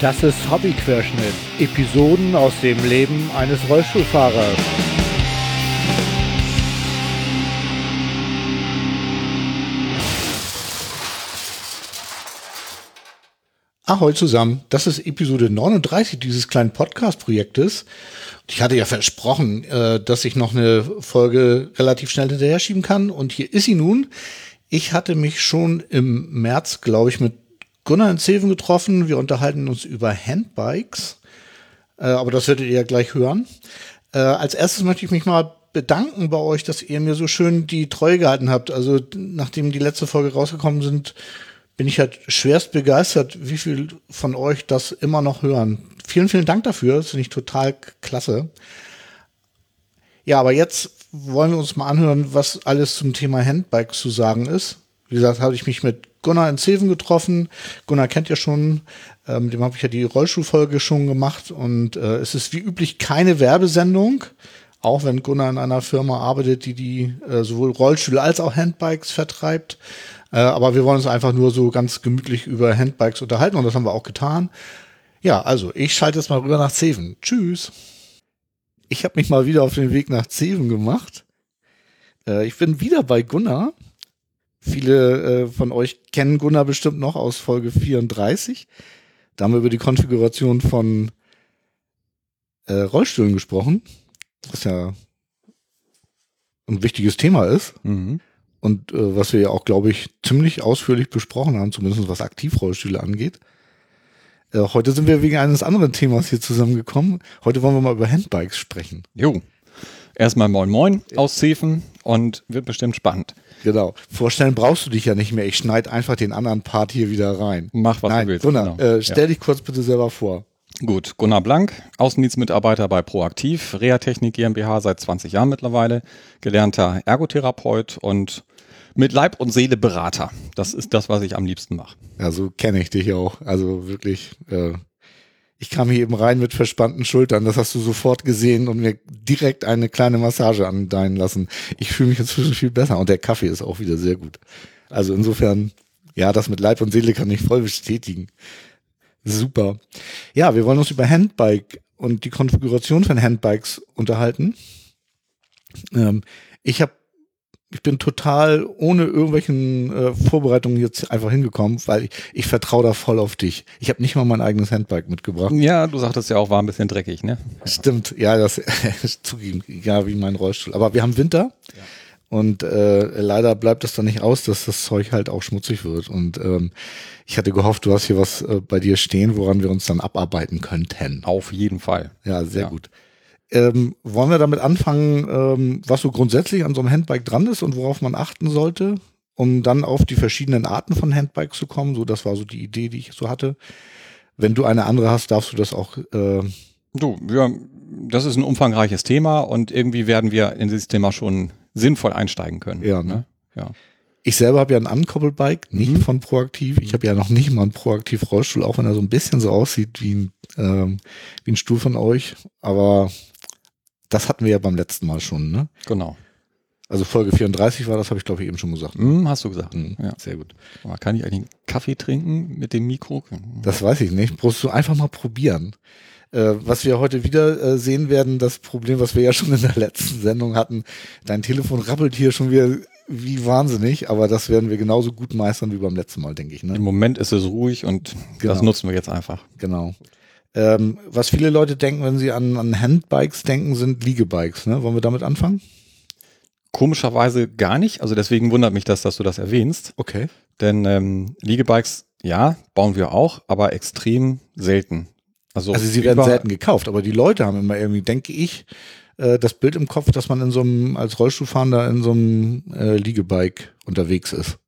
Das ist Hobbyquerschnitt. Episoden aus dem Leben eines Rollstuhlfahrers. Ahoi zusammen, das ist Episode 39 dieses kleinen Podcast-Projektes. Ich hatte ja versprochen, äh, dass ich noch eine Folge relativ schnell hinterher schieben kann und hier ist sie nun. Ich hatte mich schon im März, glaube ich, mit Gunnar in Zeven getroffen. Wir unterhalten uns über Handbikes, äh, aber das werdet ihr ja gleich hören. Äh, als erstes möchte ich mich mal bedanken bei euch, dass ihr mir so schön die Treue gehalten habt. Also nachdem die letzte Folge rausgekommen sind, bin ich halt schwerst begeistert, wie viel von euch das immer noch hören. Vielen, vielen Dank dafür. Das finde ich total klasse. Ja, aber jetzt wollen wir uns mal anhören, was alles zum Thema Handbikes zu sagen ist. Wie gesagt, habe ich mich mit Gunnar in Zeven getroffen. Gunnar kennt ja schon, äh, mit dem habe ich ja die Rollstuhlfolge schon gemacht. Und äh, es ist wie üblich keine Werbesendung, auch wenn Gunnar in einer Firma arbeitet, die die äh, sowohl Rollstühle als auch Handbikes vertreibt. Äh, aber wir wollen uns einfach nur so ganz gemütlich über Handbikes unterhalten und das haben wir auch getan. Ja, also ich schalte jetzt mal rüber nach Zeven. Tschüss. Ich habe mich mal wieder auf den Weg nach Zeven gemacht. Äh, ich bin wieder bei Gunnar. Viele äh, von euch kennen Gunnar bestimmt noch aus Folge 34. Da haben wir über die Konfiguration von äh, Rollstühlen gesprochen, was ja ein wichtiges Thema ist. Mhm. Und äh, was wir ja auch, glaube ich, ziemlich ausführlich besprochen haben, zumindest was Aktivrollstühle angeht. Äh, heute sind wir wegen eines anderen Themas hier zusammengekommen. Heute wollen wir mal über Handbikes sprechen. Jo. Erstmal Moin Moin aus Zefen und wird bestimmt spannend. Genau. Vorstellen brauchst du dich ja nicht mehr. Ich schneide einfach den anderen Part hier wieder rein. Mach, was Nein, du willst. Gunnar, Genau. äh, stell dich kurz bitte selber vor. Gut, Gunnar Blank, Außendienstmitarbeiter bei Proaktiv, Reatechnik GmbH seit 20 Jahren mittlerweile, gelernter Ergotherapeut und mit Leib und Seele Berater. Das ist das, was ich am liebsten mache. Ja, so kenne ich dich auch. Also wirklich, äh, ich kam hier eben rein mit verspannten Schultern. Das hast du sofort gesehen und mir direkt eine kleine Massage andeinen lassen. Ich fühle mich inzwischen viel besser und der Kaffee ist auch wieder sehr gut. Also insofern, ja, das mit Leib und Seele kann ich voll bestätigen. Super. Ja, wir wollen uns über Handbike und die Konfiguration von Handbikes unterhalten. Ähm, ich habe ich bin total ohne irgendwelchen äh, Vorbereitungen jetzt einfach hingekommen, weil ich, ich vertraue da voll auf dich. Ich habe nicht mal mein eigenes Handbike mitgebracht. Ja, du sagtest ja auch, war ein bisschen dreckig, ne? Stimmt, ja, das ist zugegeben, ja, wie mein Rollstuhl. Aber wir haben Winter und äh, leider bleibt es dann nicht aus, dass das Zeug halt auch schmutzig wird. Und ähm, ich hatte gehofft, du hast hier was äh, bei dir stehen, woran wir uns dann abarbeiten könnten. Auf jeden Fall. Ja, sehr Ja. gut. Ähm, wollen wir damit anfangen, ähm, was so grundsätzlich an so einem Handbike dran ist und worauf man achten sollte, um dann auf die verschiedenen Arten von Handbikes zu kommen? So, das war so die Idee, die ich so hatte. Wenn du eine andere hast, darfst du das auch. Äh, Du, wir, das ist ein umfangreiches Thema und irgendwie werden wir in dieses Thema schon sinnvoll einsteigen können. Ja, ne? Ja. ich selber habe ja ein Unkoppelbike, nicht Mhm. von Proaktiv. Ich habe ja noch nicht mal einen Proaktiv-Rollstuhl, auch wenn er so ein bisschen so aussieht wie ein, ähm, wie ein Stuhl von euch. Aber das hatten wir ja beim letzten Mal schon, ne? Genau. Also Folge 34 war das, habe ich glaube ich eben schon gesagt. Hm, hast du gesagt. Mhm, Ja. Sehr gut. Aber kann ich eigentlich einen Kaffee trinken mit dem Mikro? Das weiß ich nicht. Brauchst du einfach mal probieren. Äh, was wir heute wieder äh, sehen werden, das Problem, was wir ja schon in der letzten Sendung hatten, dein Telefon rappelt hier schon wieder wie wahnsinnig, aber das werden wir genauso gut meistern wie beim letzten Mal, denke ich. Im Ne? Moment ist es ruhig und Genau. das nutzen wir jetzt einfach. Genau. Ähm, was viele Leute denken, wenn sie an, an Handbikes denken, sind Liegebikes. Ne? Wollen wir damit anfangen? Komischerweise gar nicht. Also deswegen wundert mich das, dass du das erwähnst. Okay. Denn ähm, Liegebikes, ja, bauen wir auch, aber extrem selten. Also, Also sie werden selten gekauft, aber die Leute haben immer irgendwie, denke ich, äh, das Bild im Kopf, dass man in so einem, als Rollstuhlfahrender in so einem äh, Liegebike unterwegs ist.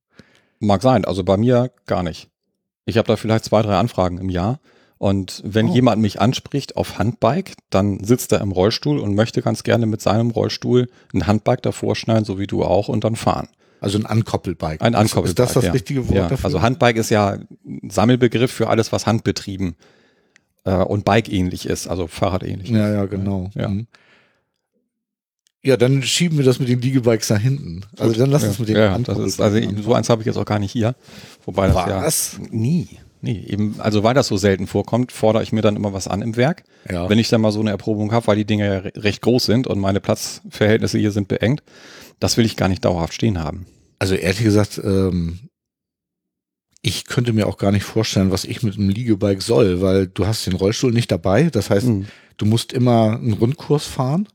Mag sein, also bei mir gar nicht. Ich habe da vielleicht zwei, drei Anfragen im Jahr. Und wenn Oh. jemand mich anspricht auf Handbike, dann sitzt er im Rollstuhl und möchte ganz gerne mit seinem Rollstuhl ein Handbike davor schnallen, so wie du auch, und dann fahren. Also ein Unkoppelbike. Ein Ist- Unkoppelbike. Ist das das ja. richtige Wort ja. dafür? Also Handbike ist ja ein Sammelbegriff für alles, was handbetrieben äh, und Bike ähnlich ist, also Fahrrad ähnlich. Ja, ja, genau. Ja. Mhm. Ja, dann schieben wir das mit den Liegebikes nach hinten. Also dann lass ja. uns mit den ja, das ist, also so eins habe ich jetzt auch gar nicht hier. Wobei das Was? ja nie. Nee, eben, also weil das so selten vorkommt, fordere ich mir dann immer was an im Werk. Ja. Wenn ich dann mal so eine Erprobung habe, weil die Dinge ja re- recht groß sind und meine Platzverhältnisse hier sind beengt, das will ich gar nicht dauerhaft stehen haben. Also ehrlich gesagt, ähm, ich könnte mir auch gar nicht vorstellen, was ich mit einem Liegebike soll, weil du hast den Rollstuhl nicht dabei. Das heißt, Mhm. du musst immer einen Rundkurs fahren,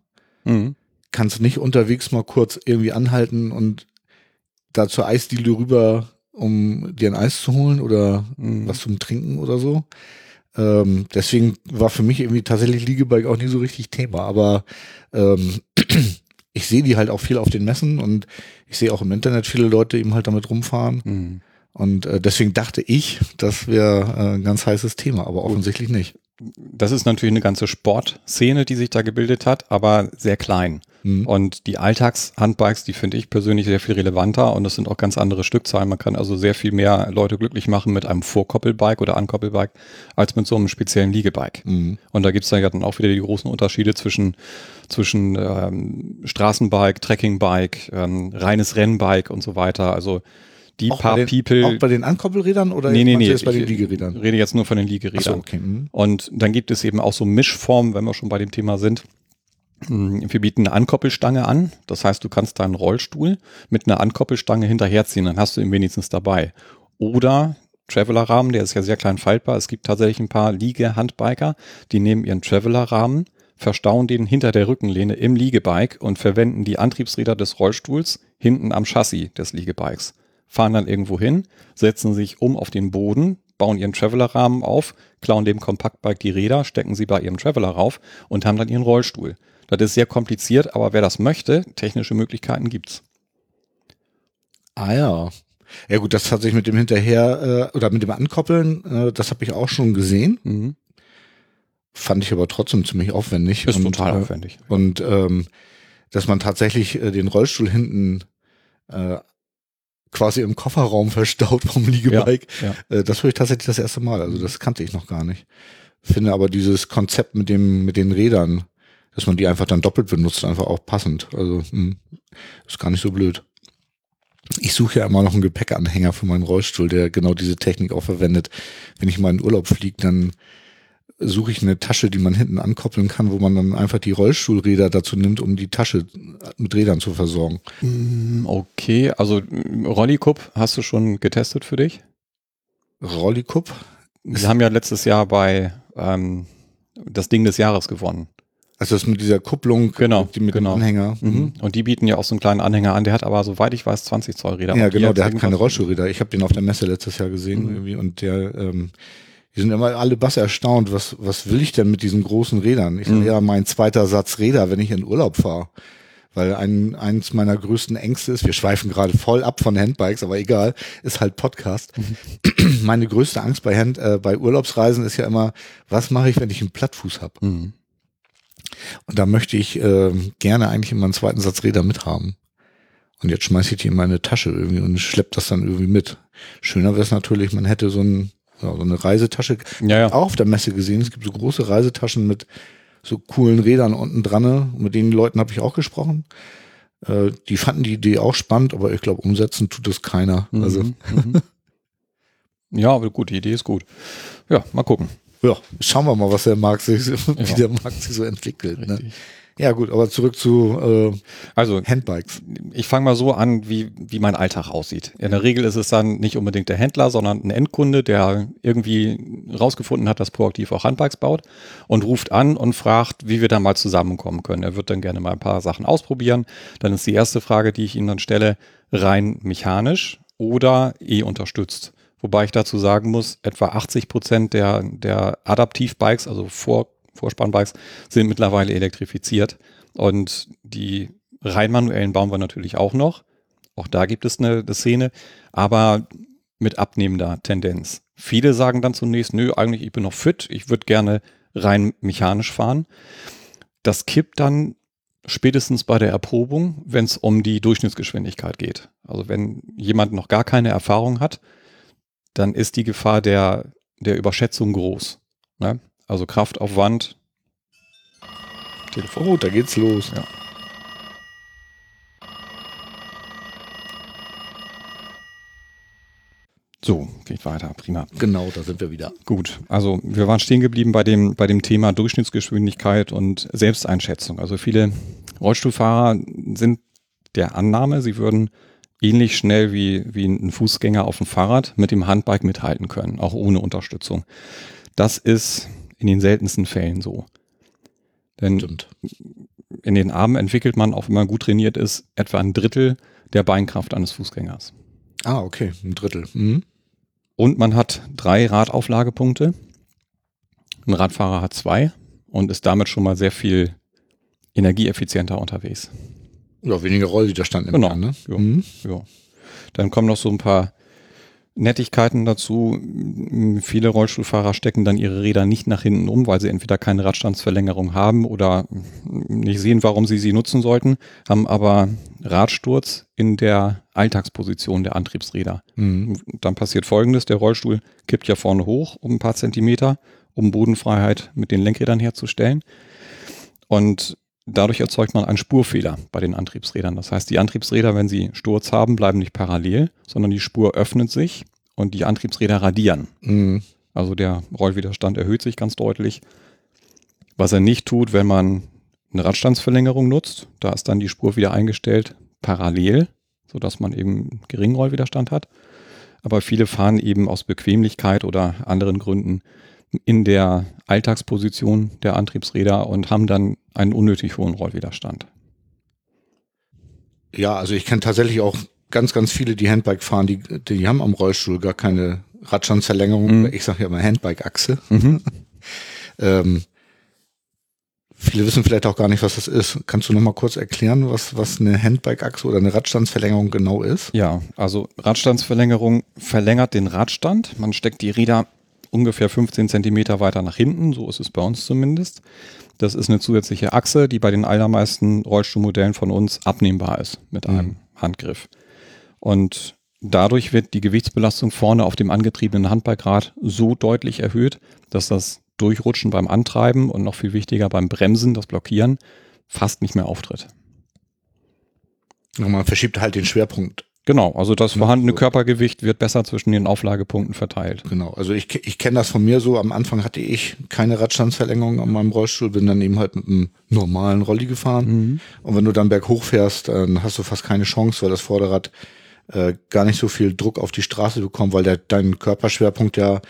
Mhm. kannst nicht unterwegs mal kurz irgendwie anhalten und da zur Eisdiele rüber, um dir ein Eis zu holen oder Mhm. was zum Trinken oder so. Ähm, deswegen war für mich irgendwie tatsächlich Liegebike auch nie so richtig Thema. Aber ähm, ich sehe die halt auch viel auf den Messen und ich sehe auch im Internet viele Leute eben halt damit rumfahren. Mhm. Und äh, deswegen dachte ich, das wäre äh, ein ganz heißes Thema, aber offensichtlich nicht. Das ist natürlich eine ganze Sportszene, die sich da gebildet hat, aber sehr klein. Hm. Und die Alltagshandbikes, die finde ich persönlich sehr viel relevanter und das sind auch ganz andere Stückzahlen. Man kann also sehr viel mehr Leute glücklich machen mit einem Vorkoppelbike oder Ankoppelbike als mit so einem speziellen Liegebike. Mhm. Und da gibt's dann ja dann auch wieder die großen Unterschiede zwischen, zwischen ähm, Straßenbike, Trekkingbike, ähm, reines Rennbike und so weiter. Also die Auch, paar den, People. auch bei den Ankoppelrädern oder nee, nee, nee. jetzt bei den ich Liegerädern? rede jetzt nur von den Ach so, Liegerädern. okay. Mhm. Und dann gibt es eben auch so Mischformen, wenn wir schon bei dem Thema sind. Mm, Wir bieten eine Ankoppelstange an. Das heißt, du kannst deinen Rollstuhl mit einer Ankoppelstange hinterherziehen, dann hast du ihn wenigstens dabei. Oder Traveler-Rahmen, der ist ja sehr klein faltbar. Es gibt tatsächlich ein paar Liege-Handbiker, die nehmen ihren Traveler-Rahmen, verstauen den hinter der Rückenlehne im Liegebike und verwenden die Antriebsräder des Rollstuhls hinten am Chassis des Liegebikes. Fahren dann irgendwo hin, setzen sich um auf den Boden, bauen ihren Traveler-Rahmen auf, klauen dem Kompaktbike die Räder, stecken sie bei ihrem Traveler rauf und haben dann ihren Rollstuhl. Das ist sehr kompliziert, aber wer das möchte, technische Möglichkeiten gibt's. Ah ja. Ja gut, das hat sich mit dem hinterher äh, oder mit dem Ankoppeln, äh, das habe ich auch schon gesehen. Mhm. Fand ich aber trotzdem ziemlich aufwendig. Ist und, total äh, aufwendig. Und ähm, dass man tatsächlich äh, den Rollstuhl hinten äh, quasi im Kofferraum verstaut vom Liegebike, Ja, äh, das höre ich tatsächlich das erste Mal. Also das kannte ich noch gar nicht. Finde aber dieses Konzept mit dem mit den Rädern, dass man die einfach dann doppelt benutzt, einfach auch passend. Also mh, ist gar nicht so blöd. Ich suche ja immer noch einen Gepäckanhänger für meinen Rollstuhl, der genau diese Technik auch verwendet. Wenn ich mal in Urlaub fliege, dann suche ich eine Tasche, die man hinten ankoppeln kann, wo man dann einfach die Rollstuhlräder dazu nimmt, um die Tasche mit Rädern zu versorgen. Mm, Okay, also mm, Rollicup hast du schon getestet für dich? Rollicup? Sie haben ja letztes Jahr bei ähm, das Ding des Jahres gewonnen. Also das mit dieser Kupplung, Genau, die mit genau. dem Anhänger. Mhm. Und die bieten ja auch so einen kleinen Anhänger an. Der hat aber, soweit ich weiß, 20 Zoll Räder. Ja, genau, der hat keine Rollstuhlräder. Ich habe den auf der Messe letztes Jahr gesehen Mhm. irgendwie und der, ähm, die sind immer alle bass erstaunt, was, was will ich denn mit diesen großen Rädern? Ich sage, Mhm. ja, mein zweiter Satz Räder, wenn ich in Urlaub fahre. Weil ein, eins meiner größten Ängste ist, wir schweifen gerade voll ab von Handbikes, aber egal, ist halt Podcast. Mhm. Meine größte Angst bei, Hand, äh, bei Urlaubsreisen ist ja immer, was mache ich, wenn ich einen Plattfuß habe? Mhm. Und da möchte ich äh, gerne eigentlich immer einen zweiten Satz Räder mithaben. Und jetzt schmeiße ich die in meine Tasche irgendwie und schlepp das dann irgendwie mit. Schöner wäre es natürlich, man hätte so, ein, so eine Reisetasche. Ja, ja. Auch auf der Messe gesehen, es gibt so große Reisetaschen mit so coolen Rädern unten dran. ne? Mit den Leuten habe ich auch gesprochen. Äh, die fanden die Idee auch spannend, aber ich glaube, umsetzen tut es keiner. Also, Mhm. Mhm. Ja, aber gut, die Idee ist gut. Ja, mal gucken. ja, schauen wir mal, was der Markt sich, wie Ja. der Markt sich so entwickelt. Ne? Ja, gut, aber zurück zu äh, Also Handbikes. ich fange mal so an, wie, wie mein Alltag aussieht. In der Regel ist es dann nicht unbedingt der Händler, sondern ein Endkunde, der irgendwie rausgefunden hat, dass Proaktiv auch Handbikes baut und ruft an und fragt, wie wir da mal zusammenkommen können. Er wird dann gerne mal ein paar Sachen ausprobieren. Dann ist die erste Frage, die ich ihm dann stelle, rein mechanisch oder eh unterstützt. Wobei ich dazu sagen muss, etwa 80 Prozent der, der Adaptivbikes, also Vor, Vorspannbikes, sind mittlerweile elektrifiziert. Und die rein manuellen bauen wir natürlich auch noch. Auch da gibt es eine, eine Szene, aber mit abnehmender Tendenz. Viele sagen dann zunächst, nö, eigentlich ich bin noch fit, ich würde gerne rein mechanisch fahren. Das kippt dann spätestens bei der Erprobung, wenn es um die Durchschnittsgeschwindigkeit geht. Also wenn jemand noch gar keine Erfahrung hat, dann ist die Gefahr der, der Überschätzung groß. Ne? Also Kraftaufwand. Telefon. Oh, da geht's los. Ja. So, geht weiter, prima. Genau, da sind wir wieder. Gut, also wir waren stehen geblieben bei dem, bei dem Thema Durchschnittsgeschwindigkeit und Selbsteinschätzung. Also viele Rollstuhlfahrer sind der Annahme, sie würden ähnlich schnell wie, wie ein Fußgänger auf dem Fahrrad mit dem Handbike mithalten können, auch ohne Unterstützung. Das ist in den seltensten Fällen so. Denn Stimmt. in den Armen entwickelt man, auch wenn man gut trainiert ist, etwa ein Drittel der Beinkraft eines Fußgängers. Ah, okay, ein Drittel. Mhm. Und man hat drei Radauflagepunkte. Ein Radfahrer hat zwei und ist damit schon mal sehr viel energieeffizienter unterwegs. Ja, weniger Rollwiderstand nimmt Genau. an, ne? Ja. Mhm. Ja. Dann kommen noch so ein paar Nettigkeiten dazu. Viele Rollstuhlfahrer stecken dann ihre Räder nicht nach hinten um, weil sie entweder keine Radstandsverlängerung haben oder nicht sehen, warum sie sie nutzen sollten, haben aber Radsturz in der Alltagsposition der Antriebsräder. Mhm. Dann passiert folgendes, der Rollstuhl kippt ja vorne hoch um ein paar Zentimeter, um Bodenfreiheit mit den Lenkrädern herzustellen. Und dadurch erzeugt man einen Spurfehler bei den Antriebsrädern. Das heißt, die Antriebsräder, wenn sie Sturz haben, bleiben nicht parallel, sondern die Spur öffnet sich und die Antriebsräder radieren. Mhm. Also der Rollwiderstand erhöht sich ganz deutlich. Was er nicht tut, wenn man eine Radstandsverlängerung nutzt, da ist dann die Spur wieder eingestellt parallel, sodass man eben geringen Rollwiderstand hat. Aber viele fahren eben aus Bequemlichkeit oder anderen Gründen in der Alltagsposition der Antriebsräder und haben dann einen unnötig hohen Rollwiderstand. Ja, also ich kenne tatsächlich auch ganz, ganz viele, die Handbike fahren, die, die haben am Rollstuhl gar keine Radstandsverlängerung. Mhm. Ich sage ja immer Handbike-Achse. Ähm, viele wissen vielleicht auch gar nicht, was das ist. Kannst du noch mal kurz erklären, was, was eine Handbike-Achse oder eine Radstandsverlängerung genau ist? Ja, also Radstandsverlängerung verlängert den Radstand. Man steckt die Räder ungefähr 15 Zentimeter weiter nach hinten, so ist es bei uns zumindest. Das ist eine zusätzliche Achse, die bei den allermeisten Rollstuhlmodellen von uns abnehmbar ist mit Mhm. einem Handgriff. Und dadurch wird die Gewichtsbelastung vorne auf dem angetriebenen Handbeikrad so deutlich erhöht, dass das Durchrutschen beim Antreiben und noch viel wichtiger beim Bremsen, das Blockieren, fast nicht mehr auftritt. Und man verschiebt halt den Schwerpunkt. Genau, also das Ja, vorhandene so. Körpergewicht wird besser zwischen den Auflagepunkten verteilt. Genau. Also ich, ich kenne das von mir so. Am Anfang hatte ich keine Radstandsverlängerung an meinem Rollstuhl, bin dann eben halt mit einem normalen Rolli gefahren. Und wenn du dann berghoch fährst, dann hast du fast keine Chance, weil das Vorderrad äh, gar nicht so viel Druck auf die Straße bekommt, weil der, dein Körperschwerpunkt ja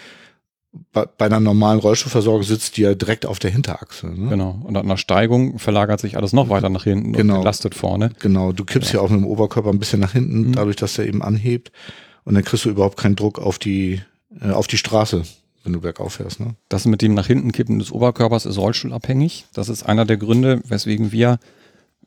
bei, bei einer normalen Rollstuhlversorgung sitzt, die ja direkt auf der Hinterachse. Ne? Genau. Und an der Steigung verlagert sich alles noch weiter nach hinten Genau. und belastet vorne. Genau, du kippst ja. auch mit dem Oberkörper ein bisschen nach hinten, Mhm. dadurch, dass der eben anhebt. Und dann kriegst du überhaupt keinen Druck auf die, äh, auf die Straße, wenn du bergauf fährst. Ne? Das mit dem nach hinten kippen des Oberkörpers ist rollstuhlabhängig. Das ist einer der Gründe, weswegen wir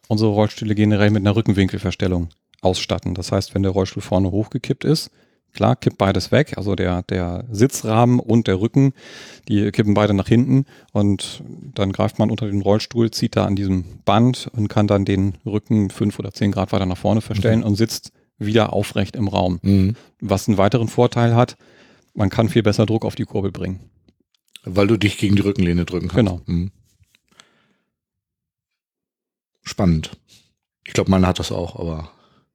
unsere Rollstühle generell mit einer Rückenwinkelverstellung ausstatten. Das heißt, wenn der Rollstuhl vorne hochgekippt ist, klar, kippt beides weg, also der, der Sitzrahmen und der Rücken, die kippen beide nach hinten und dann greift man unter den Rollstuhl, zieht da an diesem Band und kann dann den Rücken fünf oder zehn Grad weiter nach vorne verstellen und sitzt wieder aufrecht im Raum. Mhm. Was einen weiteren Vorteil hat, man kann viel besser Druck auf die Kurbel bringen. Weil du dich gegen die Rückenlehne drücken kannst. Genau. Mhm. Spannend. Ich glaube, meiner hat das auch, aber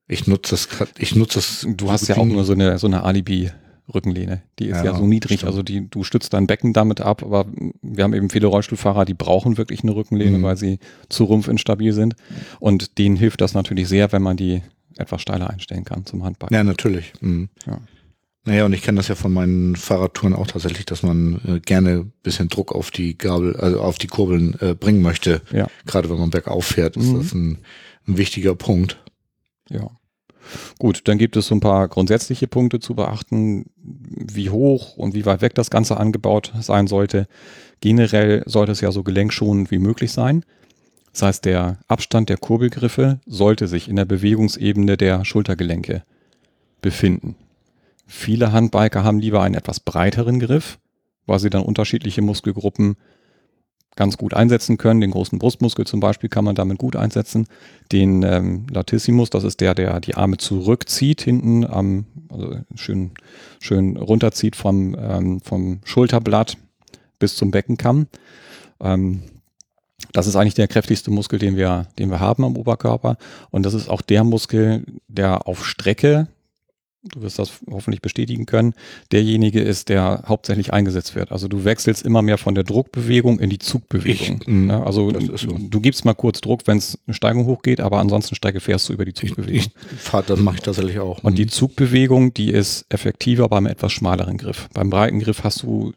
ich nutze das, grad- ich nutze das. Du hast ja auch nur so eine, so eine Alibi-Rückenlehne. Die ist ja, Ja, so niedrig. stimmt. Also die, du stützt dein Becken damit ab, aber wir haben eben viele Rollstuhlfahrer, die brauchen wirklich eine Rückenlehne, Mhm. weil sie zu rumpfinstabil sind. Und denen hilft das natürlich sehr, wenn man die etwas steiler einstellen kann zum Handball. Ja, natürlich. Mhm. Ja. Naja, und ich kenne das ja von meinen Fahrradtouren auch tatsächlich, dass man äh, gerne ein bisschen Druck auf die Gabel, also auf die Kurbeln äh, bringen möchte. Ja. Gerade wenn man bergauf fährt, ist Mhm. das ein, ein wichtiger Punkt. Ja. Gut, dann gibt es so ein paar grundsätzliche Punkte zu beachten, wie hoch und wie weit weg das Ganze angebaut sein sollte. Generell sollte es ja so gelenkschonend wie möglich sein. Das heißt, der Abstand der Kurbelgriffe sollte sich in der Bewegungsebene der Schultergelenke befinden. Viele Handbiker haben lieber einen etwas breiteren Griff, weil sie dann unterschiedliche Muskelgruppen ganz gut einsetzen können. Den großen Brustmuskel zum Beispiel kann man damit gut einsetzen. Den ähm, Latissimus, das ist der, der die Arme zurückzieht hinten am, also schön, schön runterzieht vom, ähm, vom Schulterblatt bis zum Beckenkamm. Ähm, das ist eigentlich der kräftigste Muskel, den wir, den wir haben am Oberkörper. Und das ist auch der Muskel, der auf Strecke du wirst das hoffentlich bestätigen können, derjenige ist, der hauptsächlich eingesetzt wird. Also du wechselst immer mehr von der Druckbewegung in die Zugbewegung. Ich, mh, ja, also das ist so. du gibst mal kurz Druck, wenn es eine Steigung hochgeht, aber ansonsten Strecke fährst du über die Zugbewegung. Ich fahr, das mache ich tatsächlich auch. Und die Zugbewegung, die ist effektiver beim etwas schmaleren Griff. Beim breiten Griff hast du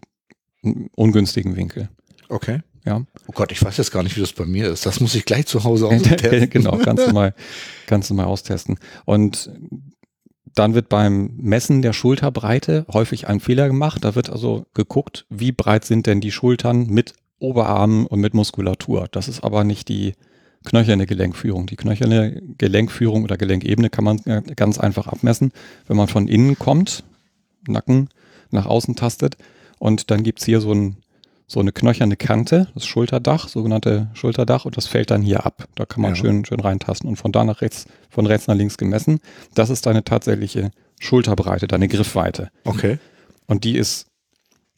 einen ungünstigen Winkel. okay. Ja, Oh Gott, ich weiß jetzt gar nicht, wie das bei mir ist. Das muss ich gleich zu Hause austesten. genau, kannst du mal, kannst du mal austesten. Und dann wird beim Messen der Schulterbreite häufig ein Fehler gemacht. Da wird also geguckt, wie breit sind denn die Schultern mit Oberarmen und mit Muskulatur. Das ist aber nicht die knöcherne Gelenkführung. Die knöcherne Gelenkführung oder Gelenkebene kann man äh, ganz einfach abmessen, wenn man von innen kommt, Nacken nach außen tastet und dann gibt's hier so ein so eine knöcherne Kante, das Schulterdach, sogenannte Schulterdach, und das fällt dann hier ab. Da kann man Ja. schön, schön reintasten und von da nach rechts, von rechts nach links gemessen. Das ist deine tatsächliche Schulterbreite, deine Griffweite. Okay. Und die ist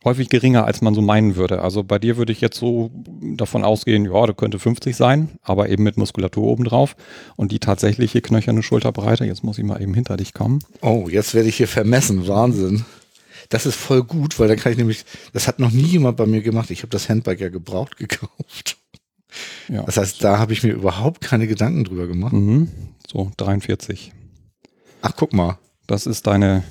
häufig geringer, als man so meinen würde. Also bei dir würde ich jetzt so davon ausgehen, ja, das könnte 50 sein, aber eben mit Muskulatur obendrauf. Und die tatsächliche knöcherne Schulterbreite, jetzt muss ich mal eben hinter dich kommen. Oh, jetzt werde ich hier vermessen. Wahnsinn. Das ist voll gut, weil dann kann ich nämlich, das hat noch nie jemand bei mir gemacht. Ich habe das Handbike ja gebraucht gekauft. Ja. Das heißt, da habe ich mir überhaupt keine Gedanken drüber gemacht. Mhm. So, 43. Ach, guck mal. Das ist deine,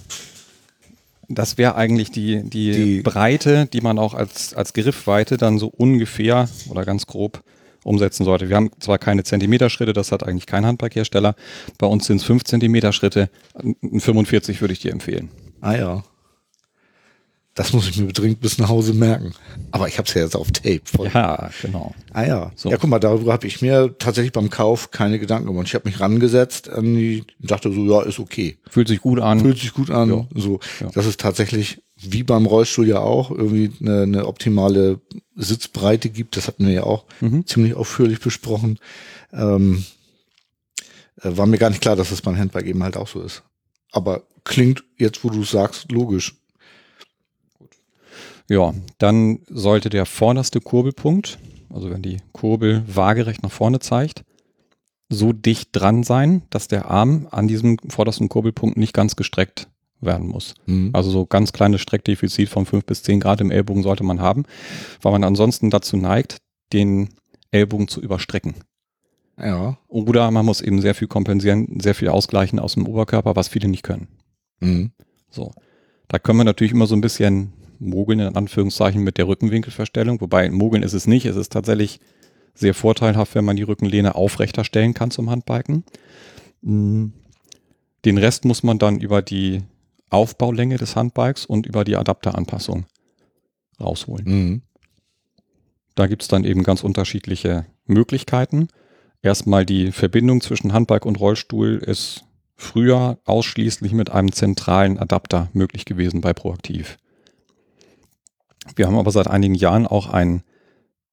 das wäre eigentlich die, die, Die- Breite, die man auch als, als Griffweite dann so ungefähr oder ganz grob umsetzen sollte. Wir haben zwar keine Zentimeterschritte, das hat eigentlich kein Handbikehersteller. Bei uns sind es 5 Zentimeter-Schritte. Ein 45 würde ich dir empfehlen. Ah ja. Das muss ich mir dringend bis nach Hause merken. Aber ich habe es ja jetzt auf Tape. Voll. Ja, genau. Ah ja. So. Ja, guck mal, darüber habe ich mir tatsächlich beim Kauf keine Gedanken gemacht. Ich habe mich rangesetzt an die, dachte so, ja, ist okay. Fühlt sich gut an. Fühlt sich gut an. Ja. So, Ja. das ist tatsächlich wie beim Rollstuhl ja auch irgendwie eine, eine optimale Sitzbreite gibt. Das hatten wir ja auch Mhm. ziemlich ausführlich besprochen. Ähm, äh, war mir gar nicht klar, dass das beim Handbike eben halt auch so ist. Aber klingt jetzt, wo du es sagst, logisch. Ja, dann sollte der vorderste Kurbelpunkt, also wenn die Kurbel waagerecht nach vorne zeigt, so dicht dran sein, dass der Arm an diesem vordersten Kurbelpunkt nicht ganz gestreckt werden muss. Mhm. Also so ganz kleines Streckdefizit von 5 bis 10 Grad im Ellbogen sollte man haben, weil man ansonsten dazu neigt, den Ellbogen zu überstrecken. Ja. Oder man muss eben sehr viel kompensieren, sehr viel ausgleichen aus dem Oberkörper, was viele nicht können. Mhm. So. Da können wir natürlich immer so ein bisschen mogeln, in Anführungszeichen, mit der Rückenwinkelverstellung. Wobei mogeln ist es nicht. Es ist tatsächlich sehr vorteilhaft, wenn man die Rückenlehne aufrechter stellen kann zum Handbiken. Mm. Den Rest muss man dann über die Aufbaulänge des Handbikes und über die Adapteranpassung rausholen. Mhm. Da gibt's dann eben ganz unterschiedliche Möglichkeiten. Erstmal die Verbindung zwischen Handbike und Rollstuhl ist früher ausschließlich mit einem zentralen Adapter möglich gewesen bei Proaktiv. Wir haben aber seit einigen Jahren auch einen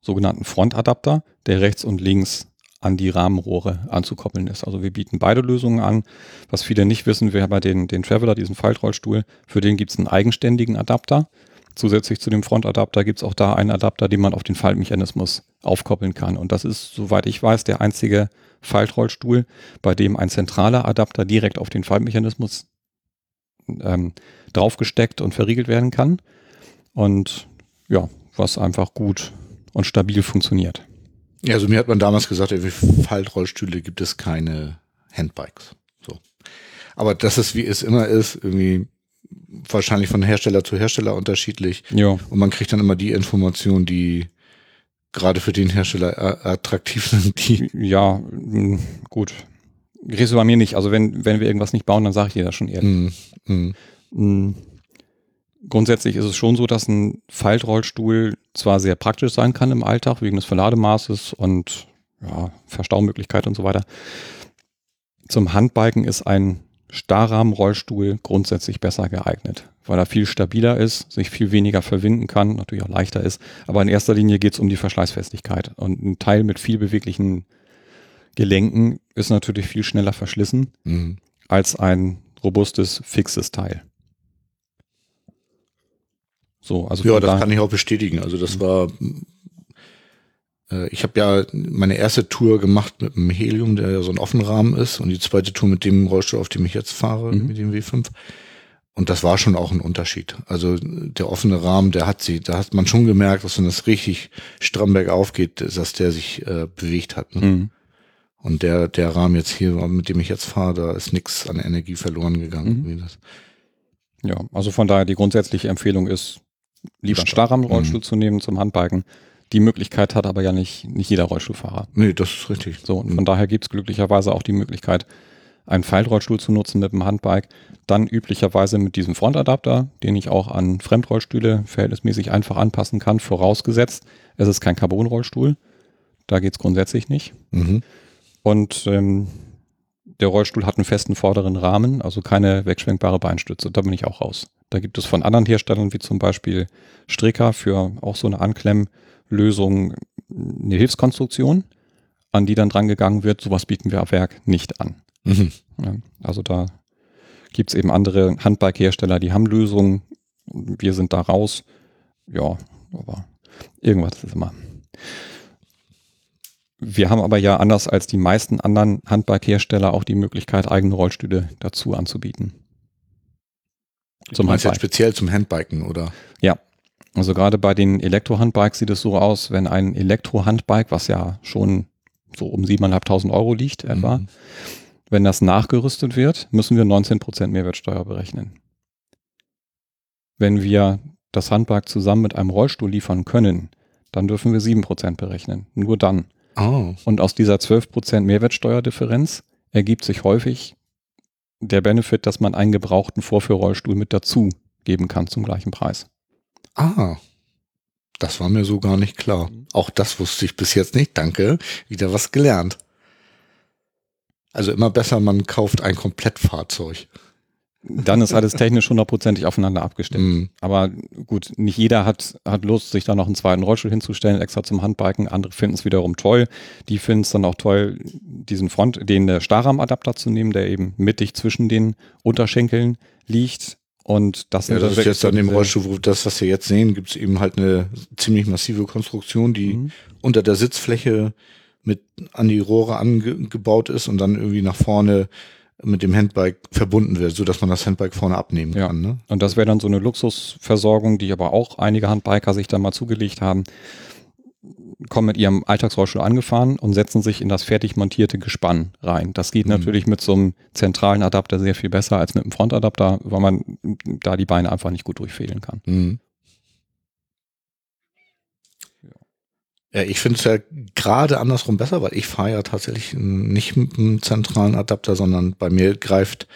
sogenannten Frontadapter, der rechts und links an die Rahmenrohre anzukoppeln ist. Also wir bieten beide Lösungen an. Was viele nicht wissen, wir haben bei den, den Traveler, diesen Faltrollstuhl, für den gibt's einen eigenständigen Adapter. Zusätzlich zu dem Frontadapter gibt's auch da einen Adapter, den man auf den Faltmechanismus aufkoppeln kann. Und das ist, soweit ich weiß, der einzige Faltrollstuhl, bei dem ein zentraler Adapter direkt auf den Faltmechanismus ähm, draufgesteckt und verriegelt werden kann. Und ja, was einfach gut und stabil funktioniert. Ja, also mir hat man damals gesagt, für Faltrollstühle gibt es keine Handbikes. So. Aber das ist, wie es immer ist, irgendwie wahrscheinlich von Hersteller zu Hersteller unterschiedlich. Ja, Und man kriegt dann immer die Informationen, die gerade für den Hersteller attraktiv sind, die ja, gut. Kriegst du bei mir nicht. Also wenn, wenn wir irgendwas nicht bauen, dann sage ich dir das schon ehrlich. Mm, mm, Mm. Grundsätzlich ist es schon so, dass ein Faltrollstuhl zwar sehr praktisch sein kann im Alltag, wegen des Verlademaßes und ja, Verstaumöglichkeit und so weiter. Zum Handbiken ist ein Starrahmenrollstuhl grundsätzlich besser geeignet, weil er viel stabiler ist, sich viel weniger verwinden kann, natürlich auch leichter ist. Aber in erster Linie geht es um die Verschleißfestigkeit. Und ein Teil mit viel beweglichen Gelenken ist natürlich viel schneller verschlissen mm. als ein robustes, fixes Teil. So, also Ja, das kann ich auch bestätigen. Also das war Äh, ich habe ja meine erste Tour gemacht mit dem Helium, der ja so ein Offenrahmen ist, und die zweite Tour mit dem Rollstuhl, auf dem ich jetzt fahre, Mhm. mit dem W5. Und das war schon auch ein Unterschied. Also der offene Rahmen, der hat sie, da hat man schon gemerkt, dass wenn das richtig stramm bergauf geht, dass der sich äh, bewegt hat. Ne? Mhm. Und der, der Rahmen jetzt hier, mit dem ich jetzt fahre, da ist nichts an Energie verloren gegangen. Mhm. Ja, also von daher die grundsätzliche Empfehlung ist, lieber einen Starrahmenrollstuhl zu nehmen zum Handbiken. Die Möglichkeit hat aber ja nicht, nicht jeder Rollstuhlfahrer. Nee, das ist richtig. So, und von daher gibt es glücklicherweise auch die Möglichkeit, einen Faltrollstuhl zu nutzen mit dem Handbike. Dann üblicherweise mit diesem Frontadapter, den ich auch an Fremdrollstühle verhältnismäßig einfach anpassen kann, vorausgesetzt, es ist kein Carbonrollstuhl. Da geht es grundsätzlich nicht. Mhm. Und ähm, der Rollstuhl hat einen festen vorderen Rahmen, also keine wegschwenkbare Beinstütze. Da bin ich auch raus. Da gibt es von anderen Herstellern, wie zum Beispiel Stricker, für auch so eine Anklemmlösung eine Hilfskonstruktion, an die dann dran gegangen wird. Sowas bieten wir ab Werk nicht an. Mhm. Ja, also da gibt es eben andere Handbike-Hersteller, die haben Lösungen. Wir sind da raus. Ja, aber irgendwas ist immer. Wir haben aber ja anders als die meisten anderen Handbike-Hersteller auch die Möglichkeit, eigene Rollstühle dazu anzubieten. Zum du jetzt Handbike. speziell zum Handbiken, oder? Ja. Also gerade bei den Elektro-Handbikes sieht es so aus, wenn ein Elektro-Handbike, was ja schon so um 7.500 Euro liegt etwa, Mhm. wenn das nachgerüstet wird, müssen wir 19% Mehrwertsteuer berechnen. Wenn wir das Handbike zusammen mit einem Rollstuhl liefern können, dann dürfen wir 7% berechnen. Nur dann. Ah, Und aus dieser 12% Mehrwertsteuerdifferenz ergibt sich häufig der Benefit, dass man einen gebrauchten Vorführrollstuhl mit dazu geben kann zum gleichen Preis. ah. Das war mir so gar nicht klar. Auch das wusste ich bis jetzt nicht. Danke. Wieder was gelernt. Also immer besser, man kauft ein Komplettfahrzeug. Dann ist alles technisch hundertprozentig aufeinander abgestimmt. Mhm. Aber gut, nicht jeder hat, hat Lust, sich da noch einen zweiten Rollstuhl hinzustellen, extra zum Handbiken. Andere finden es wiederum toll. Die finden es dann auch toll, diesen Front, den äh, Starrahmenadapter zu nehmen, der eben mittig zwischen den Unterschenkeln liegt. Und das Ja, das ist jetzt an dem Rollstuhl, wo das, was wir jetzt sehen, gibt es eben halt eine ziemlich massive Konstruktion, die Mhm. unter der Sitzfläche mit an die Rohre angebaut ist und dann irgendwie nach vorne mit dem Handbike verbunden wird, so dass man das Handbike vorne abnehmen Ja. kann. Ne? Und das wäre dann so eine Luxusversorgung, die aber auch einige Handbiker sich dann mal zugelegt haben, kommen mit ihrem Alltagsrollstuhl angefahren und setzen sich in das fertig montierte Gespann rein. Das geht Mhm. natürlich mit so einem zentralen Adapter sehr viel besser als mit einem Frontadapter, weil man da die Beine einfach nicht gut durchfädeln kann. Mhm. Ja, ich finde es ja gerade andersrum besser, weil ich fahre ja tatsächlich nicht mit einem zentralen Adapter, sondern bei mir greift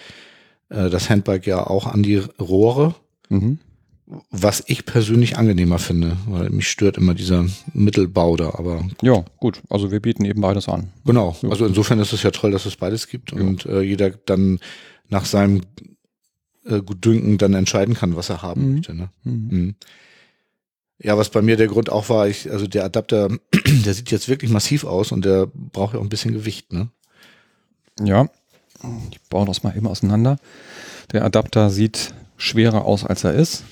äh, das Handbike ja auch an die Rohre, Mhm. was ich persönlich angenehmer finde, weil mich stört immer dieser Mittelbau da, aber Ja, gut. Also wir bieten eben beides an. genau. Ja. Also insofern ist es ja toll, dass es beides gibt Ja. und äh, jeder dann nach seinem äh, Gutdünken dann entscheiden kann, was er haben Mhm. möchte. Ne? Mhm. Mhm. Ja, was bei mir der Grund auch war, ich, also der Adapter, der sieht jetzt wirklich massiv aus und der braucht ja auch ein bisschen Gewicht, ne? Ja, ich baue das mal eben auseinander. Der Adapter sieht schwerer aus, als er ist.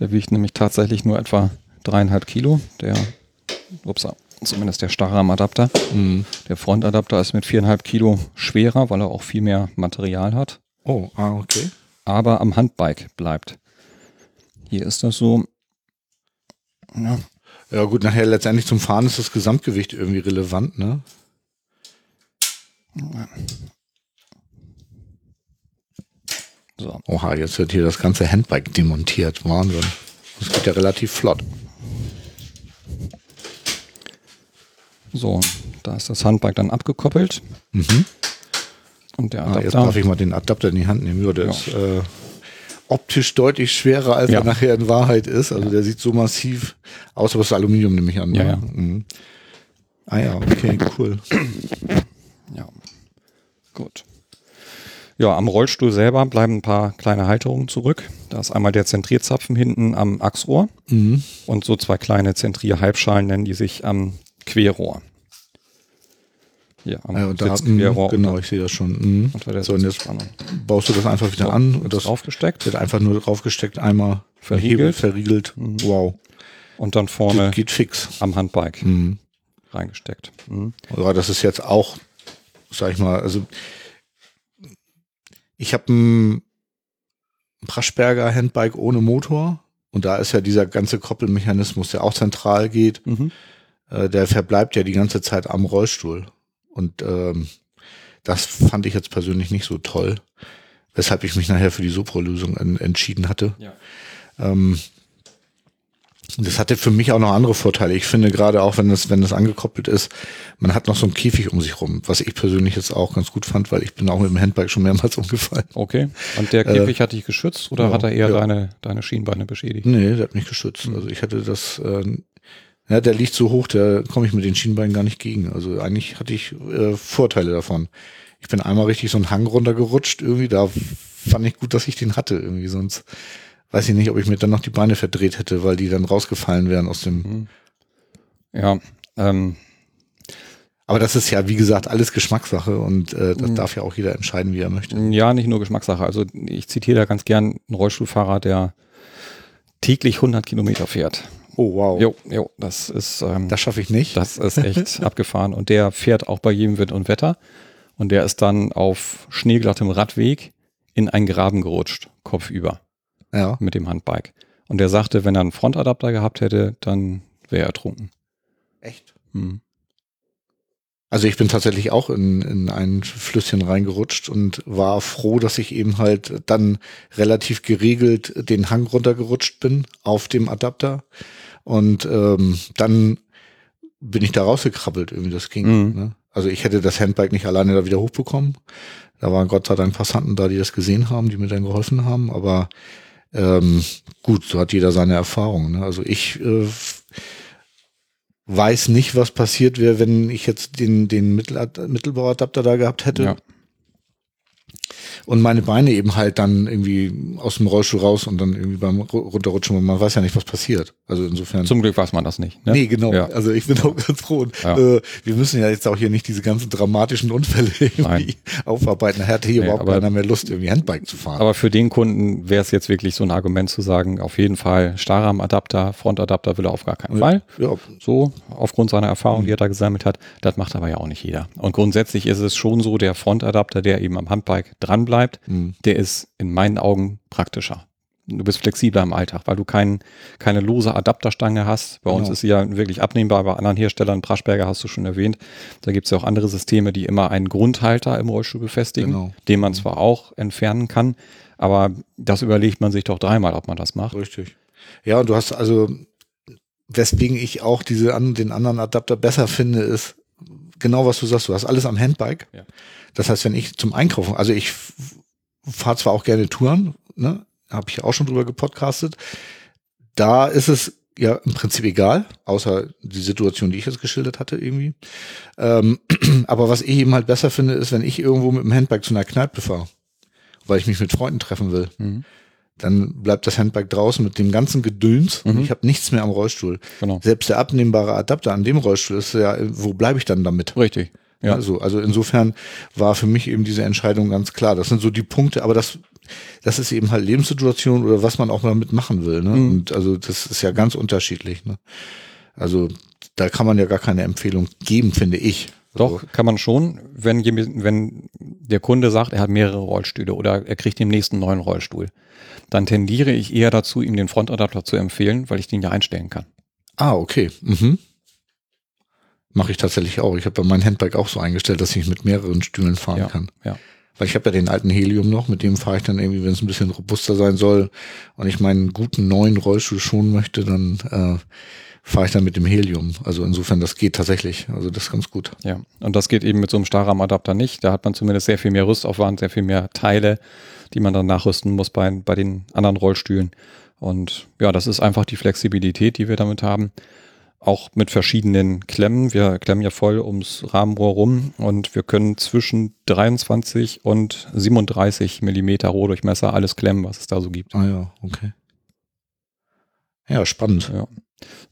Der wiegt nämlich tatsächlich nur etwa dreieinhalb Kilo. Der, ups, zumindest der Starrahmenadapter. Mhm. Der Frontadapter ist mit viereinhalb Kilo schwerer, weil er auch viel mehr Material hat, Oh, ah, okay. aber am Handbike bleibt. Hier ist das so. Ja, Ja gut, nachher letztendlich zum Fahren ist das Gesamtgewicht irgendwie relevant, ne? so. Oha, jetzt wird hier das ganze Handbike demontiert. Wahnsinn. Das geht ja relativ flott. so, da ist das Handbike dann abgekoppelt. Mhm. Und der Ah, jetzt Adapter. darf ich mal den Adapter in die Hand nehmen. Ja, der Ja. ist äh, optisch deutlich schwerer, als Ja. er nachher in Wahrheit ist. Also der sieht so massiv aus, aber es ist Aluminium, nehme ich an. Ja, ne? ja. Mhm. Ah ja, okay, cool. Ja, gut. Ja, am Rollstuhl selber bleiben ein paar kleine Halterungen zurück. Da ist einmal der Zentrierzapfen hinten am Achsrohr Mhm. und so zwei kleine Zentrierhalbschalen nennen die sich am Querrohr. Hier am Ja, und da, mh, genau, ich sehe das schon. Der So, und jetzt baust du das einfach wieder So, an und das draufgesteckt. wird einfach nur draufgesteckt, einmal Verriegelt. Verriegelt. Mhm. Wow. Und dann vorne geht fix. am Handbike Mhm. reingesteckt. Mhm. Ja, das ist jetzt auch, sag ich mal, also ich habe ein Praschberger Handbike ohne Motor und da ist ja dieser ganze Koppelmechanismus, der auch zentral geht, Mhm. äh, der verbleibt ja die ganze Zeit am Rollstuhl. Und ähm, das fand ich jetzt persönlich nicht so toll, weshalb ich mich nachher für die Sopro-Lösung en entschieden hatte. Ja. Ähm, das hatte für mich auch noch andere Vorteile. Ich finde gerade auch, wenn das, wenn das angekoppelt ist, man hat noch so einen Käfig um sich rum, was ich persönlich jetzt auch ganz gut fand, weil ich bin auch mit dem Handbike schon mehrmals umgefallen. Okay. Und der Käfig hat dich geschützt oder Äh, ja, hat er eher ja. deine, deine Schienbeine beschädigt? Nee, der hat mich geschützt. Also ich hatte das, äh, ja, der liegt so hoch, da komme ich mit den Schienbeinen gar nicht gegen. Also eigentlich hatte ich äh, Vorteile davon. Ich bin einmal richtig so einen Hang runtergerutscht irgendwie, da fand ich gut, dass ich den hatte irgendwie, sonst weiß ich nicht, ob ich mir dann noch die Beine verdreht hätte, weil die dann rausgefallen wären aus dem. Ja. Ähm, Aber das ist ja, wie gesagt, alles Geschmackssache und äh, das Mhm. darf ja auch jeder entscheiden, wie er möchte. ja, nicht nur Geschmackssache. Also ich zitiere da ganz gern einen Rollstuhlfahrer, der täglich 100 Kilometer fährt. Oh, wow. Jo, jo, das ist, ähm, Das schaffe ich nicht. das ist echt abgefahren. Und der fährt auch bei jedem Wind und Wetter. Und der ist dann auf schneeglattem Radweg in einen Graben gerutscht, kopfüber, ja. mit dem Handbike. Und der sagte, wenn er einen Frontadapter gehabt hätte, dann wäre er ertrunken. Echt? Hm. Also ich bin tatsächlich auch in, in ein Flüsschen reingerutscht und war froh, dass ich eben halt dann relativ geregelt den Hang runtergerutscht bin auf dem Adapter. Und ähm, dann bin ich da rausgekrabbelt, irgendwie das ging. Mhm. Ne? Also ich hätte das Handbike nicht alleine da wieder hochbekommen. Da waren Gott sei Dank Passanten da, die das gesehen haben, die mir dann geholfen haben. Aber ähm, gut, so hat jeder seine Erfahrung. Ne? Also ich äh, weiß nicht, was passiert wäre, wenn ich jetzt den, den Mittel, Mittelbauadapter da gehabt hätte. Ja. Und meine Beine eben halt dann irgendwie aus dem Rollstuhl raus und dann irgendwie beim Ru- Runterrutschen, man weiß ja nicht, was passiert. Also insofern. Zum Glück weiß man das nicht. Ne? Nee, genau. Ja. Also ich bin auch ganz froh. Und, Ja. äh, wir müssen ja jetzt auch hier nicht diese ganzen dramatischen Unfälle irgendwie Nein. aufarbeiten. Da hatte hier Nee, überhaupt aber- keiner mehr Lust, irgendwie Handbike zu fahren. Aber für den Kunden wäre es jetzt wirklich so ein Argument zu sagen, auf jeden Fall Stahlrahmenadapter, Frontadapter will er auf gar keinen Fall. ja, So, aufgrund seiner Erfahrung, die er da gesammelt hat. Das macht aber ja auch nicht jeder. Und grundsätzlich ist es schon so, der Frontadapter, der eben am Handbike dran bleibt, Mhm. der ist in meinen Augen praktischer. Du bist flexibler im Alltag, weil du kein, keine lose Adapterstange hast. Bei uns Genau. ist sie ja wirklich abnehmbar. Bei anderen Herstellern, Praschberger hast du schon erwähnt, da gibt es ja auch andere Systeme, die immer einen Grundhalter im Rollstuhl befestigen, Genau. den man zwar auch entfernen kann, aber das überlegt man sich doch dreimal, ob man das macht. Richtig. Ja, und du hast also, weswegen ich auch diese an, den anderen Adapter besser finde, ist genau was du sagst. Du hast alles am Handbike. Ja. Das heißt, wenn ich zum Einkaufen, also ich fahre zwar auch gerne Touren, ne, habe ich auch schon drüber gepodcastet. Da ist es ja im Prinzip egal, außer die Situation, die ich jetzt geschildert hatte irgendwie. Ähm, aber was ich eben halt besser finde, ist, wenn ich irgendwo mit dem Handbike zu einer Kneipe fahre, weil ich mich mit Freunden treffen will Mhm. dann bleibt das Handbike draußen mit dem ganzen Gedöns und Mhm. ich habe nichts mehr am Rollstuhl. Genau. Selbst der abnehmbare Adapter an dem Rollstuhl ist ja, wo bleibe ich dann damit? Richtig. Ja. Also, also insofern war für mich eben diese Entscheidung ganz klar. Das sind so die Punkte, aber das, das ist eben halt Lebenssituation oder was man auch damit machen will. Ne? Mhm. Und also das ist ja ganz unterschiedlich. Ne? Also da kann man ja gar keine Empfehlung geben, finde ich. Doch, kann man schon, wenn, wenn der Kunde sagt, er hat mehrere Rollstühle oder er kriegt den nächsten neuen Rollstuhl, dann tendiere ich eher dazu, ihm den Frontadapter zu empfehlen, weil ich den ja einstellen kann. Ah, okay. Mhm. Mache ich tatsächlich auch. Ich habe bei meinem Handbike auch so eingestellt, dass ich mit mehreren Stühlen fahren Ja, kann. ja. Weil ich habe ja den alten Helium noch, mit dem fahre ich dann irgendwie, wenn es ein bisschen robuster sein soll und ich meinen guten neuen Rollstuhl schonen möchte, dann äh, fahre ich dann mit dem Helium. Also insofern, das geht tatsächlich. Also das ist ganz gut. Ja, und das geht eben mit so einem Stahlrahmenadapter nicht. Da hat man zumindest sehr viel mehr Rüstaufwand, sehr viel mehr Teile, die man dann nachrüsten muss bei, bei den anderen Rollstühlen. Und ja, das ist einfach die Flexibilität, die wir damit haben. Auch mit verschiedenen Klemmen. Wir klemmen ja voll ums Rahmenrohr rum und wir können zwischen 23 und 37 Millimeter Rohdurchmesser alles klemmen, was es da so gibt. Ah ja, okay. Ja, spannend. Ja.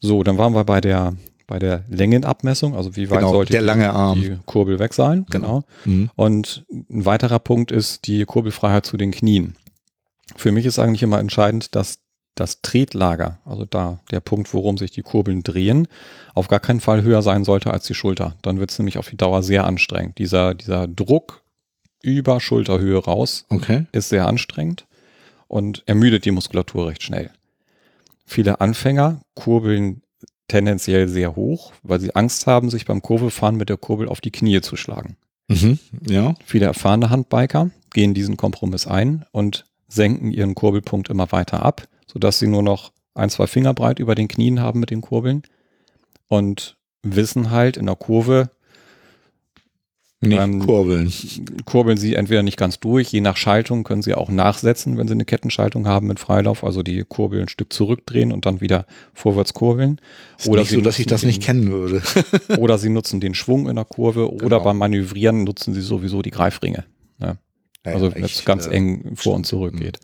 So, dann waren wir bei der, bei der Längenabmessung, also wie weit Genau, sollte der die- lange Arm. die Kurbel weg sein. Genau. Genau. Mhm. Und ein weiterer Punkt ist die Kurbelfreiheit zu den Knien. Für mich ist eigentlich immer entscheidend, dass das Tretlager, also da der Punkt, worum sich die Kurbeln drehen, auf gar keinen Fall höher sein sollte als die Schulter. Dann wird es nämlich auf die Dauer sehr anstrengend. Dieser, dieser Druck über Schulterhöhe raus Okay. ist sehr anstrengend und ermüdet die Muskulatur recht schnell. Viele Anfänger kurbeln tendenziell sehr hoch, weil sie Angst haben, sich beim Kurvefahren mit der Kurbel auf die Knie zu schlagen. Mhm. Ja. Viele erfahrene Handbiker gehen diesen Kompromiss ein und senken ihren Kurbelpunkt immer weiter ab, sodass sie nur noch ein, zwei Finger breit über den Knien haben mit den Kurbeln und wissen halt in der Kurve, Nicht Ähm, kurbeln. kurbeln sie entweder nicht ganz durch, je nach Schaltung können sie auch nachsetzen, wenn sie eine Kettenschaltung haben mit Freilauf, also die Kurbel ein Stück zurückdrehen und dann wieder vorwärts kurbeln. Ist nicht so, dass ich das den, nicht kennen würde. Oder sie nutzen den Schwung in der Kurve oder Genau. beim Manövrieren nutzen sie sowieso die Greifringe. Ja. Also Ja, wenn es ganz äh, eng vor und zurück geht.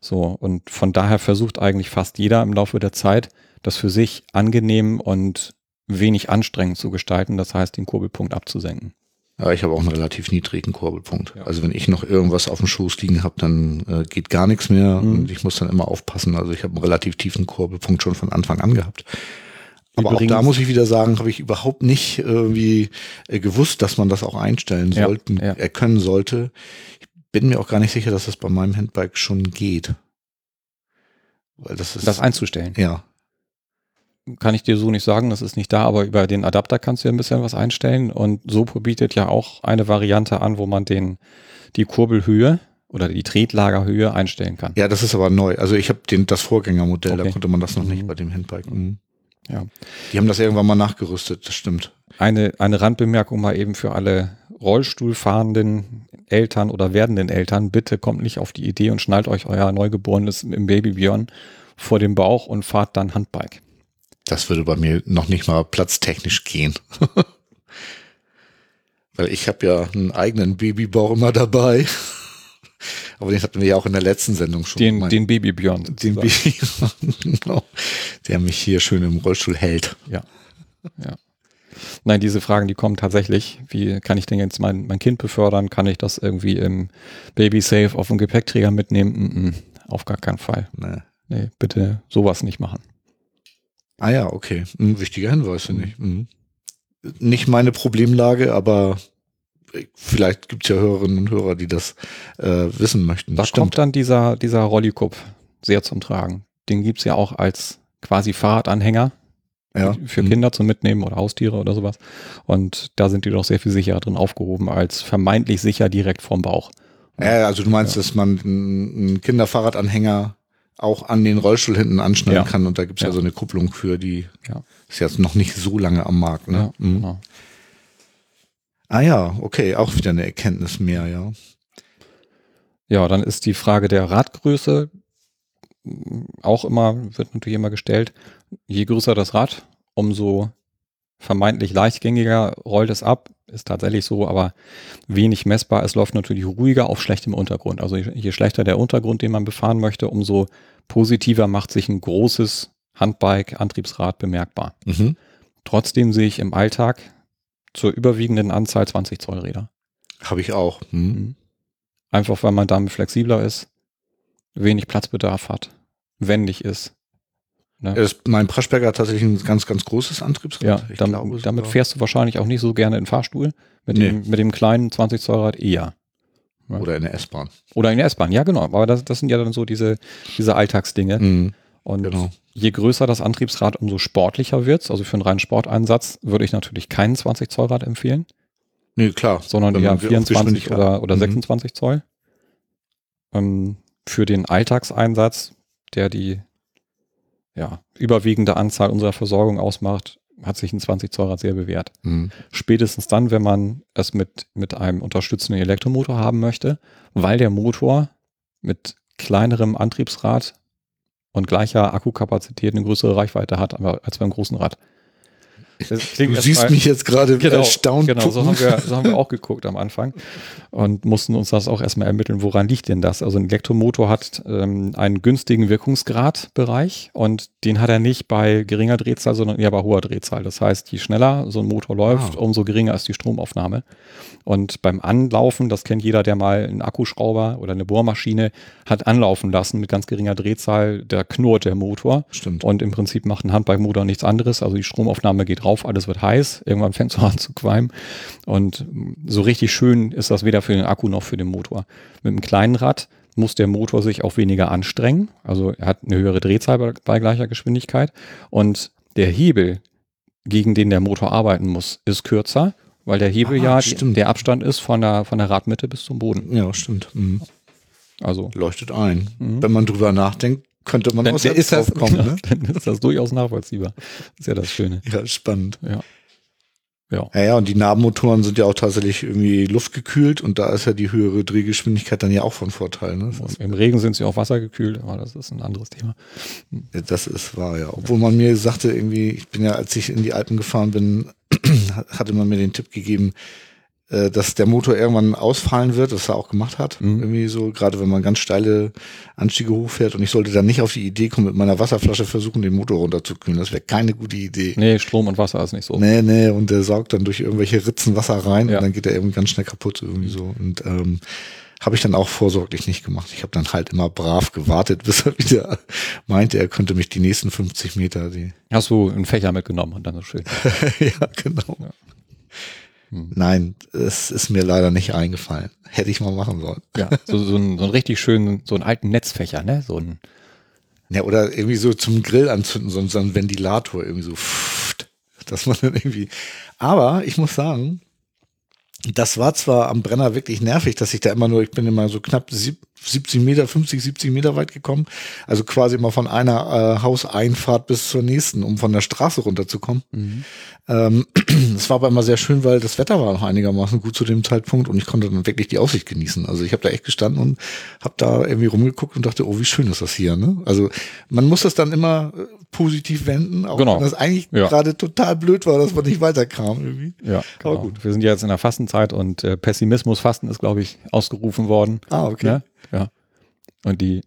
So, und von daher versucht eigentlich fast jeder im Laufe der Zeit, das für sich angenehm und wenig anstrengend zu gestalten, das heißt, den Kurbelpunkt abzusenken. Ja, ich habe auch einen relativ niedrigen Kurbelpunkt. Ja. Also wenn ich noch irgendwas auf dem Schoß liegen habe, dann äh, geht gar nichts mehr Mhm. und ich muss dann immer aufpassen. Also ich habe einen relativ tiefen Kurbelpunkt schon von Anfang an gehabt. Aber auch Übrigens- da muss ich wieder sagen, habe ich überhaupt nicht irgendwie äh, gewusst, dass man das auch einstellen Ja, sollten, ja. äh, können sollte. Ich bin mir auch gar nicht sicher, dass das bei meinem Handbike schon geht. Weil das ist Das einzustellen. ja. kann ich dir so nicht sagen, das ist nicht da, aber über den Adapter kannst du ja ein bisschen was einstellen und Sopro bietet ja auch eine Variante an, wo man den, die Kurbelhöhe oder die Tretlagerhöhe einstellen kann. Ja, das ist aber neu. Also ich habe das Vorgängermodell, da Okay. konnte man das noch nicht Mhm. bei dem Handbike. Mhm. Ja. Die haben das irgendwann mal nachgerüstet, das stimmt. Eine, eine Randbemerkung mal eben für alle Rollstuhlfahrenden Eltern oder werdenden Eltern. Bitte kommt nicht auf die Idee und schnallt euch euer Neugeborenes im Babybjörn vor dem Bauch und fahrt dann Handbike. Das würde bei mir noch nicht mal platztechnisch gehen. Weil ich habe ja einen eigenen Babybau immer dabei. Aber den hatten wir ja auch in der letzten Sendung schon. Den, den Babybjörn. den sozusagen. Baby, genau, der mich hier schön im Rollstuhl hält. Ja. ja. Nein, diese Fragen, die kommen tatsächlich. Wie kann ich denn jetzt mein, mein Kind befördern? Kann ich das irgendwie im Baby-Safe auf dem Gepäckträger mitnehmen? Mm -mm, auf gar keinen Fall. Ne. Nee, bitte sowas nicht machen. Ah ja, okay. Ein wichtiger Hinweis, finde ich. Mhm. Nicht meine Problemlage, aber vielleicht gibt's ja Hörerinnen und Hörer, die das äh, wissen möchten. Da kommt dann dieser, dieser Rollikub sehr zum Tragen. Den gibt's ja auch als quasi Fahrradanhänger ja. für Mhm. Kinder zum Mitnehmen oder Haustiere oder sowas. Und da sind die doch sehr viel sicherer drin aufgehoben als vermeintlich sicher direkt vorm Bauch. Ja, also du meinst, dass man einen Kinderfahrradanhänger auch an den Rollstuhl hinten anschneiden Ja. kann und da gibt's ja. Ja. so eine Kupplung für, die Ja. ist jetzt noch nicht so lange am Markt. Ne? Ja, Mhm. genau. Ah ja, okay, auch wieder eine Erkenntnis mehr, ja. Ja, dann ist die Frage der Radgröße auch immer, wird natürlich immer gestellt. Je größer das Rad, umso vermeintlich leichtgängiger rollt es ab. Ist tatsächlich so, aber wenig messbar. Es läuft natürlich ruhiger auf schlechtem Untergrund. Also je, je schlechter der Untergrund, den man befahren möchte, umso positiver macht sich ein großes Handbike-Antriebsrad bemerkbar. Mhm. Trotzdem sehe ich im Alltag zur überwiegenden Anzahl 20 Zoll Räder. Habe ich auch. Mhm. Mhm. Einfach weil man damit flexibler ist, wenig Platzbedarf hat, wendig ist. Ne? Das, mein Praschberger hat tatsächlich ein ganz, ganz großes Antriebsrad. ja, ich dam- glaube damit fährst du wahrscheinlich auch nicht so gerne in den Fahrstuhl. Mit, Nee. dem, mit dem kleinen 20 Zoll Rad eher. Oder in der S-Bahn. Oder in der S-Bahn, ja genau. Aber das, das sind ja dann so diese, diese Alltagsdinge. Mhm. Und Genau. je größer das Antriebsrad, umso sportlicher wird's. Also für einen reinen Sporteinsatz würde ich natürlich keinen 20 Zoll Rad empfehlen. Nee, klar. sondern eher man auf 24 Geschwindigkeit- oder, oder Mhm. 26 Zoll. Ähm, für den Alltagseinsatz, der die ja, überwiegende Anzahl unserer Versorgung ausmacht, hat sich ein 20 Zoll Rad sehr bewährt. Mhm. Spätestens dann, wenn man es mit, mit einem unterstützenden Elektromotor haben möchte, weil der Motor mit kleinerem Antriebsrad und gleicher Akkukapazität eine größere Reichweite hat als beim großen Rad. Du siehst mal- mich jetzt gerade genau, erstaunt Genau, so haben, wir, so haben wir auch geguckt am Anfang und mussten uns das auch erstmal ermitteln, woran liegt denn das? Also ein Elektromotor hat ähm, einen günstigen Wirkungsgradbereich und den hat er nicht bei geringer Drehzahl, sondern eher bei hoher Drehzahl. Das heißt, je schneller so ein Motor läuft, Ah. umso geringer ist die Stromaufnahme. Und beim Anlaufen, das kennt jeder, der mal einen Akkuschrauber oder eine Bohrmaschine hat anlaufen lassen mit ganz geringer Drehzahl, da knurrt der Motor. Stimmt. Und im Prinzip macht ein Handbikemotor nichts anderes. Also die Stromaufnahme geht rauf, alles wird heiß. Irgendwann fängt es an zu qualmen. Und so richtig schön ist das weder für den Akku noch für den Motor. Mit einem kleinen Rad muss der Motor sich auch weniger anstrengen. Also er hat eine höhere Drehzahl bei, bei gleicher Geschwindigkeit. Und der Hebel, gegen den der Motor arbeiten muss, ist kürzer, weil der Hebel Ah, ja stimmt. der Abstand ist von der, von der Radmitte bis zum Boden. Ja, stimmt. Mhm. Also Leuchtet ein. Mhm. Wenn man drüber nachdenkt, könnte man dann, selbst ist das, kommen. Ne? dann ist das durchaus nachvollziehbar. ist ja das Schöne. Ja, spannend. Ja. Ja. Ja, ja, und die Nabenmotoren sind ja auch tatsächlich irgendwie luftgekühlt und da ist ja die höhere Drehgeschwindigkeit dann ja auch von Vorteil. Ne? Das, Im Regen sind sie auch wassergekühlt, aber das ist ein anderes Thema. ist, das ist wahr, ja. Obwohl man mir sagte, irgendwie, ich bin ja, als ich in die Alpen gefahren bin, hatte man mir den Tipp gegeben, äh, dass der Motor irgendwann ausfallen wird, was er auch gemacht hat. Mhm. Irgendwie so, gerade wenn man ganz steile Anstiege hochfährt und ich sollte dann nicht auf die Idee kommen, mit meiner Wasserflasche versuchen, den Motor runterzukühlen. Das wäre keine gute Idee. Nee, Strom und Wasser ist nicht so. Nee, nee, und der saugt dann durch irgendwelche Ritzen Wasser rein Ja. und dann geht er irgendwie ganz schnell kaputt irgendwie so. Und ähm, habe ich dann auch vorsorglich nicht gemacht. Ich habe dann halt immer brav gewartet, bis er wieder meinte, er könnte mich die nächsten 50 Meter. Die Hast du einen Fächer mitgenommen und dann ist schön. ja, genau. Ja. Hm. Nein, es ist mir leider nicht eingefallen. Hätte ich mal machen sollen. Ja. So, so, einen, so einen richtig schönen, so einen alten Netzfächer, ne? So ein, Ja, oder irgendwie so zum Grill anzünden, so, ein Ventilator irgendwie so, pfft, dass man dann irgendwie. Aber ich muss sagen, das war zwar am Brenner wirklich nervig, dass ich da immer nur, ich bin immer so knapp sieb- 70 Meter, 50, 70 Meter weit gekommen. Also quasi mal von einer äh, Hauseinfahrt bis zur nächsten, um von der Straße runterzukommen. Ähm, es war aber immer sehr schön, weil das Wetter war noch einigermaßen gut zu dem Zeitpunkt und ich konnte dann wirklich die Aussicht genießen. Also ich habe da echt gestanden und habe da irgendwie rumgeguckt und dachte, oh, wie schön ist das hier. Ne? Also man muss das dann immer äh, positiv wenden, auch Genau. wenn das eigentlich Ja. gerade total blöd war, dass man nicht weiterkam irgendwie. ja, Aber genau. gut. Wir sind ja jetzt in der Fastenzeit und äh, Pessimismusfasten ist, glaube ich, ausgerufen worden. Ah, okay. Ne? Ja. Und die,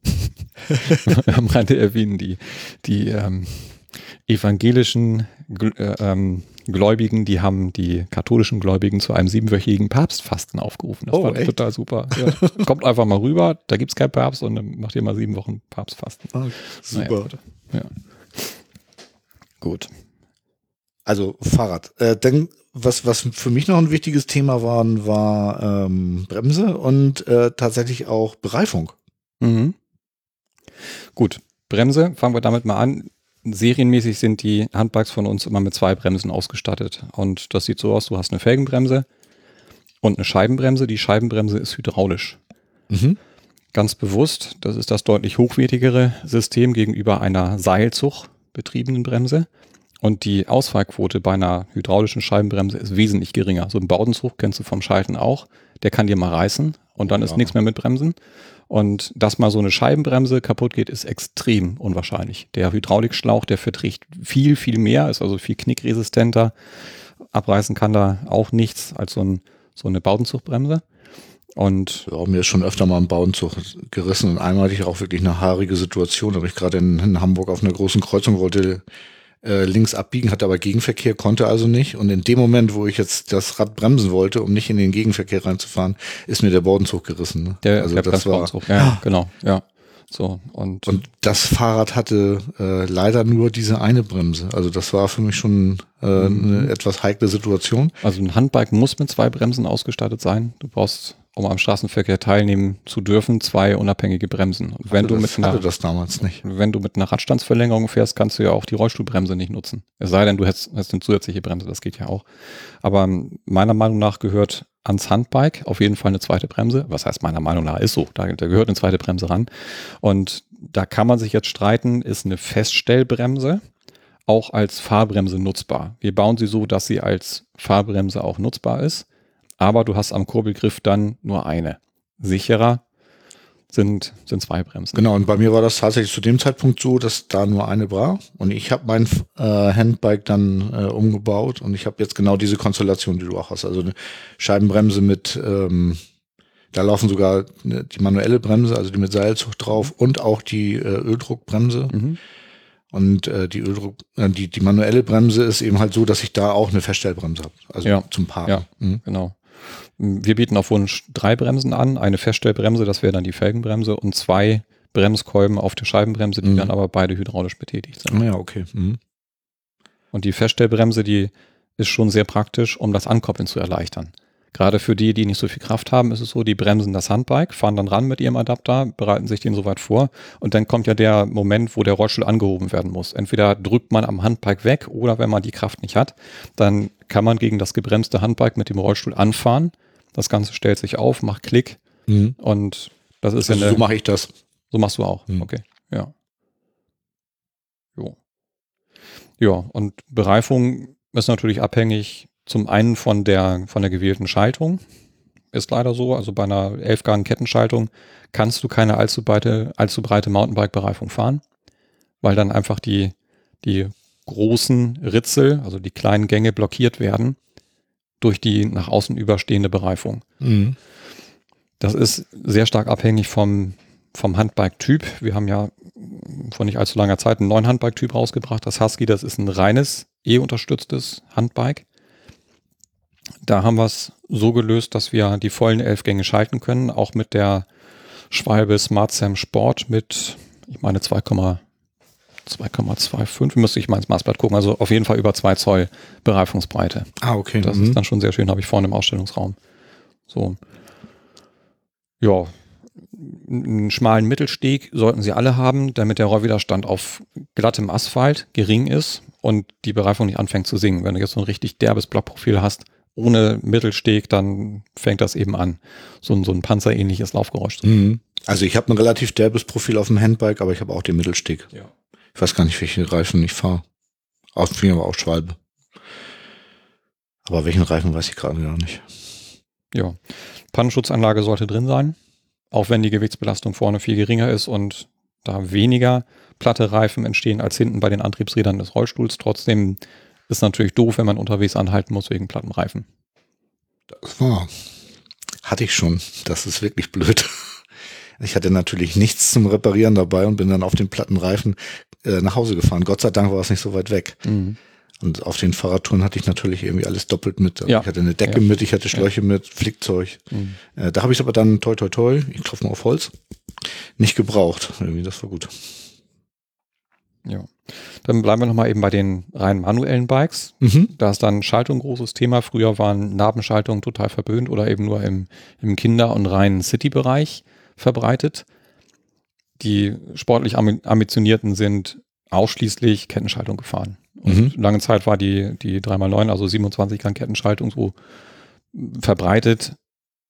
am Rande erwähnen, die, die ähm, evangelischen Gl- äh, ähm, Gläubigen, die haben die katholischen Gläubigen zu einem siebenwöchigen Papstfasten aufgerufen. Das Oh, war echt? total super. Ja. Kommt einfach mal rüber, da gibt's kein Papst und dann macht ihr mal sieben Wochen Papstfasten. Ah, Naja, super. gut. ja. Gut. Also Fahrrad. Äh, dann, was, was für mich noch ein wichtiges Thema waren, war ähm, Bremse und äh, tatsächlich auch Bereifung. Mhm. Gut, Bremse, fangen wir damit mal an. Serienmäßig sind die Handbikes von uns immer mit zwei Bremsen ausgestattet. Und das sieht so aus, du hast eine Felgenbremse und eine Scheibenbremse. Die Scheibenbremse ist hydraulisch. Mhm. Ganz bewusst, das ist das deutlich hochwertigere System gegenüber einer Seilzug betriebenen Bremse. Und die Ausfallquote bei einer hydraulischen Scheibenbremse ist wesentlich geringer. So ein Baudenzug kennst du vom Schalten auch. Der kann dir mal reißen und dann ist Ja. nichts mehr mit Bremsen. Und dass mal so eine Scheibenbremse kaputt geht, ist extrem unwahrscheinlich. Der Hydraulikschlauch, der verträgt viel, viel mehr, ist also viel knickresistenter. Abreißen kann da auch nichts als so, ein, so eine Baudenzugbremse. Und Ja, mir ist schon öfter mal ein Bauenzug gerissen und einmal hatte ich auch wirklich eine haarige Situation. Da habe ich gerade in, in Hamburg auf einer großen Kreuzung wollte äh, links abbiegen, hatte aber Gegenverkehr, konnte also nicht. Und in dem Moment, wo ich jetzt das Rad bremsen wollte, um nicht in den Gegenverkehr reinzufahren, ist mir der Bordenzug gerissen. Ne? der, also der das war. Ja, genau, ja. So, und, und das Fahrrad hatte äh, leider nur diese eine Bremse. Also das war für mich schon äh, Mhm. eine etwas heikle Situation. also ein Handbike muss mit zwei Bremsen ausgestattet sein. Du brauchst, um am Straßenverkehr teilnehmen zu dürfen, zwei unabhängige Bremsen. Und wenn Also du das mit einer hatte das damals nicht. wenn du mit einer Radstandsverlängerung fährst, kannst du ja auch die Rollstuhlbremse nicht nutzen. Es sei denn, du hast, hast eine zusätzliche Bremse, das geht ja auch. Aber meiner Meinung nach gehört ans Handbike auf jeden Fall eine zweite Bremse. Was heißt meiner Meinung nach? Ist so. Da, da gehört eine zweite Bremse ran. Und da kann man sich jetzt streiten, ist eine Feststellbremse auch als Fahrbremse nutzbar. Wir bauen sie so, dass sie als Fahrbremse auch nutzbar ist. Aber du hast am Kurbelgriff dann nur eine. Sicherer sind, sind zwei Bremsen. Genau, und bei mir war das tatsächlich zu dem Zeitpunkt so, dass da nur eine war. Und ich habe mein äh, Handbike dann äh, umgebaut und ich habe jetzt genau diese Konstellation, die du auch hast. Also eine Scheibenbremse mit, ähm, da laufen sogar ne, die manuelle Bremse, also die mit Seilzug drauf und auch die äh, Öldruckbremse. Mhm. Und äh, die Öldruck, äh, die, die manuelle Bremse ist eben halt so, dass ich da auch eine Feststellbremse habe. Also Ja. zum Parken. Ja. Mhm. Genau. Wir bieten auf Wunsch drei Bremsen an. Eine Feststellbremse, das wäre dann die Felgenbremse und zwei Bremskolben auf der Scheibenbremse, die Mhm. dann aber beide hydraulisch betätigt sind. Ja, okay. Mhm. Und die Feststellbremse, die ist schon sehr praktisch, um das Ankoppeln zu erleichtern. Gerade für die, die nicht so viel Kraft haben, ist es so, die bremsen das Handbike, fahren dann ran mit ihrem Adapter, bereiten sich den soweit vor und dann kommt ja der Moment, wo der Rollstuhl angehoben werden muss. Entweder drückt man am Handbike weg oder wenn man die Kraft nicht hat, dann kann man gegen das gebremste Handbike mit dem Rollstuhl anfahren. Das Ganze stellt sich auf, macht Klick Mhm. und das ist ja Also eine, so mache ich das. so machst du auch. Hm. Okay. Ja. Jo. Ja, und Bereifung ist natürlich abhängig zum einen von der, von der gewählten Schaltung. Ist leider so. Also bei einer 11 Gang Kettenschaltung kannst du keine allzu breite, allzu breite Mountainbike-Bereifung fahren, weil dann einfach die, die großen Ritzel, also die kleinen Gänge blockiert werden durch die nach außen überstehende Bereifung. Mhm. Das ist sehr stark abhängig vom, vom Handbike-Typ. Wir haben ja vor nicht allzu langer Zeit einen neuen Handbike-Typ rausgebracht. Das Husky, das ist ein reines E-unterstütztes Handbike. Da haben wir es so gelöst, dass wir die vollen elf Gänge schalten können, auch mit der Schwalbe Smart Sam Sport mit, ich meine, 2,2 2,25, müsste ich mal ins Maßblatt gucken, also auf jeden Fall über 2 Zoll Bereifungsbreite. Ah, okay. Das Mhm. ist dann schon sehr schön, habe ich vorne im Ausstellungsraum. So. Ja. Einen schmalen Mittelsteg sollten Sie alle haben, damit der Rollwiderstand auf glattem Asphalt gering ist und die Bereifung nicht anfängt zu singen. Wenn du jetzt so ein richtig derbes Blockprofil hast, ohne Mittelsteg, dann fängt das eben an, so ein, so ein panzerähnliches Laufgeräusch zu Mhm. Also ich habe ein relativ derbes Profil auf dem Handbike, aber ich habe auch den Mittelsteg. Ja. Ich weiß gar nicht, welche Reifen ich fahre. Auf jeden Fall auch Schwalbe. Aber welchen Reifen weiß ich gerade gar nicht. Ja. Pannenschutzanlage sollte drin sein, auch wenn die Gewichtsbelastung vorne viel geringer ist und da weniger platte Reifen entstehen als hinten bei den Antriebsrädern des Rollstuhls. Trotzdem ist natürlich doof, wenn man unterwegs anhalten muss wegen platten Reifen. Das war. Hatte ich schon. Das ist wirklich blöd. Ich hatte natürlich nichts zum Reparieren dabei und bin dann auf den platten Reifen äh, nach Hause gefahren. Gott sei Dank war es nicht so weit weg. Und auf den Fahrradtouren hatte ich natürlich irgendwie alles doppelt mit. Also Ja. Ich hatte eine Decke Ja. mit, ich hatte Schläuche mit, Flickzeug. Mhm. Äh, da habe ich aber dann toi toi toi, ich klopfe mal auf Holz, nicht gebraucht. Irgendwie, das war gut. Ja. Dann bleiben wir nochmal eben bei den rein manuellen Bikes. Mhm. Da ist dann Schaltung ein großes Thema. Früher waren Nabenschaltungen total verböhnt oder eben nur im, im Kinder- und reinen City-Bereich verbreitet. Die sportlich ambi- ambitionierten sind ausschließlich Kettenschaltung gefahren. Und lange Zeit war die, die 3x9, also 27 Gang Kettenschaltung so verbreitet.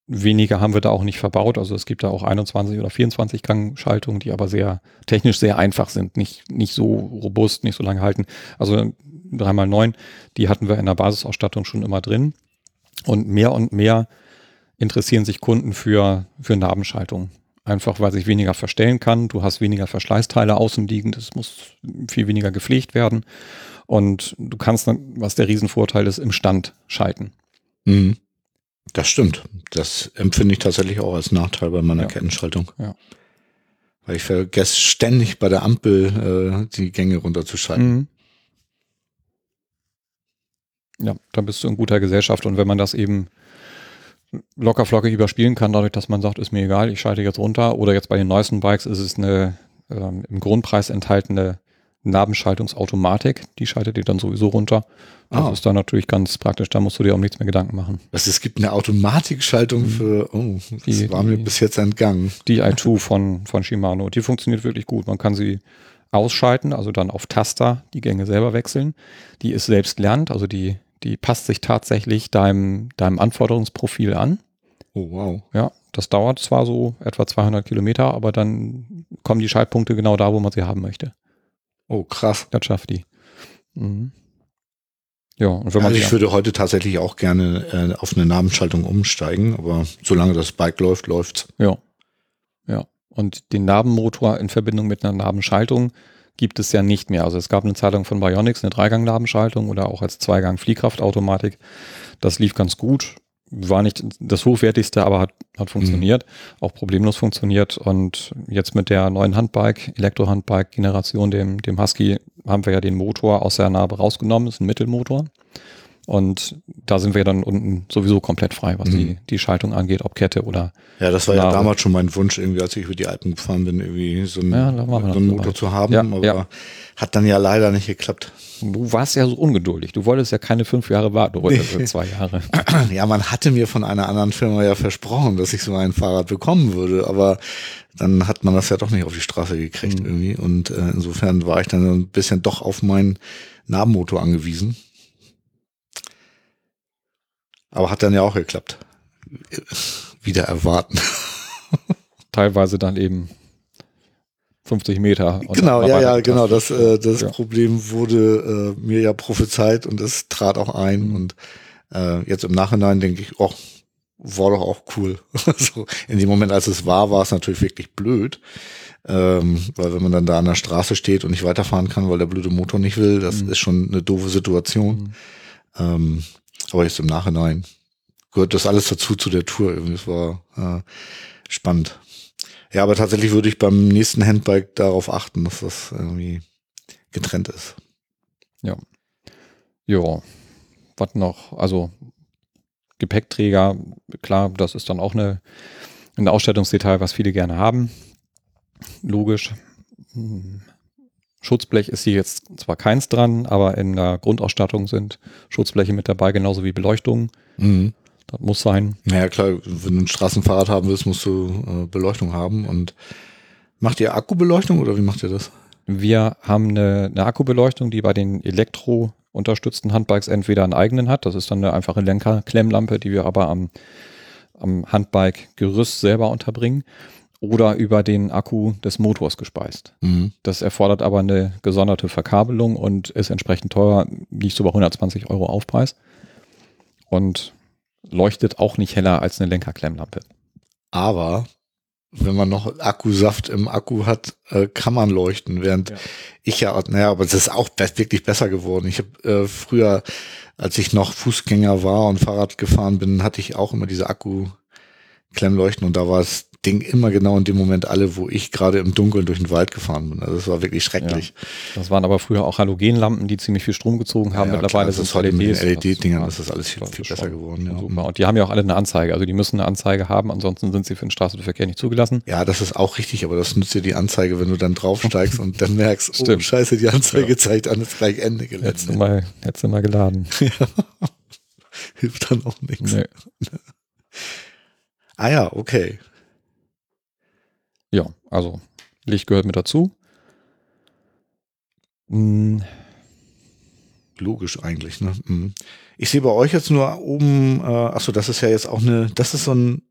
Weniger haben wir da auch nicht verbaut. Also es gibt da auch 21 oder 24 Gang Schaltungen, die aber sehr technisch sehr einfach sind, nicht, nicht so robust, nicht so lange halten. Also 3x9, die hatten wir in der Basisausstattung schon immer drin. Und mehr und mehr interessieren sich Kunden für, für Nabenschaltung. Einfach weil sich weniger verstellen kann. Du hast weniger Verschleißteile außen liegen. Das muss viel weniger gepflegt werden. Und du kannst dann, was der Riesenvorteil ist, im Stand schalten. Mhm. Das stimmt. Das empfinde ich tatsächlich auch als Nachteil bei meiner Ja. Kettenschaltung. Ja. Weil ich vergesse ständig bei der Ampel äh, die Gänge runterzuschalten. Mhm. Ja, dann bist du in guter Gesellschaft. Und wenn man das eben locker flockig überspielen kann, dadurch, dass man sagt, ist mir egal, ich schalte jetzt runter. Oder jetzt bei den neuesten Bikes ist es eine ähm, im Grundpreis enthaltene Nabenschaltungsautomatik. Die schaltet dir dann sowieso runter. Das Ah. ist dann natürlich ganz praktisch. Da musst du dir um nichts mehr Gedanken machen. Also es gibt eine Automatikschaltung für, oh, das Mhm. Die- war mir die- bis jetzt entgangen. Die i2 von, von Shimano. Die funktioniert wirklich gut. Man kann sie ausschalten, also dann auf Taster die Gänge selber wechseln. Die ist selbst lernt, also die, die passt sich tatsächlich deinem, deinem Anforderungsprofil an. Oh, wow. Ja, das dauert zwar so etwa 200 Kilometer, aber dann kommen die Schaltpunkte genau da, wo man sie haben möchte. Oh, krass. Das schafft die. Mhm. Ja, und wenn man Also ich würde heute tatsächlich auch gerne äh, auf eine Namensschaltung umsteigen, aber solange das Bike läuft, läuft's. Ja. Ja. Und den Nabenmotor in Verbindung mit einer Nabenschaltung gibt es ja nicht mehr. Also es gab eine Zeitung von Bionics, eine Dreigang-Nabenschaltung oder auch als Zweigang-Fliehkraftautomatik. Das lief ganz gut. War nicht das hochwertigste, aber hat, hat funktioniert. Mhm. Auch problemlos funktioniert. Und jetzt mit der neuen Handbike, Elektro-Handbike-Generation, dem, dem Husky, haben wir ja den Motor aus der Narbe rausgenommen. Das ist ein Mittelmotor. Und da sind wir dann unten sowieso komplett frei, was mhm. die, die Schaltung angeht, ob Kette oder. Ja, das war Narbe. ja damals schon mein Wunsch, irgendwie, als ich über die Alpen gefahren bin, irgendwie so, ein, ja, so einen Motor dabei. zu haben, ja, aber ja. hat dann ja leider nicht geklappt. Du warst ja so ungeduldig. Du wolltest ja keine fünf Jahre warten, du wolltest nee. zwei Jahre. Ja, man hatte mir von einer anderen Firma ja versprochen, dass ich so ein Fahrrad bekommen würde, aber dann hat man das ja doch nicht auf die Straße gekriegt mhm. irgendwie. Und äh, insofern war ich dann ein bisschen doch auf meinen Nabenmotor angewiesen. Aber hat dann ja auch geklappt. Wieder erwarten. Teilweise dann eben 50 Meter. genau, ja, ja, genau. Das, äh, das ja. Problem wurde äh, mir ja prophezeit und es trat auch ein. Mhm. Und äh, jetzt im Nachhinein denke ich, oh, war doch auch cool. so, in dem Moment, als es war, war es natürlich wirklich blöd. Ähm, weil wenn man dann da an der Straße steht und nicht weiterfahren kann, weil der blöde Motor nicht will, das mhm. ist schon eine doofe Situation. Mhm. Ähm, aber jetzt im Nachhinein gehört das alles dazu zu der Tour. Es war äh, spannend. Ja, aber tatsächlich würde ich beim nächsten Handbike darauf achten, dass das irgendwie getrennt ist. Ja. Ja. Was noch? Also Gepäckträger, klar, das ist dann auch eine, ein Ausstattungsdetail, was viele gerne haben. Logisch. Schutzblech ist hier jetzt zwar keins dran, aber in der Grundausstattung sind Schutzbleche mit dabei, genauso wie Beleuchtung. Mhm. Das muss sein. Naja, klar, wenn du ein Straßenfahrrad haben willst, musst du äh, Beleuchtung haben. Und macht ihr Akkubeleuchtung oder wie macht ihr das? Wir haben eine, eine Akkubeleuchtung, die bei den Elektro unterstützten Handbikes entweder einen eigenen hat, das ist dann eine einfache Lenkerklemmlampe, die wir aber am, am Handbike-Gerüst selber unterbringen, oder über den Akku des Motors gespeist. Mhm. Das erfordert aber eine gesonderte Verkabelung und ist entsprechend teuer, liegt so bei 120 Euro Aufpreis und leuchtet auch nicht heller als eine Lenkerklemmlampe. Aber wenn man noch Akkusaft im Akku hat, äh, kann man leuchten, während ja. ich ja, naja, aber es ist auch wirklich besser geworden. Ich habe äh, früher, als ich noch Fußgänger war und Fahrrad gefahren bin, hatte ich auch immer diese Akku-Klemmleuchten und da war es Ding immer genau in dem Moment alle, wo ich gerade im Dunkeln durch den Wald gefahren bin. Also das war wirklich schrecklich. Ja. Das waren aber früher auch Halogenlampen, die ziemlich viel Strom gezogen haben. Ja, Mittlerweile sind es heute LEDs. LED-Dingern ist das alles viel, viel besser geworden. Ja. Super. Und die haben ja auch alle eine Anzeige. Also die müssen eine Anzeige haben, ansonsten sind sie für den Straßenverkehr nicht zugelassen. Ja, das ist auch richtig, aber das nutzt dir die Anzeige, wenn du dann draufsteigst und dann merkst, oh, Stimmt. oh scheiße, die Anzeige ja. zeigt an, ist gleich Ende geletzt. Hättest du mal, hättest du mal geladen. Hilft dann auch nichts. Nee. ah ja, okay. Ja, also Licht gehört mit dazu. Hm. Logisch eigentlich, ne? Hm. Ich sehe bei euch jetzt nur oben, äh, achso, das ist ja jetzt auch eine, das ist so ein,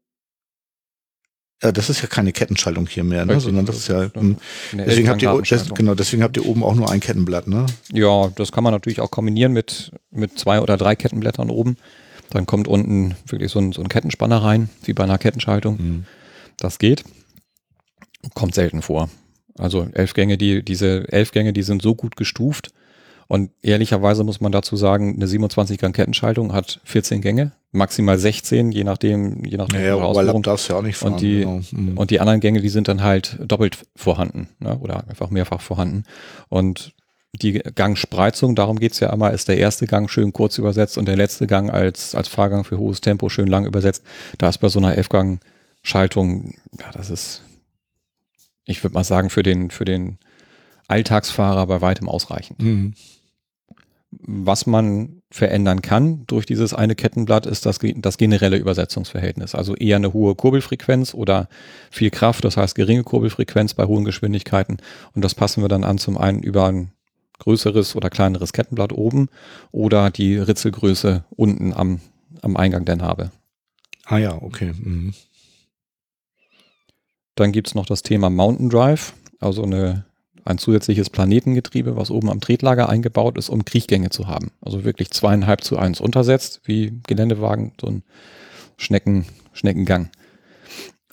ja, das ist ja keine Kettenschaltung hier mehr, ne? sondern das ist ja, hm, deswegen habt ihr, das, genau, deswegen habt ihr oben auch nur ein Kettenblatt, ne? Ja, das kann man natürlich auch kombinieren mit, mit zwei oder drei Kettenblättern oben. Dann kommt unten wirklich so ein, so ein Kettenspanner rein, wie bei einer Kettenschaltung. Mhm. Das geht. Kommt selten vor. Also elf Gänge, die, diese elf Gänge, die sind so gut gestuft. Und ehrlicherweise muss man dazu sagen, eine 27 Gang Kettenschaltung hat 14 Gänge, maximal 16, je nachdem, je nachdem. Ja, ja darfst du ja auch nicht fahren. Und die, genau. mhm. und die anderen Gänge, die sind dann halt doppelt vorhanden, ne? oder einfach mehrfach vorhanden. Und die Gangspreizung, darum geht's ja immer, ist der erste Gang schön kurz übersetzt und der letzte Gang als, als Fahrgang für hohes Tempo schön lang übersetzt. Da ist bei so einer Elfgang-Schaltung, ja, das ist ich würde mal sagen, für den, für den Alltagsfahrer bei weitem ausreichend. Mhm. Was man verändern kann durch dieses eine Kettenblatt ist das, das generelle Übersetzungsverhältnis. Also eher eine hohe Kurbelfrequenz oder viel Kraft, das heißt geringe Kurbelfrequenz bei hohen Geschwindigkeiten. Und das passen wir dann an zum einen über ein größeres oder kleineres Kettenblatt oben oder die Ritzelgröße unten am, am Eingang der Narbe. Ah ja, okay. Mhm. Dann gibt's noch das Thema Mountain Drive, also eine, ein zusätzliches Planetengetriebe, was oben am Tretlager eingebaut ist, um Kriechgänge zu haben. Also wirklich zweieinhalb zu eins untersetzt, wie Geländewagen, so ein Schnecken, Schneckengang.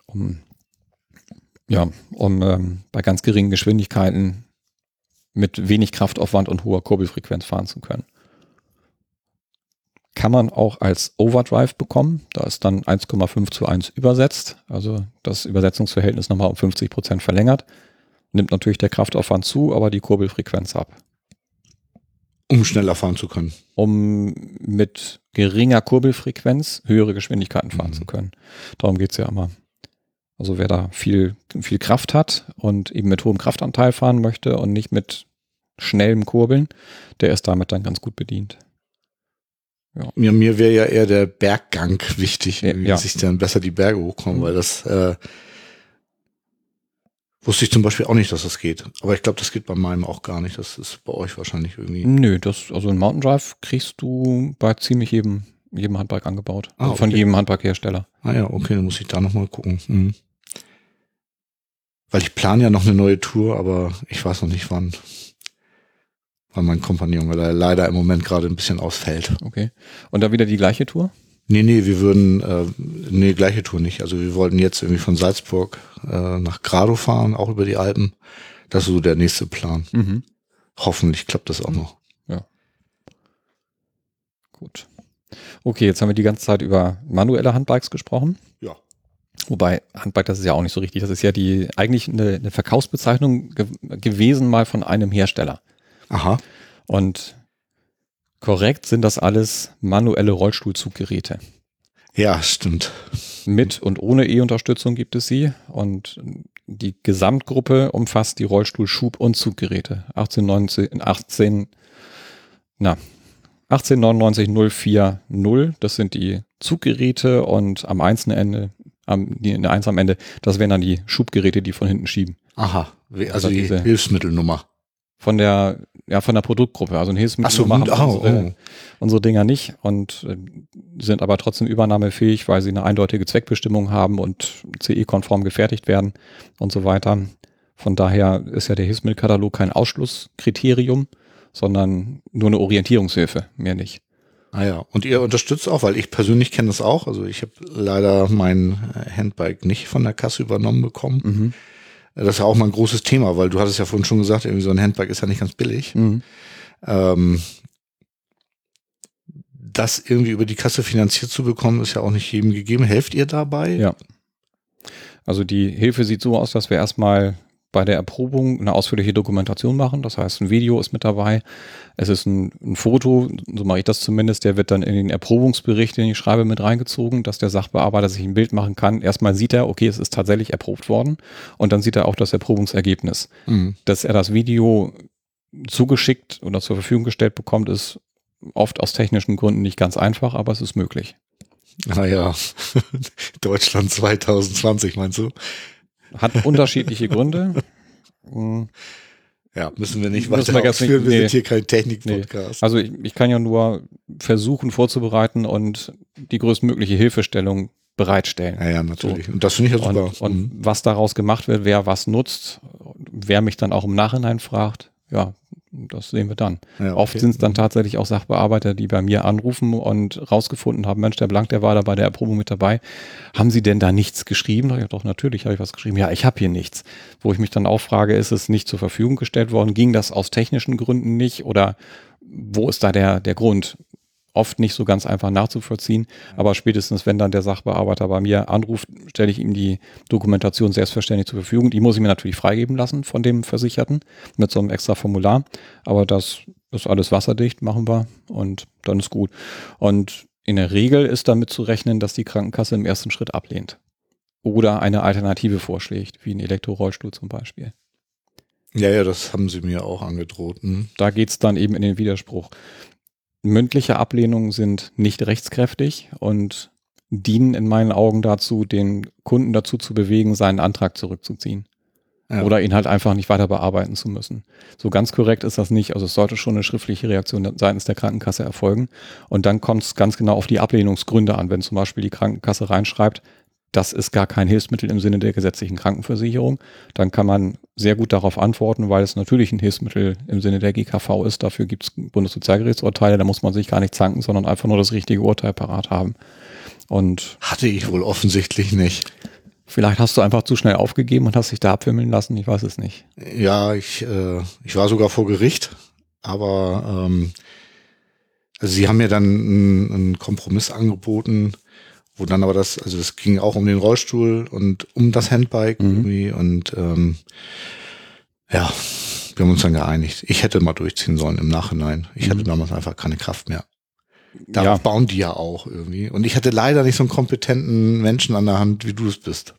Um, Ja, um ähm, bei ganz geringen Geschwindigkeiten mit wenig Kraftaufwand und hoher Kurbelfrequenz fahren zu können. Kann man auch als Overdrive bekommen. Da ist dann 1,5 zu 1 übersetzt. Also das Übersetzungsverhältnis nochmal um 50 Prozent verlängert. Nimmt natürlich der Kraftaufwand zu, aber die Kurbelfrequenz ab. Um schneller fahren zu können. Um mit geringer Kurbelfrequenz höhere Geschwindigkeiten fahren Mhm. zu können. Darum geht's ja immer. Also wer da viel, viel Kraft hat und eben mit hohem Kraftanteil fahren möchte und nicht mit schnellem Kurbeln, der ist damit dann ganz gut bedient. Mir, mir wäre ja eher der Berggang wichtig, Ja, ja. sich dann besser die Berge hochkommen, Mhm. weil das äh, wusste ich zum Beispiel auch nicht, dass das geht. Aber ich glaube, das geht bei meinem auch gar nicht. Das ist bei euch wahrscheinlich irgendwie. Nö, das, also ein Mountain Drive kriegst du bei ziemlich jedem, jedem Handbike angebaut. Ah, also von okay. jedem Handbike-Hersteller. Ah ja, okay, dann muss ich da nochmal gucken. Mhm. Weil ich plane ja noch eine neue Tour, aber ich weiß noch nicht wann. Weil mein Kompagnon le- leider im Moment gerade ein bisschen ausfällt. Okay. Und da wieder die gleiche Tour? Nee, nee, wir würden, äh, nee, gleiche Tour nicht. Also wir wollten jetzt irgendwie von Salzburg äh, nach Grado fahren, auch über die Alpen. Das ist so der nächste Plan. Mhm. Hoffentlich klappt das auch noch. Gut. Okay, jetzt haben wir die ganze Zeit über manuelle Handbikes gesprochen. Ja. Wobei Handbike, das ist ja auch nicht so richtig. Das ist ja die eigentlich eine, eine Verkaufsbezeichnung ge gewesen mal von einem Hersteller. Aha. Und korrekt sind das alles manuelle Rollstuhlzuggeräte. Ja, stimmt. Mit und ohne E-Unterstützung gibt es sie. Und die Gesamtgruppe umfasst die Rollstuhlschub- und Zuggeräte. 18, 19, 18, na, 1899 040, das sind die Zuggeräte und am einzelnen Ende, am, die, in der Eins am Ende, das wären dann die Schubgeräte, die von hinten schieben. Aha. Also Also die diese- Hilfsmittelnummer. Von der, ja, von der Produktgruppe. Also ein Hilfsmittel so, machen oh, unsere, oh. unsere Dinger nicht und äh, sind aber trotzdem übernahmefähig, weil sie eine eindeutige Zweckbestimmung haben und CE-konform gefertigt werden und so weiter. Von daher ist ja der Hilfsmittelkatalog kein Ausschlusskriterium, sondern nur eine Orientierungshilfe, mehr nicht. Ah ja. Und ihr unterstützt auch, weil ich persönlich kenne das auch. Also ich habe leider mein Handbike nicht von der Kasse übernommen bekommen. Mhm. Das ist ja auch mal ein großes Thema, weil du hattest ja vorhin schon gesagt, irgendwie so ein Handbike ist ja nicht ganz billig. Mhm. Ähm, das irgendwie über die Kasse finanziert zu bekommen, ist ja auch nicht jedem gegeben. Helft ihr dabei? Ja. Also die Hilfe sieht so aus, dass wir erstmal bei der Erprobung eine ausführliche Dokumentation machen. Das heißt, ein Video ist mit dabei. Es ist ein, ein Foto, so mache ich das zumindest, der wird dann in den Erprobungsbericht, den ich schreibe, mit reingezogen, dass der Sachbearbeiter sich ein Bild machen kann. Erstmal sieht er, okay, es ist tatsächlich erprobt worden. Und dann sieht er auch das Erprobungsergebnis. Mhm. Dass er das Video zugeschickt oder zur Verfügung gestellt bekommt, ist oft aus technischen Gründen nicht ganz einfach, aber es ist möglich. Ah ja. Deutschland 2020, meinst du? Hat unterschiedliche Gründe. Hm, Ja, müssen wir nicht Müssen weiter wir jetzt nicht- ausführen. Wir nee. sind hier kein Technik-Podcast. Also ich, ich kann ja nur versuchen vorzubereiten und die größtmögliche Hilfestellung bereitstellen. Ja, ja, natürlich. Und das finde ich ja super. Und, und Mhm. was daraus gemacht wird, wer was nutzt, wer mich dann auch im Nachhinein fragt, ja, das sehen wir dann. ja, Oft okay. sind es dann tatsächlich auch Sachbearbeiter, die bei mir anrufen und rausgefunden haben, Mensch, der Blank, der war da bei der Erprobung mit dabei. Haben Sie denn da nichts geschrieben? Ja, doch, natürlich habe ich was geschrieben. Ja, ich habe hier nichts. Wo ich mich dann auch frage, ist es nicht zur Verfügung gestellt worden? Ging das aus technischen Gründen nicht? Oder wo ist da der, der Grund? Oft nicht so ganz einfach nachzuvollziehen, aber spätestens, wenn dann der Sachbearbeiter bei mir anruft, stelle ich ihm die Dokumentation selbstverständlich zur Verfügung. Die muss ich mir natürlich freigeben lassen von dem Versicherten mit so einem extra Formular. Aber das ist alles wasserdicht, machen wir und dann ist gut. Und in der Regel ist damit zu rechnen, dass die Krankenkasse im ersten Schritt ablehnt. Oder eine Alternative vorschlägt, wie ein Elektrorollstuhl zum Beispiel. ja, ja, das haben sie mir auch angedroht. Mhm. Da geht's dann eben in den Widerspruch. Mündliche Ablehnungen sind nicht rechtskräftig und dienen in meinen Augen dazu, den Kunden dazu zu bewegen, seinen Antrag zurückzuziehen. Ja. Oder ihn halt einfach nicht weiter bearbeiten zu müssen. So ganz korrekt ist das nicht. Also es sollte schon eine schriftliche Reaktion seitens der Krankenkasse erfolgen. Und dann kommt es ganz genau auf die Ablehnungsgründe an. Wenn zum Beispiel die Krankenkasse reinschreibt, das ist gar kein Hilfsmittel im Sinne der gesetzlichen Krankenversicherung, dann kann man sehr gut darauf antworten, weil es natürlich ein Hilfsmittel im Sinne der GKV ist. Dafür gibt es Bundessozialgerichtsurteile, da muss man sich gar nicht zanken, sondern einfach nur das richtige Urteil parat haben. Und Hatte ich wohl offensichtlich nicht. Vielleicht hast du einfach zu schnell aufgegeben und hast dich da abwimmeln lassen, ich weiß es nicht. Ja, ich, äh, ich war sogar vor Gericht, aber ähm, also sie haben mir dann einen, einen Kompromiss angeboten, wo dann aber das, also es ging auch um den Rollstuhl und um das Handbike Mhm. irgendwie und ähm, ja, wir haben uns dann geeinigt. Ich hätte mal durchziehen sollen im Nachhinein. Ich hatte Mhm. damals einfach keine Kraft mehr. Darauf Ja. bauen die ja auch irgendwie. Und ich hatte leider nicht so einen kompetenten Menschen an der Hand, wie du es bist.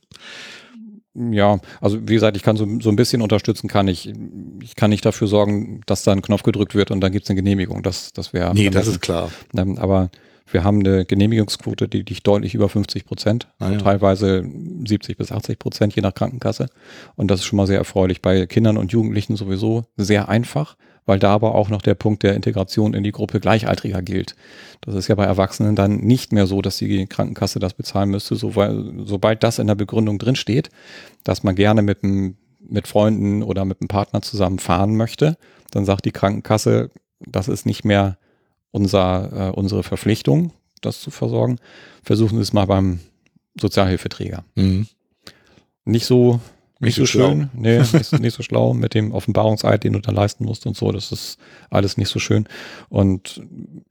Ja, also wie gesagt, ich kann so, so ein bisschen unterstützen, kann ich. Ich kann nicht dafür sorgen, dass da ein Knopf gedrückt wird und dann gibt es eine Genehmigung. Das, das wäre. Nee, das ist klar. Ähm, Aber wir haben eine Genehmigungsquote, die liegt deutlich über 50 Prozent, Ah, ja. teilweise 70 bis 80 Prozent, je nach Krankenkasse. Und das ist schon mal sehr erfreulich. Bei Kindern und Jugendlichen sowieso sehr einfach, weil da aber auch noch der Punkt der Integration in die Gruppe Gleichaltriger gilt. Das ist ja bei Erwachsenen dann nicht mehr so, dass die Krankenkasse das bezahlen müsste, so, weil, sobald das in der Begründung drin steht, dass man gerne mit, einem, mit Freunden oder mit einem Partner zusammen fahren möchte, dann sagt die Krankenkasse, das ist nicht mehr unser, äh, unsere Verpflichtung, das zu versorgen. Versuchen Sie es mal beim Sozialhilfeträger. Mhm. Nicht so, nicht, so, schön, nee, nicht, so- nicht so schlau mit dem Offenbarungseid, den du da leisten musst und so. Das ist alles nicht so schön. Und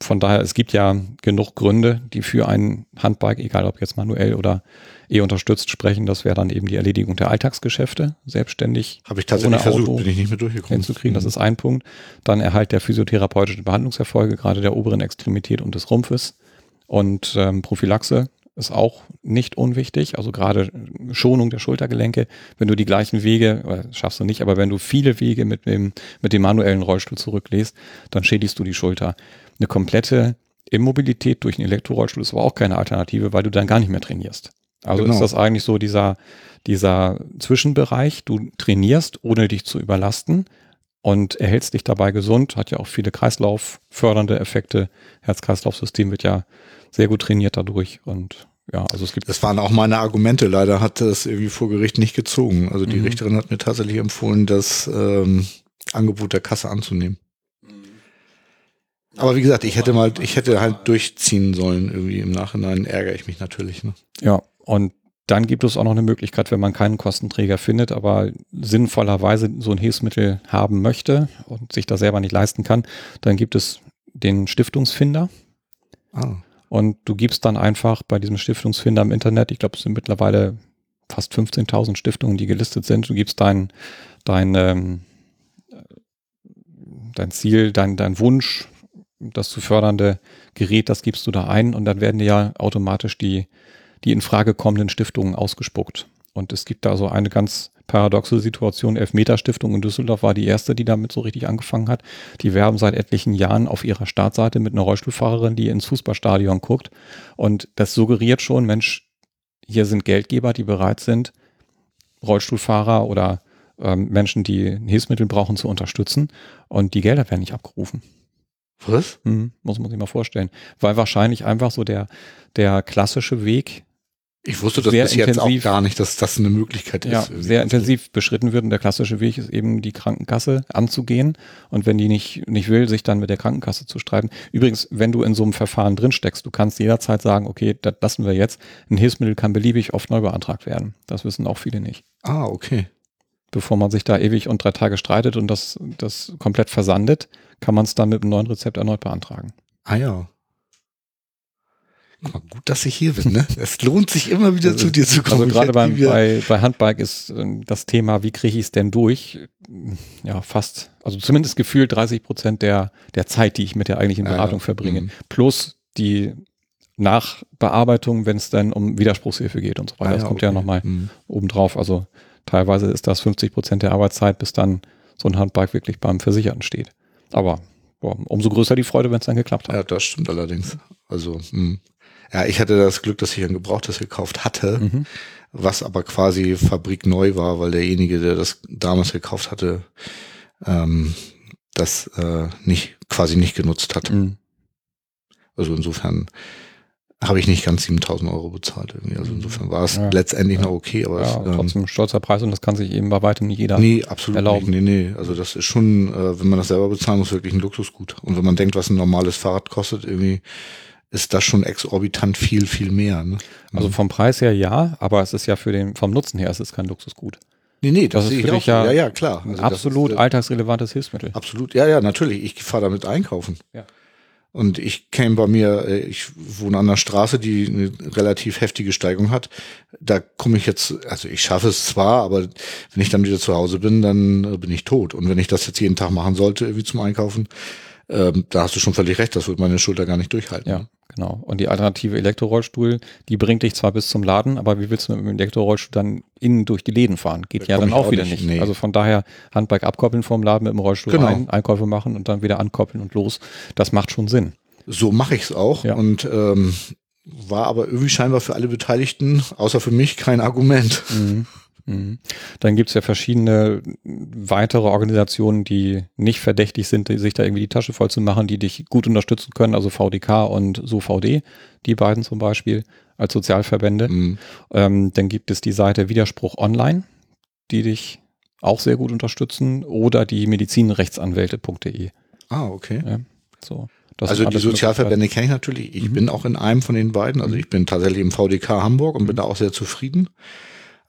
von daher, es gibt ja genug Gründe, die für ein Handbike, egal ob jetzt manuell oder eh unterstützt sprechen. Das wäre dann eben die Erledigung der Alltagsgeschäfte, selbstständig Habe ich tatsächlich Ohne versucht, Auto bin ich nicht mehr durchgekommen. hinzukriegen. Das ist ein Punkt. Dann Erhalt der physiotherapeutischen Behandlungserfolge, gerade der oberen Extremität und des Rumpfes. Und ähm, Prophylaxe ist auch nicht unwichtig. Also gerade Schonung der Schultergelenke. Wenn du die gleichen Wege, schaffst du nicht, aber wenn du viele Wege mit dem, mit dem manuellen Rollstuhl zurücklegst, dann schädigst du die Schulter. Eine komplette Immobilität durch einen Elektrorollstuhl ist aber auch keine Alternative, weil du dann gar nicht mehr trainierst. Also Genau. ist das eigentlich so dieser, dieser Zwischenbereich, du trainierst, ohne dich zu überlasten und erhältst dich dabei gesund, hat ja auch viele kreislauffördernde Effekte. Herz-Kreislauf-System wird ja sehr gut trainiert dadurch und ja, also es gibt Das waren auch meine Argumente. Leider hat das irgendwie vor Gericht nicht gezogen. Also die Mhm. Richterin hat mir tatsächlich empfohlen, das ähm, Angebot der Kasse anzunehmen. Aber wie gesagt, ich hätte mal, ich hätte halt durchziehen sollen. Irgendwie im Nachhinein ärgere ich mich natürlich. Ne? Ja, und dann gibt es auch noch eine Möglichkeit, wenn man keinen Kostenträger findet, aber sinnvollerweise so ein Hilfsmittel haben möchte und sich das selber nicht leisten kann, dann gibt es den Stiftungsfinder. Ah, Und du gibst dann einfach bei diesem Stiftungsfinder im Internet, ich glaube, es sind mittlerweile fast 15.000 Stiftungen, die gelistet sind. Du gibst dein, dein, ähm, dein Ziel, dein, dein Wunsch, das zu fördernde Gerät, das gibst du da ein und dann werden dir ja automatisch die, die in Frage kommenden Stiftungen ausgespuckt. Und es gibt da so eine ganz paradoxe Situation. Elfmeter-Stiftung in Düsseldorf war die erste, die damit so richtig angefangen hat. Die werben seit etlichen Jahren auf ihrer Startseite mit einer Rollstuhlfahrerin, die ins Fußballstadion guckt. Und das suggeriert schon, Mensch, hier sind Geldgeber, die bereit sind, Rollstuhlfahrer oder ähm, Menschen, die Hilfsmittel brauchen, zu unterstützen. Und die Gelder werden nicht abgerufen. was? Hm, muss man sich mal vorstellen. Weil wahrscheinlich einfach so der, der klassische Weg Ich wusste das bis jetzt auch gar nicht, dass das eine Möglichkeit ja, ist. irgendwie. sehr intensiv beschritten wird. Und der klassische Weg ist eben, die Krankenkasse anzugehen. Und wenn die nicht, nicht will, sich dann mit der Krankenkasse zu streiten. Übrigens, wenn du in so einem Verfahren drin steckst, du kannst jederzeit sagen, okay, das lassen wir jetzt. Ein Hilfsmittel kann beliebig oft neu beantragt werden. Das wissen auch viele nicht. Ah, okay. Bevor man sich da ewig und drei Tage streitet und das, das komplett versandet, kann man es dann mit einem neuen Rezept erneut beantragen. Ah ja. Gut, dass ich hier bin, ne? Es lohnt sich immer wieder zu dir zu kommen. Also gerade beim, bei, bei Handbike ist ähm, das Thema, wie kriege ich es denn durch? Ja, fast, also zumindest gefühlt 30 Prozent der, der Zeit, die ich mit der eigentlichen Ja, ja. Beratung verbringe. Mhm. Plus die Nachbearbeitung, wenn es dann um Widerspruchshilfe geht und so weiter. Ah das kommt ja okay. nochmal Hm. obendrauf. Also teilweise ist das 50 Prozent der Arbeitszeit, bis dann so ein Handbike wirklich beim Versicherten steht. Aber boah, umso größer die Freude, wenn es dann geklappt hat. Ja, das stimmt allerdings. Also, hm. Ja, ich hatte das Glück, dass ich ein Gebrauchtes gekauft hatte, Mhm. was aber quasi fabrikneu war, weil derjenige, der das damals gekauft hatte, ähm, das äh, nicht quasi nicht genutzt hat. Mhm. Also insofern habe ich nicht ganz 7000 Euro bezahlt irgendwie. Also insofern war es Ja. letztendlich Ja. noch okay, aber Ja, es, ähm, trotzdem stolzer Preis und das kann sich eben bei weitem nicht jeder. Nee, absolut erlauben. nicht. Nee, nee. Also das ist schon, äh, wenn man das selber bezahlen muss, wirklich ein Luxusgut. Und wenn man denkt, was ein normales Fahrrad kostet, irgendwie, ist das schon exorbitant viel, viel mehr. Ne? Also vom Preis her ja, aber es ist ja für den, vom Nutzen her, es ist kein Luxusgut. Nee, nee, Das ist sehe für ich dich ja ja, ja, klar. Also das absolut ist, äh, alltagsrelevantes Hilfsmittel. Absolut, ja, ja, natürlich. Ich fahre damit einkaufen. Ja. Und ich käme bei mir, äh, ich wohne an einer Straße, die eine relativ heftige Steigung hat. Da komme ich jetzt, also ich schaffe es zwar, aber wenn ich dann wieder zu Hause bin, dann äh, bin ich tot. Und wenn ich das jetzt jeden Tag machen sollte, wie zum Einkaufen, ähm, da hast du schon völlig recht, das wird meine Schulter gar nicht durchhalten. Ja, genau. Und die alternative Elektrorollstuhl, die bringt dich zwar bis zum Laden, aber wie willst du mit dem Elektrorollstuhl dann innen durch die Läden fahren? Geht Da ja komm dann auch auch wieder nicht, nicht. nee. Also von daher Handbike abkoppeln vom Laden mit dem Rollstuhl Genau. rein, Einkäufe machen und dann wieder ankoppeln und los. Das macht schon Sinn. So mache ich es auch. Ja. Und ähm, war aber irgendwie scheinbar für alle Beteiligten, außer für mich, kein Argument. Mhm. Mhm. Dann gibt's ja verschiedene weitere Organisationen, die nicht verdächtig sind, sich da irgendwie die Tasche voll zu machen, die dich gut unterstützen können, also VDK und SoVD, die beiden zum Beispiel als Sozialverbände. Mhm. Ähm, dann gibt es die Seite Widerspruch Online, die dich auch sehr gut unterstützen, oder die medizinrechtsanwälte.de. Ah, okay. Ja, so. Das also die Sozialverbände kenne ich natürlich. Ich Mhm. bin auch in einem von den beiden. Also Mhm. ich bin tatsächlich im VDK Hamburg und bin da auch sehr zufrieden.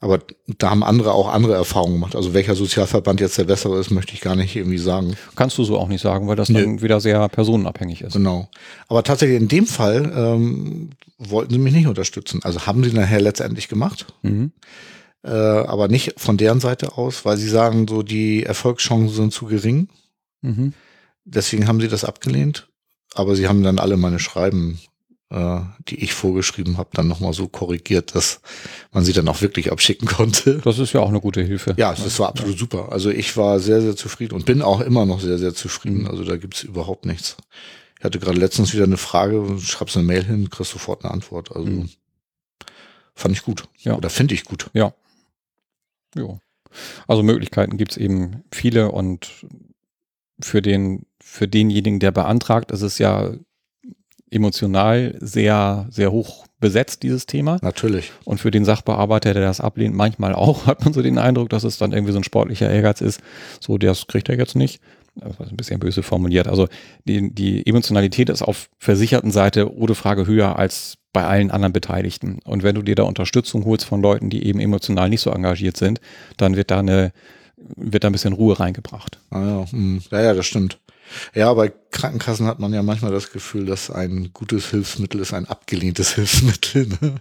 Aber da haben andere auch andere Erfahrungen gemacht. Also welcher Sozialverband jetzt der bessere ist, möchte ich gar nicht irgendwie sagen. Kannst du so auch nicht sagen, weil das dann wieder sehr personenabhängig ist. Genau. Aber tatsächlich in dem Fall ähm, wollten sie mich nicht unterstützen. Also haben sie nachher letztendlich gemacht. Mhm. Äh, aber nicht von deren Seite aus, weil sie sagen, so die Erfolgschancen sind zu gering. Mhm. Deswegen haben sie das abgelehnt. Aber sie haben dann alle meine Schreiben, äh, die ich vorgeschrieben habe, dann nochmal so korrigiert, dass man sie dann auch wirklich abschicken konnte. Das ist ja auch eine gute Hilfe. Ja, das war absolut super. Also ich war sehr, sehr zufrieden und bin auch immer noch sehr, sehr zufrieden. Mhm. Also da gibt's überhaupt nichts. Ich hatte gerade letztens wieder eine Frage, schreibst eine Mail hin, kriegst sofort eine Antwort. Also Mhm. fand ich gut. Ja. Oder finde ich gut. Ja. Jo. Also Möglichkeiten gibt's eben viele und für den, für denjenigen, der beantragt, ist es ja emotional sehr, sehr hoch besetzt, dieses Thema. Natürlich. Und für den Sachbearbeiter, der das ablehnt, manchmal auch, hat man so den Eindruck, dass es dann irgendwie so ein sportlicher Ehrgeiz ist. So, das kriegt er jetzt nicht. Das war ein bisschen böse formuliert. Also die, die Emotionalität ist auf versicherten Seite ohne Frage höher als bei allen anderen Beteiligten. Und wenn du dir da Unterstützung holst von Leuten, die eben emotional nicht so engagiert sind, dann wird da eine, wird da ein bisschen Ruhe reingebracht. Ah, ja. hm. ja, ja, das stimmt. Ja, bei Krankenkassen hat man ja manchmal das Gefühl, dass ein gutes Hilfsmittel ist ein abgelehntes Hilfsmittel. Ne?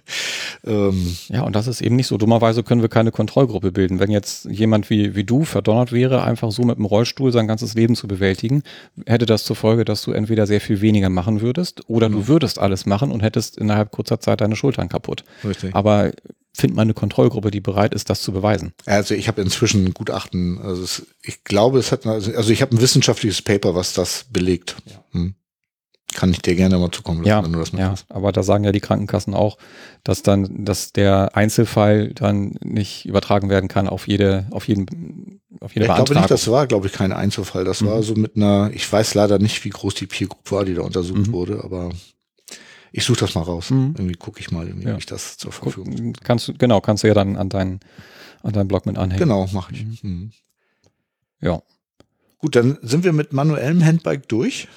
Ähm, Ja, und das ist eben nicht so. Dummerweise können wir keine Kontrollgruppe bilden. Wenn jetzt jemand wie, wie du verdonnert wäre, einfach so mit dem Rollstuhl sein ganzes Leben zu bewältigen, hätte das zur Folge, dass du entweder sehr viel weniger machen würdest oder du würdest alles machen und hättest innerhalb kurzer Zeit deine Schultern kaputt. richtig. Aber find mal eine Kontrollgruppe, die bereit ist, das zu beweisen. Also ich habe inzwischen ein Gutachten, also es, ich glaube, es hat, also also ich habe ein wissenschaftliches Paper, was das belegt. Hm. Kann ich dir gerne mal zukommen lassen, Ja, wenn du das ja, möchtest. aber da sagen ja die Krankenkassen auch, dass dann, dass der Einzelfall dann nicht übertragen werden kann auf jede, auf jeden, auf jede Ja, ich glaube nicht, das war, glaube ich, kein Einzelfall. Das war Mhm. so mit einer, ich weiß leider nicht, wie groß die Peer Group war, die da untersucht Mhm. wurde, aber ich suche das mal raus. Mhm. Irgendwie gucke ich mal, irgendwie Ja. ich das zur Guck, Verfügung kannst du, genau, kannst du ja dann an deinen, an deinen Blog mit anhängen. Genau, mache ich. Mhm. Ja. Gut, dann sind wir mit manuellem Handbike durch.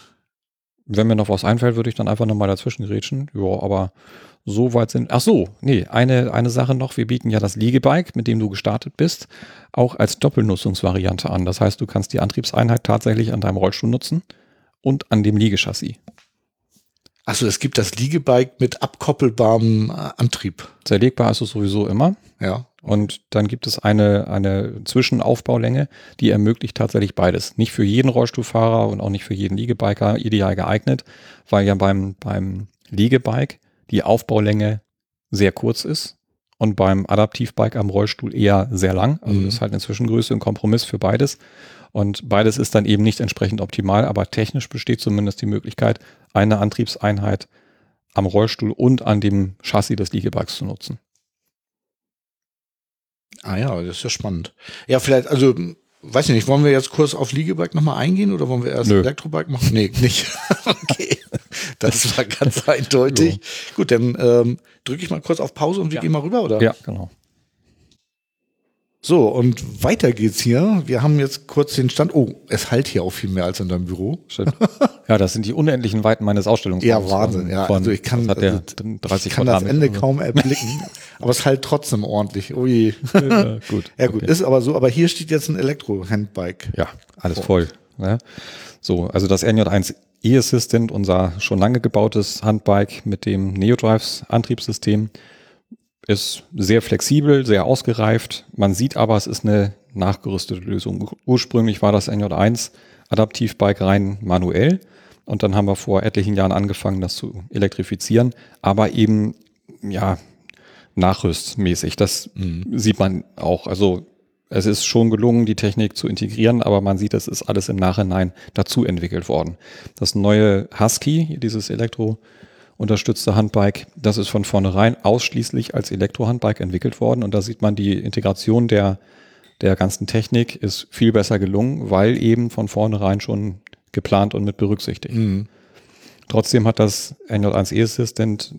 Wenn mir noch was einfällt, würde ich dann einfach nochmal dazwischen grätschen. Ja, aber so weit sind. Ach so, nee, eine, eine Sache noch. Wir bieten ja das Liegebike, mit dem du gestartet bist, auch als Doppelnutzungsvariante an. Das heißt, du kannst die Antriebseinheit tatsächlich an deinem Rollstuhl nutzen und an dem Liegechassis. Also es gibt das Liegebike mit abkoppelbarem äh, Antrieb. Zerlegbar ist es sowieso immer. Ja. Und dann gibt es eine, eine Zwischenaufbaulänge, die ermöglicht tatsächlich beides. Nicht für jeden Rollstuhlfahrer und auch nicht für jeden Liegebiker ideal geeignet, weil ja beim, beim Liegebike die Aufbaulänge sehr kurz ist und beim Adaptivbike am Rollstuhl eher sehr lang. Also Mhm. das ist halt eine Zwischengröße, ein Kompromiss für beides. Und beides ist dann eben nicht entsprechend optimal, aber technisch besteht zumindest die Möglichkeit, eine Antriebseinheit am Rollstuhl und an dem Chassis des Liegebikes zu nutzen. Ah ja, das ist ja spannend. Ja, vielleicht, also, weiß ich nicht, wollen wir jetzt kurz auf Liegebike nochmal eingehen oder wollen wir erst Nö. Elektrobike machen? Nee, nicht. okay. Das war ganz eindeutig. Gut, dann ähm, drücke ich mal kurz auf Pause und wir Ja. gehen mal rüber, oder? Ja, genau. So, und weiter geht's hier. Wir haben jetzt kurz den Stand. Oh, es halt hier auch viel mehr als in deinem Büro. Schön. Ja, das sind die unendlichen Weiten meines Ausstellungsraums. Ja, Wahnsinn. Ja, Von- also ich kann, also 30 ich kann das Ende kaum erblicken. aber es halt trotzdem ordentlich. Je. Ja, gut. Ja gut, Okay. ist aber so. Aber hier steht jetzt ein Elektro-Handbike. Ja, alles voll. Ne? So, also das NJ1 E-Assistant, unser schon lange gebautes Handbike mit dem Neodrives Antriebssystem, ist sehr flexibel, sehr ausgereift. Man sieht aber, es ist eine nachgerüstete Lösung. Ursprünglich war das NJ1 Adaptivbike rein manuell und dann haben wir vor etlichen Jahren angefangen, das zu elektrifizieren, aber eben, ja, nachrüstmäßig. Das sieht man auch. Also es ist schon gelungen, die Technik zu integrieren, aber man sieht, es ist alles im Nachhinein dazu entwickelt worden. Das neue Husky, dieses Elektro unterstützte Handbike, das ist von vornherein ausschließlich als Elektrohandbike entwickelt worden und da sieht man die Integration der, der ganzen Technik ist viel besser gelungen, weil eben von vornherein schon geplant und mit berücksichtigt. Trotzdem hat das NJ1 E-Assistant,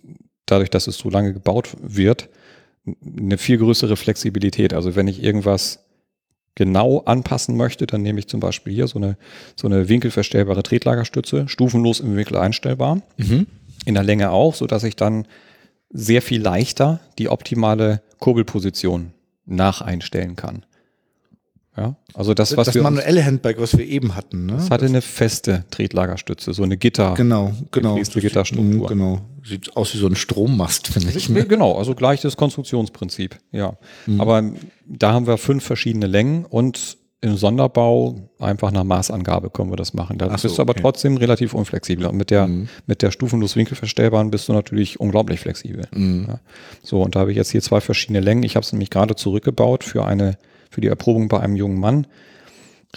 dadurch, dass es so lange gebaut wird, eine viel größere Flexibilität. Also wenn ich irgendwas genau anpassen möchte, dann nehme ich zum Beispiel hier so eine, so eine winkelverstellbare Tretlagerstütze, stufenlos im Winkel einstellbar, in der Länge auch, so dass ich dann sehr viel leichter die optimale Kurbelposition nacheinstellen kann. Ja, also das, was das wir uns, manuelle Handbike, was wir eben hatten. Ne? das hatte eine feste Tretlagerstütze, so eine Gitter. genau, genau. Das- Gitterstruktur. mm, Genau. Sieht aus wie so ein Strommast, finde ich. Ne? Genau, also gleiches Konstruktionsprinzip, ja. Mhm. Aber da haben wir fünf verschiedene Längen und im Sonderbau einfach nach Maßangabe können wir das machen. Da Ach so, bist du aber okay. Mhm. trotzdem relativ unflexibel. Und mit der, mit der stufenlos Winkelverstellbaren bist du natürlich unglaublich flexibel. Mhm. Ja. So, und da habe ich jetzt hier zwei verschiedene Längen. Ich habe es nämlich gerade zurückgebaut für eine, für die Erprobung bei einem jungen Mann.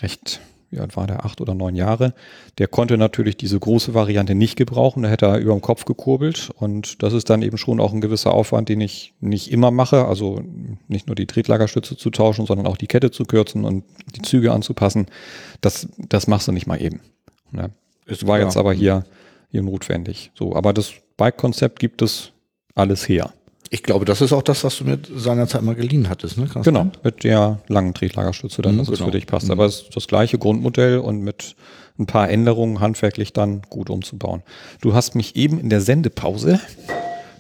Recht, wie alt war der, acht oder neun Jahre. Der konnte natürlich diese große Variante nicht gebrauchen. Da hätte er über den Kopf gekurbelt. Und das ist dann eben schon auch ein gewisser Aufwand, den ich nicht immer mache. Also nicht nur die Tretlagerstütze zu tauschen, sondern auch die Kette zu kürzen und die Züge anzupassen. Das, das machst du nicht mal eben. Ne? Ist War jetzt aber hier, hier notwendig. So, aber das Bike-Konzept gibt es alles her. Ich glaube, das ist auch das, was du mir seinerzeit mal geliehen hattest, ne? Genau, mit der langen Tretlagerstütze, dann, Mhm, dass es genau. für dich passt. Aber es ist das gleiche Grundmodell und mit ein paar Änderungen handwerklich dann gut umzubauen. Du hast mich eben in der Sendepause,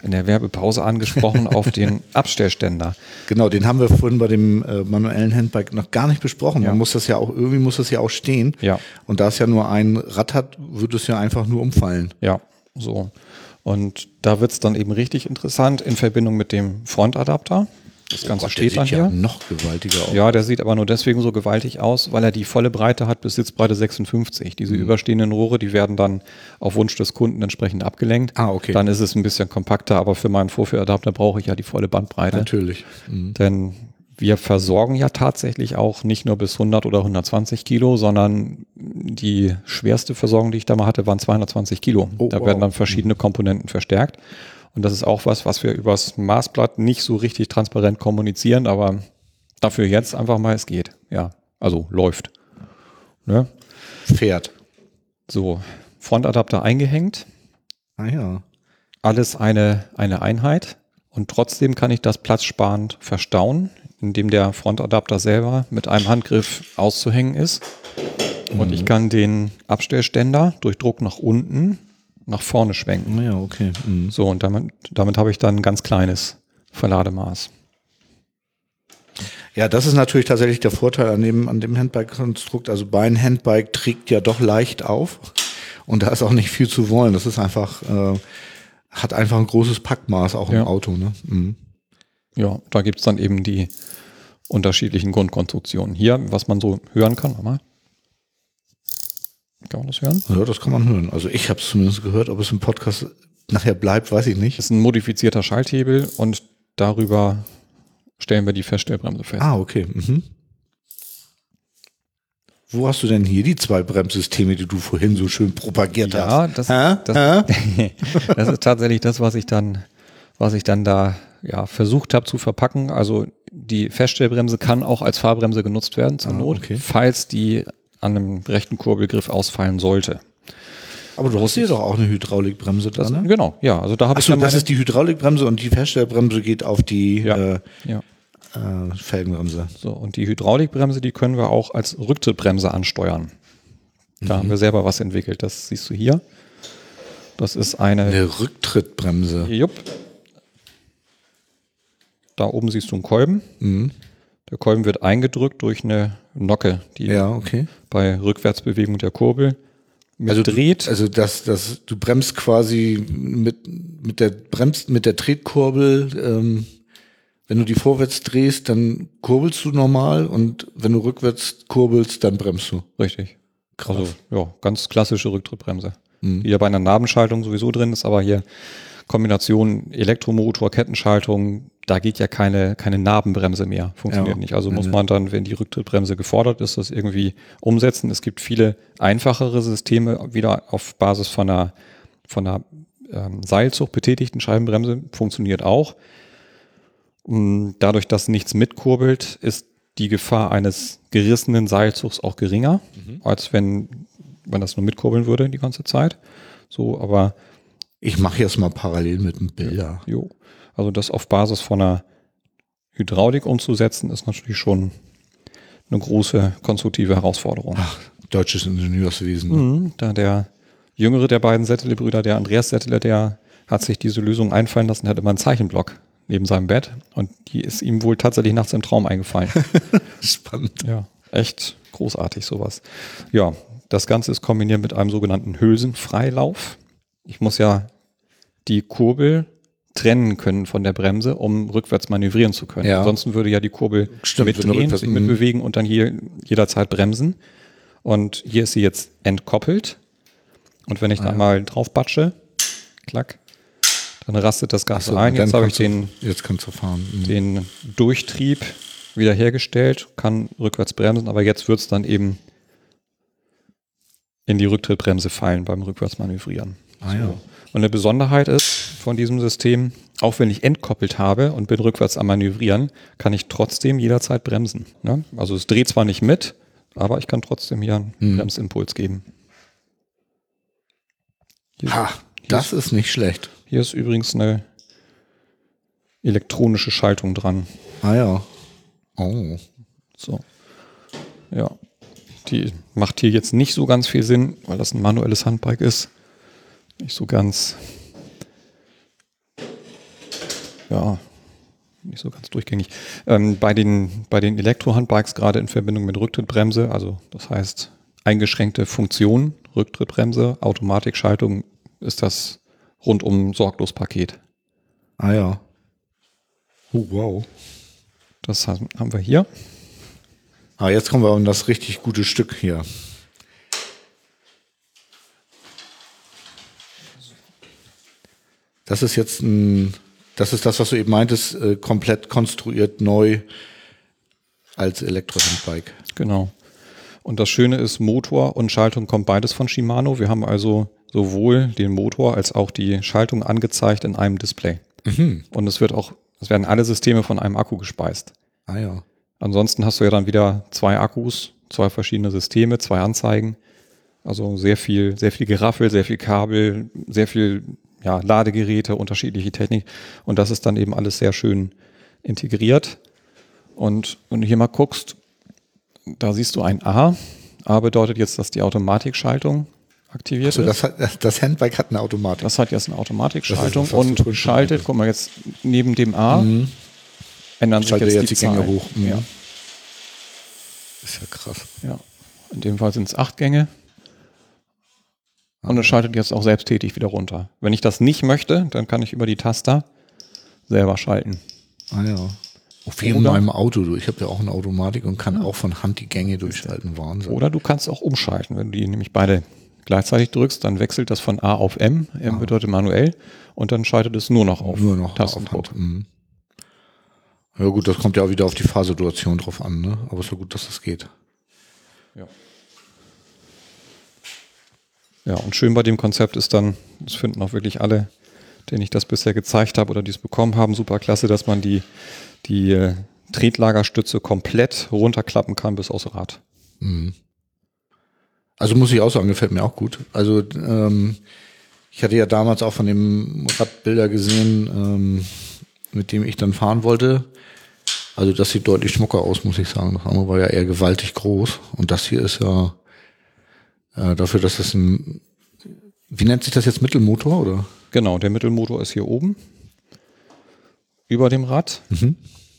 in der Werbepause angesprochen auf den Abstellständer. Genau, den haben wir vorhin bei dem äh, manuellen Handbike noch gar nicht besprochen. Ja. Man muss das ja auch, irgendwie muss das ja auch stehen. Ja. Und da es ja nur ein Rad hat, würde es ja einfach nur umfallen. Ja, so. Und da wird's dann eben richtig interessant in Verbindung mit dem Frontadapter. Das Ganze Gott, der steht dann sieht ja hier. noch gewaltiger aus. Ja, der sieht aber nur deswegen so gewaltig aus, weil er die volle Breite hat bis Sitzbreite 56. Diese Mhm. überstehenden Rohre, die werden dann auf Wunsch des Kunden entsprechend abgelenkt. Ah, okay. Dann ist es ein bisschen kompakter, aber für meinen Vorführadapter brauche ich ja die volle Bandbreite. Natürlich. Mhm. Denn wir versorgen ja tatsächlich auch nicht nur bis 100 oder 120 Kilo, sondern die schwerste Versorgung, die ich da mal hatte, waren 220 Kilo. Oh, da wow. werden dann verschiedene Komponenten verstärkt. Und das ist auch was, was wir übers Maßblatt nicht so richtig transparent kommunizieren, aber dafür jetzt einfach mal, es geht. Ja, also läuft. Ne? Pferd. So, Frontadapter eingehängt, Ah ja. alles eine, eine Einheit und trotzdem kann ich das platzsparend verstauen, indem der Frontadapter selber mit einem Handgriff auszuhängen ist. Und ich kann den Abstellständer durch Druck nach unten nach vorne schwenken. Ah ja, okay. Mhm. So, und damit, damit habe ich dann ein ganz kleines Verlademaß. Ja, das ist natürlich tatsächlich der Vorteil an dem, an dem Handbike-Konstrukt. Also mein Handbike trägt ja doch leicht auf und da ist auch nicht viel zu wollen. Das ist einfach, äh, hat einfach ein großes Packmaß auch Ja. im Auto. Ne? Mhm. Ja, da gibt's dann eben die unterschiedlichen Grundkonstruktionen. Hier, was man so hören kann, mal. Kann man das hören? Ja, das kann man hören. Also ich habe es zumindest gehört. Ob es im Podcast nachher bleibt, weiß ich nicht. Das ist ein modifizierter Schalthebel und darüber stellen wir die Feststellbremse fest. Ah, okay. Mhm. Wo hast du denn hier die zwei Bremssysteme, die du vorhin so schön propagiert Ja, hast? das, Hä? das, das ist tatsächlich das, was ich dann, was ich dann da ja, versucht habe zu verpacken. Also die Feststellbremse kann auch als Fahrbremse genutzt werden zur Ah, Not, okay. falls die an einem rechten Kurbelgriff ausfallen sollte. Aber du hast hier doch auch eine Hydraulikbremse dran, ne? Genau, ja. Also da habe ich Achso, dann das ist die Hydraulikbremse und die Feststellbremse geht auf die Ja. äh, ja. äh, Felgenbremse. So, und die Hydraulikbremse, die können wir auch als Rücktrittbremse ansteuern. Da haben wir selber was entwickelt. Das siehst du hier. Das ist eine. Eine Rücktrittbremse. Jupp. Da oben siehst du einen Kolben. Mhm. Der Kolben wird eingedrückt durch eine Nocke, die Ja, okay. bei Rückwärtsbewegung der Kurbel mit Also dreht. Also das, das, du bremst quasi mit, mit der bremst mit der Tretkurbel, ähm, wenn du die vorwärts drehst, dann kurbelst du normal und wenn du rückwärts kurbelst, dann bremst du. Richtig. Krass. Also ja, ganz klassische Rücktrittbremse. Die ja bei einer Nabenschaltung sowieso drin ist, aber hier Kombination Elektromotor, Kettenschaltung, da geht ja keine, keine Nabenbremse mehr. Funktioniert Ja. nicht. Also muss Mhm. man dann, wenn die Rücktrittbremse gefordert ist, das irgendwie umsetzen. Es gibt viele einfachere Systeme, wieder auf Basis von einer, von einer ähm, Seilzug betätigten Scheibenbremse, funktioniert auch. Mm, Dadurch, dass nichts mitkurbelt, ist die Gefahr eines gerissenen Seilzugs auch geringer, als wenn, wenn das nur mitkurbeln würde die ganze Zeit. So, aber Ich mache jetzt mal parallel mit dem Bilder. jo, also das auf Basis von einer Hydraulik umzusetzen, ist natürlich schon eine große konstruktive Herausforderung. Ach, deutsches Ingenieurswesen. Mhm, da der jüngere der beiden Settele-Brüder, der Andreas Settele, der hat sich diese Lösung einfallen lassen, hat immer einen Zeichenblock neben seinem Bett und die ist ihm wohl tatsächlich nachts im Traum eingefallen. Spannend. Ja, echt großartig sowas. Ja, das Ganze ist kombiniert mit einem sogenannten Hülsenfreilauf. Ich muss ja die Kurbel trennen können von der Bremse, um rückwärts manövrieren zu können. Ja. Ansonsten würde ja die Kurbel Stimmt, rückwärts- sich mhm. mitbewegen und dann hier jederzeit bremsen. Und hier ist sie jetzt entkoppelt. Und wenn ich Ah, da mal drauf batsche, klack, dann rastet das Ganze So, ein. Jetzt habe ich den Jetzt kannst du fahren. Mhm. den Durchtrieb wiederhergestellt, kann rückwärts bremsen, aber jetzt wird es dann eben in die Rücktrittbremse fallen beim Rückwärtsmanövrieren. Ah, ja. Und eine Besonderheit ist von diesem System, auch wenn ich entkoppelt habe und bin rückwärts am Manövrieren, kann ich trotzdem jederzeit bremsen. Ne? Also es dreht zwar nicht mit, aber ich kann trotzdem hier einen Mhm. Bremsimpuls geben. Hier, Ha, das ist nicht schlecht. hier ist übrigens eine elektronische Schaltung dran. Ah ja. Oh. So. Ja. Die macht hier jetzt nicht so ganz viel Sinn, weil das ein manuelles Handbike ist. Nicht so ganz. Ja. Nicht so ganz durchgängig. Ähm, bei den, bei den Elektrohandbikes, gerade in Verbindung mit Rücktrittbremse, also das heißt eingeschränkte Funktion, Rücktrittbremse, Automatikschaltung, ist das rundum sorglos Paket. Ah ja. Oh, wow. Das haben haben wir hier. Ah, jetzt kommen wir um das richtig gute Stück hier. Das ist jetzt ein, das ist das, was du eben meintest, äh, komplett konstruiert neu als Elektrohandbike. Genau. Und das Schöne ist, Motor und Schaltung kommt beides von Shimano. Wir haben also sowohl den Motor als auch die Schaltung angezeigt in einem Display. Und es wird auch, es werden alle Systeme von einem Akku gespeist. Ah ja. Ansonsten hast du ja dann wieder zwei Akkus, zwei verschiedene Systeme, zwei Anzeigen. Also sehr viel, sehr viel Geraffel, sehr viel Kabel, sehr viel ja, Ladegeräte, unterschiedliche Technik. Und das ist dann eben alles sehr schön integriert. Und wenn du hier mal guckst, da siehst du ein A. A bedeutet jetzt, dass die Automatikschaltung aktiviert Also ist. das, hat, das- Handbike hat eine Automatik. Das hat jetzt eine Automatikschaltung und schaltet, guck mal jetzt neben dem A, ändern sich jetzt, jetzt die, die Gänge hoch. Mhm. Ja, ist ja krass. ja. In dem Fall sind es acht Gänge. Und es schaltet jetzt auch selbsttätig wieder runter. Wenn ich das nicht möchte, dann kann ich über die Taster selber schalten. Ah ja. Auf jedem Oder- meinem Auto. Du. Ich habe ja auch eine Automatik und kann auch von Hand die Gänge durchschalten. Wahnsinn. Oder du kannst auch umschalten. Wenn du die nämlich beide gleichzeitig drückst, dann wechselt das von A auf M. M bedeutet manuell. Und dann schaltet es nur noch auf Nur noch auf Tastendruck. Hand. Mhm. Ja gut, das kommt ja auch wieder auf die Fahrsituation drauf an, ne? Aber ist ja gut, dass das geht. Ja. Ja, und schön bei dem Konzept ist dann, das finden auch wirklich alle, denen ich das bisher gezeigt habe oder die es bekommen haben, super klasse, dass man die, die äh, Tretlagerstütze komplett runterklappen kann bis aufs Rad. Also muss ich auch sagen, gefällt mir auch gut. Also ähm, ich hatte ja damals auch von dem Rad Bilder gesehen, ähm, mit dem ich dann fahren wollte. Also das sieht deutlich schmucker aus, muss ich sagen. Das andere war ja eher gewaltig groß. Und das hier ist ja äh, dafür, dass das ein, wie nennt sich das jetzt, Mittelmotor oder? Genau, der Mittelmotor ist hier oben über dem Rad. Mhm.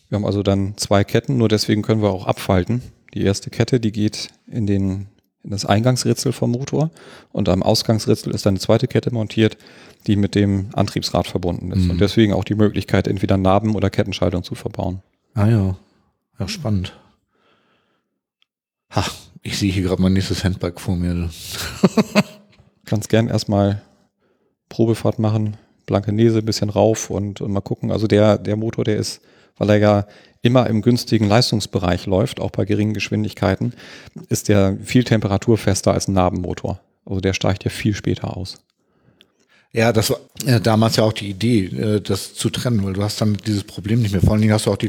Wir haben also dann zwei Ketten, nur deswegen können wir auch abfalten. Die erste Kette, die geht in den in das Eingangsritzel vom Motor und am Ausgangsritzel ist dann eine zweite Kette montiert, die mit dem Antriebsrad verbunden ist. Mhm. Und deswegen auch die Möglichkeit, entweder Narben- oder Kettenschaltung zu verbauen. Ah ja. Ja, spannend. Ha, ich sehe hier gerade mein nächstes Handbike vor mir. Kannst gern erstmal Probefahrt machen, blanke Nese, ein bisschen rauf und, und mal gucken. Also der, der Motor, der ist, weil er ja immer im günstigen Leistungsbereich läuft, auch bei geringen Geschwindigkeiten, ist der viel temperaturfester als ein Nabenmotor. Also der steigt ja viel später aus. Ja, das war äh, damals ja auch die Idee, äh, das zu trennen, weil du hast dann dieses Problem nicht mehr. Vor allen Dingen hast du auch die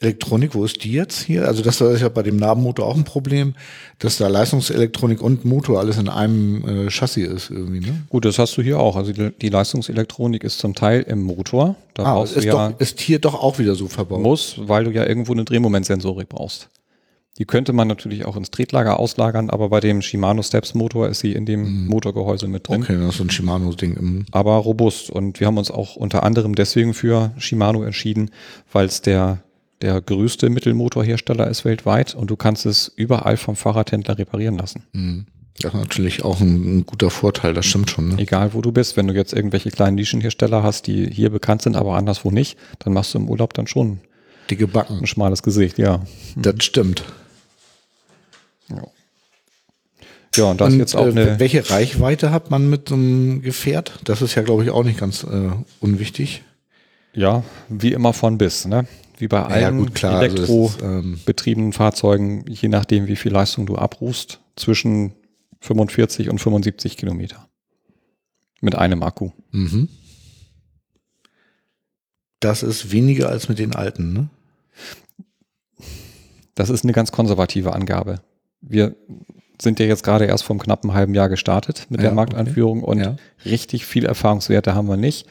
Leistungselektronik. Wo ist die jetzt hier? Also das ist ja bei dem Nabenmotor auch ein Problem, dass da Leistungselektronik und Motor alles in einem äh, Chassis ist irgendwie. Ne? Gut, das hast du hier auch. Also die, die Leistungselektronik ist zum Teil im Motor. Da Ah, brauchst ist, du ja, doch, ist hier doch auch wieder so verbaut. muss, weil du ja irgendwo eine Drehmomentsensorik brauchst. Die könnte man natürlich auch ins Tretlager auslagern, aber bei dem Shimano Steps Motor ist sie in dem Motorgehäuse mit drin. Okay, das ist so ein Shimano-Ding. Mhm. aber robust. Und wir haben uns auch unter anderem deswegen für Shimano entschieden, weil es der, der größte Mittelmotorhersteller ist weltweit und du kannst es überall vom Fahrradhändler reparieren lassen. Das ist natürlich auch ein, ein guter Vorteil, das stimmt schon. Ne? Egal wo du bist, wenn du jetzt irgendwelche kleinen Nischenhersteller hast, die hier bekannt sind, aber anderswo nicht, dann machst du im Urlaub dann schon Dicke Backen. ein schmales Gesicht, ja. Das stimmt. Ja, und das Und jetzt auch äh, eine, welche Reichweite hat man mit so einem Gefährt? Das ist ja, glaube ich, auch nicht ganz äh, unwichtig. ja, wie immer von bis, ne? Wie bei allen ja, gut. Also das Elektro- ist, ähm, betriebenen Fahrzeugen, je nachdem, wie viel Leistung du abrufst, zwischen 45 und 75 Kilometer. Mit einem Akku. mhm. Das ist weniger als mit den alten, ne? Das ist eine ganz konservative Angabe. Wir sind ja jetzt gerade erst vor einem knappen halben Jahr gestartet mit Ja, der Markteinführung und Ja. richtig viel Erfahrungswerte haben wir nicht,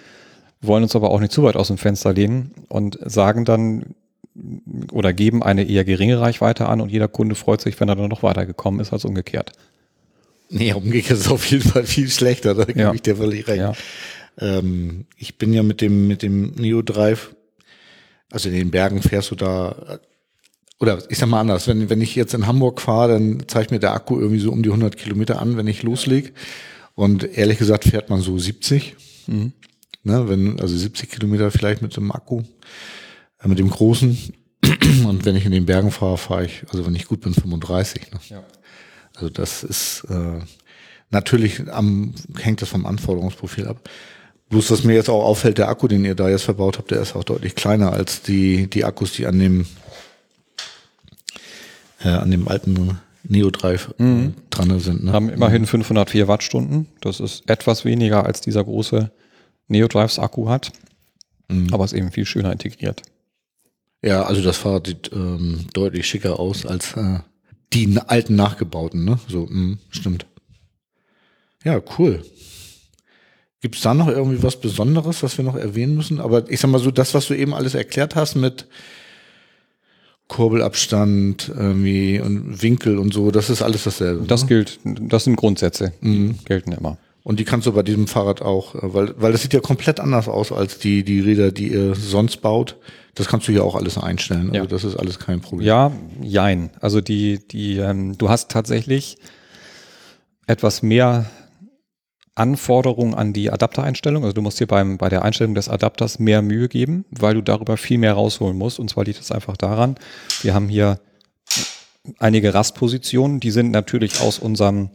wollen uns aber auch nicht zu weit aus dem Fenster lehnen und sagen dann oder geben eine eher geringe Reichweite an und jeder Kunde freut sich, wenn er dann noch weitergekommen ist als umgekehrt. Nee, umgekehrt ist es auf jeden Fall viel schlechter, da gebe Ja. ich dir völlig recht. Ja. Ähm, ich bin ja mit dem, mit dem Neo Drive, also in den Bergen fährst du da, oder ich sag mal anders, wenn, wenn ich jetzt in Hamburg fahre, dann zeigt mir der Akku irgendwie so um die 100 Kilometer an, wenn ich loslege. Und ehrlich gesagt fährt man so 70. Mhm. Ne, wenn, also 70 Kilometer vielleicht mit dem Akku, äh, mit dem großen. Und wenn ich in den Bergen fahre, fahre ich, also wenn ich gut bin, 35. Ne? Ja. Also das ist äh, natürlich am, hängt das vom Anforderungsprofil ab. Bloß, was mir jetzt auch auffällt, der Akku, den ihr da jetzt verbaut habt, der ist auch deutlich kleiner als die, die Akkus, die an dem, äh, an dem alten Neo Drive äh, dran sind. Ne? haben immerhin 504 Wattstunden. Das ist etwas weniger als dieser große Neo Drives Akku hat, aber ist eben viel schöner integriert. Ja, also das Fahrrad sieht ähm, deutlich schicker aus als äh, die alten nachgebauten, ne? So, mh, stimmt. Ja, cool. Gibt's da noch irgendwie was Besonderes, was wir noch erwähnen müssen? Aber ich sag mal so, das, was du eben alles erklärt hast mit Kurbelabstand irgendwie und Winkel und so, das ist alles dasselbe. Das ne? gilt, das sind Grundsätze, gelten immer. Und die kannst du bei diesem Fahrrad auch, äh, weil, weil das sieht ja komplett anders aus als die, die Räder, die ihr sonst baut. Das kannst du ja auch alles einstellen. Also Ja. das ist alles kein Problem. Ja, jein. Also die, die, ähm, du hast tatsächlich etwas mehr Anforderungen an die Adaptereinstellung. Also du musst dir beim, bei der Einstellung des Adapters mehr Mühe geben, weil du darüber viel mehr rausholen musst. Und zwar liegt es einfach daran, wir haben hier einige Rastpositionen, die sind natürlich aus unserem,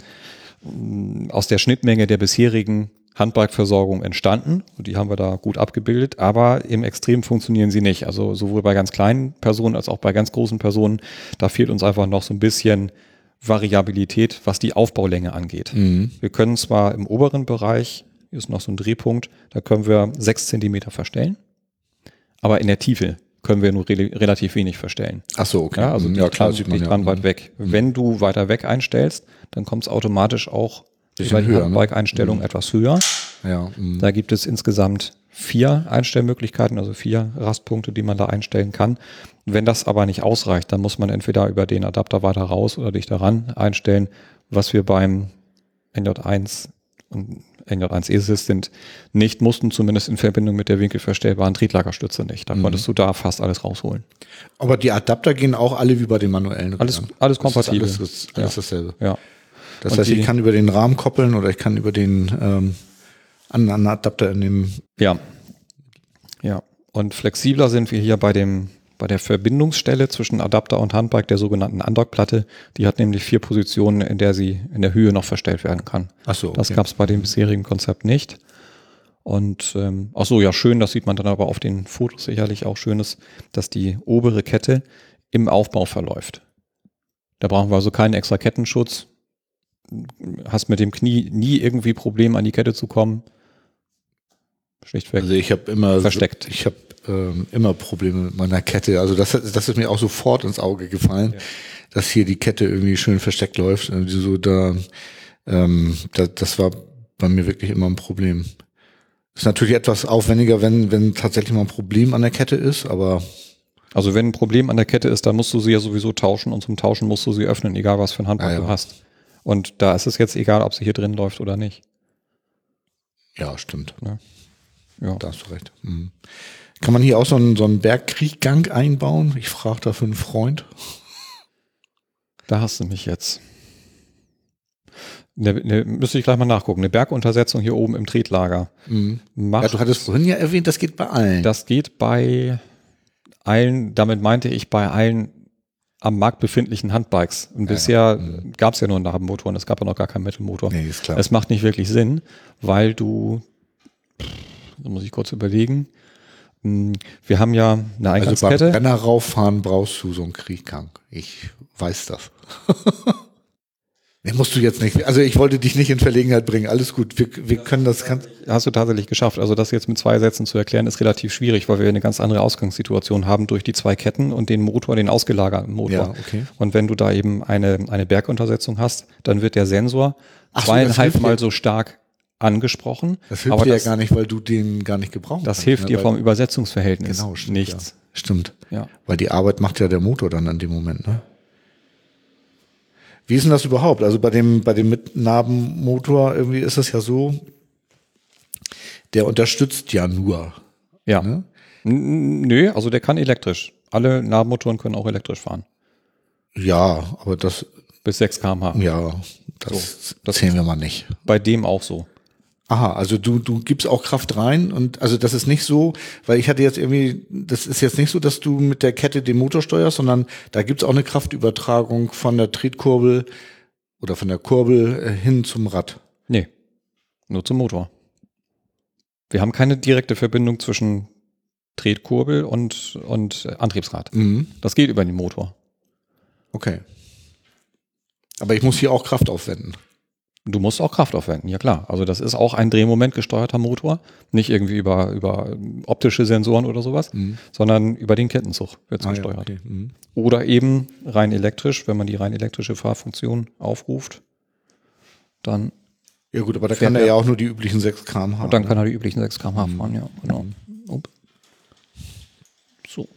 aus der Schnittmenge der bisherigen Handbikeversorgung entstanden. Die haben wir da gut abgebildet, aber im Extrem funktionieren sie nicht. Also sowohl bei ganz kleinen Personen als auch bei ganz großen Personen, da fehlt uns einfach noch so ein bisschen Variabilität, was die Aufbaulänge angeht. Wir können zwar im oberen Bereich, hier ist noch so ein Drehpunkt, da können wir sechs Zentimeter verstellen, aber in der Tiefe können wir nur re relativ wenig verstellen. Ach so, okay. Ja, also Mhm, ja, klar, dran, sieht man ja. dran Mhm. weit weg. Wenn du weiter weg einstellst, dann kommt es automatisch auch Bisschen über die höher, ne? Bike-Einstellung etwas höher. Ja, mhm. Da gibt es insgesamt vier Einstellmöglichkeiten, also vier Rastpunkte, die man da einstellen kann. Wenn das aber nicht ausreicht, dann muss man entweder über den Adapter weiter raus oder dich daran einstellen, was wir beim NJ1 und NJ1 E-Assistant nicht mussten, zumindest in Verbindung mit der winkelverstellbaren Trieblagerstütze nicht. Da Mhm. konntest du da fast alles rausholen. Aber die Adapter gehen auch alle wie bei den manuellen. Alles- Rädern. alles Das ist kompatibel. Alles, alles, alles dasselbe. Ja. Das Und heißt, ich die- kann über den Rahmen koppeln oder ich kann über den ähm, anderen Adapter in dem. Ja. Ja. Und flexibler sind wir hier bei dem, bei der Verbindungsstelle zwischen Adapter und Handbike, der sogenannten Undock-Platte. Die hat nämlich vier Positionen, in der sie in der Höhe noch verstellt werden kann. Ach so, Das okay. gab es bei dem bisherigen Konzept nicht. Und ähm, ach so, ja, schön, das sieht man dann aber auf den Fotos sicherlich auch schön ist, dass die obere Kette im Aufbau verläuft. Da brauchen wir also keinen extra Kettenschutz. Hast mit dem Knie nie irgendwie Probleme an die Kette zu kommen. Schlichtweg. Also ich habe immer Versteckt. Ich habe ähm, immer Probleme mit meiner Kette. Also das, das ist mir auch sofort ins Auge gefallen, dass hier die Kette irgendwie schön versteckt läuft. Also so da, ähm, da, das war bei mir wirklich immer ein Problem. Ist natürlich etwas aufwendiger, wenn wenn tatsächlich mal ein Problem an der Kette ist, aber Also wenn ein Problem an der Kette ist, dann musst du sie ja sowieso tauschen und zum Tauschen musst du sie öffnen, egal was für ein Handball Ah, ja. du hast. Und da ist es jetzt egal, ob sie hier drin läuft oder nicht. ja, stimmt. Ja. Da hast du recht. Mhm. Kann man hier auch so einen, so einen Bergkrieggang einbauen? Ich frage da für einen Freund. Da hast du mich jetzt. Ne, ne, müsste ich gleich mal nachgucken. Eine Berguntersetzung hier oben im Tretlager. Mhm. Macht, Ja, du hattest vorhin ja erwähnt, das geht bei allen. das geht bei allen, damit meinte ich bei allen am Markt befindlichen Handbikes. Und bisher gab es ja nur einen Nabenmotor und es gab ja noch gar keinen Mittelmotor. nee, ist klar. Es macht nicht wirklich Sinn, weil du, da muss ich kurz überlegen, wir haben ja eine Also beim Eingangskette. Brenner rauffahren brauchst du so einen Krieggang. Ich weiß das. nee, musst du jetzt nicht. Also ich wollte dich nicht in Verlegenheit bringen. Alles gut. Wir, wir können das ganz. hast du tatsächlich geschafft. Also das jetzt mit zwei Sätzen zu erklären, ist relativ schwierig, weil wir eine ganz andere Ausgangssituation haben durch die zwei Ketten und den Motor, den ausgelagerten Motor. Ja, okay. Und wenn du da eben eine, eine Berguntersetzung hast, dann wird der Sensor Ach so, zweieinhalb hilft Mal so stark angesprochen. Das hilft aber dir das, ja gar nicht, weil du den gar nicht gebrauchen das kannst, hilft ne? dir vom Übersetzungsverhältnis Genau, stimmt, nichts. Ja. Stimmt. Ja. Weil die Arbeit macht ja der Motor dann in dem Moment, ne? Wie ist denn das überhaupt? Also bei dem, bei dem Mitnabenmotor irgendwie ist es ja so, der unterstützt ja nur. Ja. Ne? Nö, also der kann elektrisch. Alle Nabenmotoren können auch elektrisch fahren. Ja, aber das, Bis 6 km/h. ja, das, So, das- zählen wir mal nicht. Bei dem auch so. Aha, also du, du gibst auch Kraft rein und also das ist nicht so, weil ich hatte jetzt irgendwie, das ist jetzt nicht so, dass du mit der Kette den Motor steuerst, sondern da gibt's auch eine Kraftübertragung von der Tretkurbel oder von der Kurbel äh, hin zum Rad. Nee, nur zum Motor. Wir haben keine direkte Verbindung zwischen Tretkurbel und, und Antriebsrad. Mhm. Das geht über den Motor. Okay. Aber ich muss hier auch Kraft aufwenden. Du musst auch Kraft aufwenden, ja klar. Also das ist auch ein Drehmoment gesteuerter Motor. Nicht irgendwie über, über optische Sensoren oder sowas, sondern über den Kettenzug wird es Ah, ja, gesteuert. okay. Mhm. Oder eben rein elektrisch, wenn man die rein elektrische Fahrfunktion aufruft, dann, Ja gut, aber da kann er ja auch nur die üblichen 6 km/h. dann kann er die üblichen 6 km/h fahren, ja, genau. Upp. So.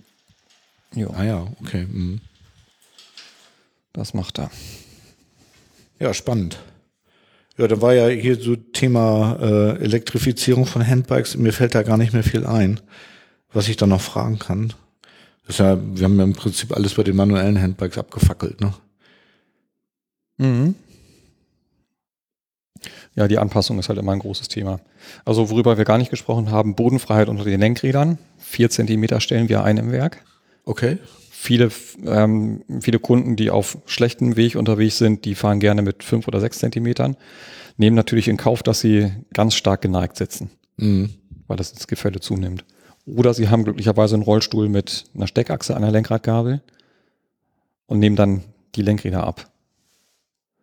Ja, Ah ja, okay. Mhm. das macht er. Ja, spannend. Ja, dann war ja hier so Thema äh, Elektrifizierung von Handbikes. Mir fällt da gar nicht mehr viel ein, was ich da noch fragen kann. Das ist ja, wir haben ja im Prinzip alles bei den manuellen Handbikes abgefackelt, ne? Mhm. Ja, die Anpassung ist halt immer ein großes Thema. Also worüber wir gar nicht gesprochen haben, Bodenfreiheit unter den Lenkrädern. Vier Zentimeter stellen wir ein im Werk. Okay. Viele, ähm, viele Kunden, die auf schlechtem Weg unterwegs sind, die fahren gerne mit fünf oder sechs Zentimetern, nehmen natürlich in Kauf, dass sie ganz stark geneigt sitzen, Mhm. weil das ins Gefälle zunimmt. Oder sie haben glücklicherweise einen Rollstuhl mit einer Steckachse, einer Lenkradgabel und nehmen dann die Lenkräder ab.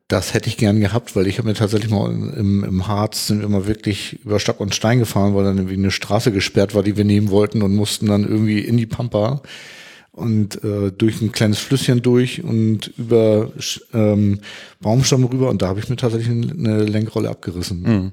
Das hätte ich gern gehabt, weil ich habe mir tatsächlich mal im, im Harz sind wir mal wirklich über Stock und Stein gefahren, weil dann irgendwie eine Straße gesperrt war, die wir nehmen wollten und mussten dann irgendwie in die Pampa und äh, durch ein kleines Flüsschen durch und über ähm, Baumstamm rüber und da habe ich mir tatsächlich eine Lenkrolle abgerissen. Mhm.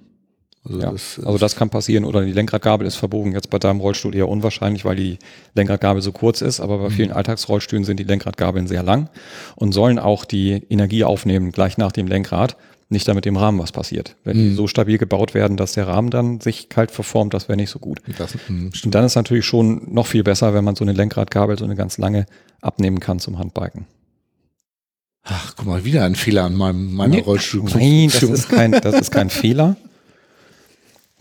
Also, Ja, das, also das kann passieren oder die Lenkradgabel ist verbogen. Jetzt bei deinem Rollstuhl eher unwahrscheinlich, weil die Lenkradgabel so kurz ist, aber bei Mhm. vielen Alltagsrollstühlen sind die Lenkradgabeln sehr lang und sollen auch die Energie aufnehmen gleich nach dem Lenkrad, nicht damit dem Rahmen was passiert. Wenn Mhm. die so stabil gebaut werden, dass der Rahmen dann sich kalt verformt, das wäre nicht so gut. das, hm, Und dann ist natürlich schon noch viel besser, wenn man so eine Lenkradgabel, so eine ganz lange abnehmen kann zum Handbiken. Ach, guck mal, wieder ein Fehler an meinem, meiner Nee, Rollstuhl. Nein, das ist kein, das ist kein Fehler.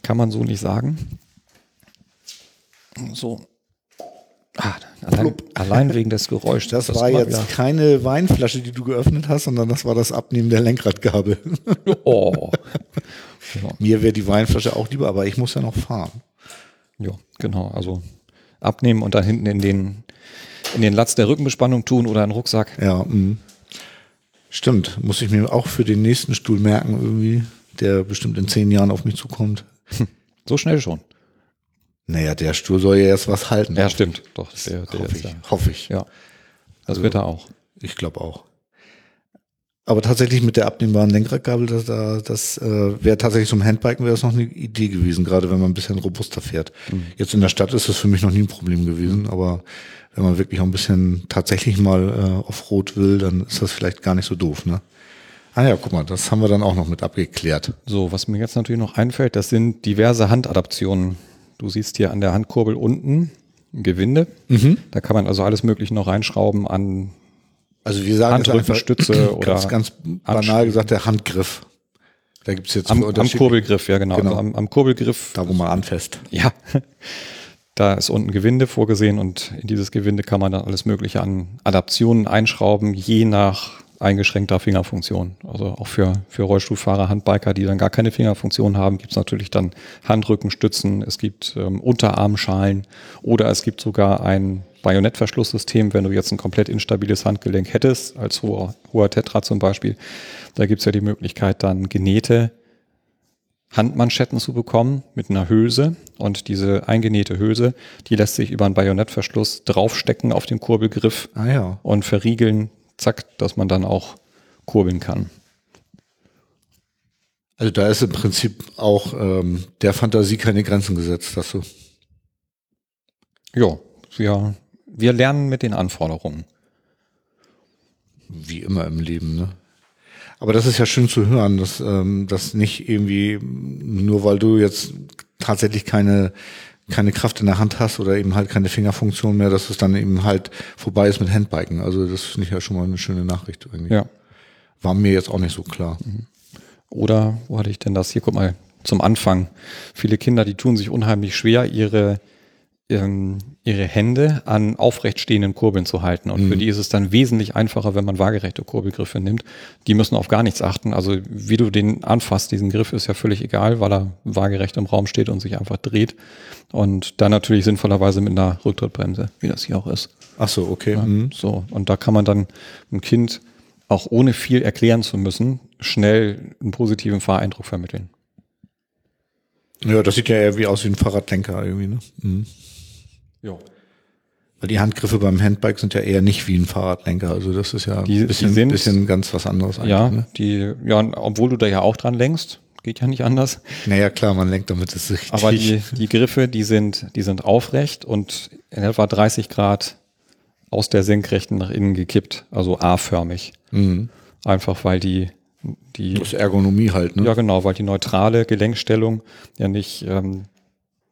Kann man so nicht sagen. So. Ah, allein, allein wegen des Geräuschs. Das, das war jetzt keine Weinflasche, die du geöffnet hast, sondern das war das Abnehmen der Lenkradgabel. Wieder, oh. Mir wäre die Weinflasche auch lieber, aber ich muss ja noch fahren. Ja, genau. Also abnehmen und dann hinten in den, in den Latz der Rückenbespannung tun oder in den Rucksack. Ja, mh. stimmt. Muss ich mir auch für den nächsten Stuhl merken, irgendwie, der bestimmt in zehn Jahren auf mich zukommt. So schnell schon. Naja, der Stuhl soll ja erst was halten. Ja, stimmt. Doch, der, der hoffe ist ich. ja. Hoffe ich. Ja, das Also- wird er auch. Ich glaube auch. Aber tatsächlich mit der abnehmbaren Lenkradgabel, das, da- das äh, wäre tatsächlich zum Handbiken wäre das noch eine Idee gewesen, gerade wenn man ein bisschen robuster fährt. Jetzt in der Stadt ist das für mich noch nie ein Problem gewesen, aber wenn man wirklich auch ein bisschen tatsächlich mal äh, auf Rot will, dann ist das vielleicht gar nicht so doof, ne? Ah ja, guck mal, das haben wir dann auch noch mit abgeklärt. So, was mir jetzt natürlich noch einfällt, das sind diverse Handadaptionen. Du siehst hier an der Handkurbel unten ein Gewinde. Da kann man also alles Mögliche noch reinschrauben an Also wir sagen jetzt Handrücken, einfach Stütze oder ganz, ganz banal gesagt der Handgriff. Da gibt's jetzt am, am Kurbelgriff, ja genau. Genau. Also am, am Kurbelgriff, Da, wo man anfasst. ja, da ist unten Gewinde vorgesehen und in dieses Gewinde kann man dann alles Mögliche an Adaptionen einschrauben, je nach eingeschränkter Fingerfunktion. Also auch für, für Rollstuhlfahrer, Handbiker, die dann gar keine Fingerfunktion haben, gibt es natürlich dann Handrückenstützen, es gibt ähm, Unterarmschalen oder es gibt sogar ein Bajonettverschlusssystem, wenn du jetzt ein komplett instabiles Handgelenk hättest, als hoher, hoher Tetra zum Beispiel. Da gibt es ja die Möglichkeit, dann genähte Handmanschetten zu bekommen mit einer Hülse. Und diese eingenähte Hülse, die lässt sich über einen Bajonettverschluss draufstecken auf den Kurbelgriff Ah ja. und verriegeln, zack, dass man dann auch kurbeln kann. Also da ist im Prinzip auch ähm, der Fantasie keine Grenzen gesetzt, hast du. Ja, wir, wir lernen mit den Anforderungen. Wie immer im Leben, ne? Aber das ist ja schön zu hören, dass ähm, das nicht irgendwie, nur weil du jetzt tatsächlich keine, keine Kraft in der Hand hast oder eben halt keine Fingerfunktion mehr, dass es dann eben halt vorbei ist mit Handbiken. Also das finde ich ja schon mal eine schöne Nachricht irgendwie. Ja. War mir jetzt auch nicht so klar. Oder wo hatte ich denn das? Hier, guck mal, zum Anfang. Viele Kinder, die tun sich unheimlich schwer, ihre, ähm, ihre Hände an aufrecht stehenden Kurbeln zu halten. Und für die ist es dann wesentlich einfacher, wenn man waagerechte Kurbelgriffe nimmt. Die müssen auf gar nichts achten. Also wie du den anfasst, diesen Griff ist ja völlig egal, weil er waagerecht im Raum steht und sich einfach dreht. Und dann natürlich sinnvollerweise mit einer Rücktrittbremse, wie das hier auch ist. Ach so, okay. Mhm. So, und da kann man dann einem Kind auch ohne viel erklären zu müssen, schnell einen positiven Fahreindruck vermitteln. Ja, das sieht ja eher wie aus wie ein Fahrradlenker irgendwie, ne? Mhm. Ja. Weil die Handgriffe beim Handbike sind ja eher nicht wie ein Fahrradlenker. Also das ist ja Die- ein bisschen, sind- bisschen ganz was anderes eigentlich. Ja, Ne? die, ja, obwohl du da ja auch dran lenkst, geht ja nicht anders. Naja, klar, man lenkt damit, das richtig. Aber die, die Griffe, die sind, die sind aufrecht und in etwa 30 Grad aus der Senkrechten nach innen gekippt, also A-förmig. Mhm. Einfach weil die, die, Das Ergonomie halt, ne? ja genau, weil die neutrale Gelenkstellung ja nicht ähm,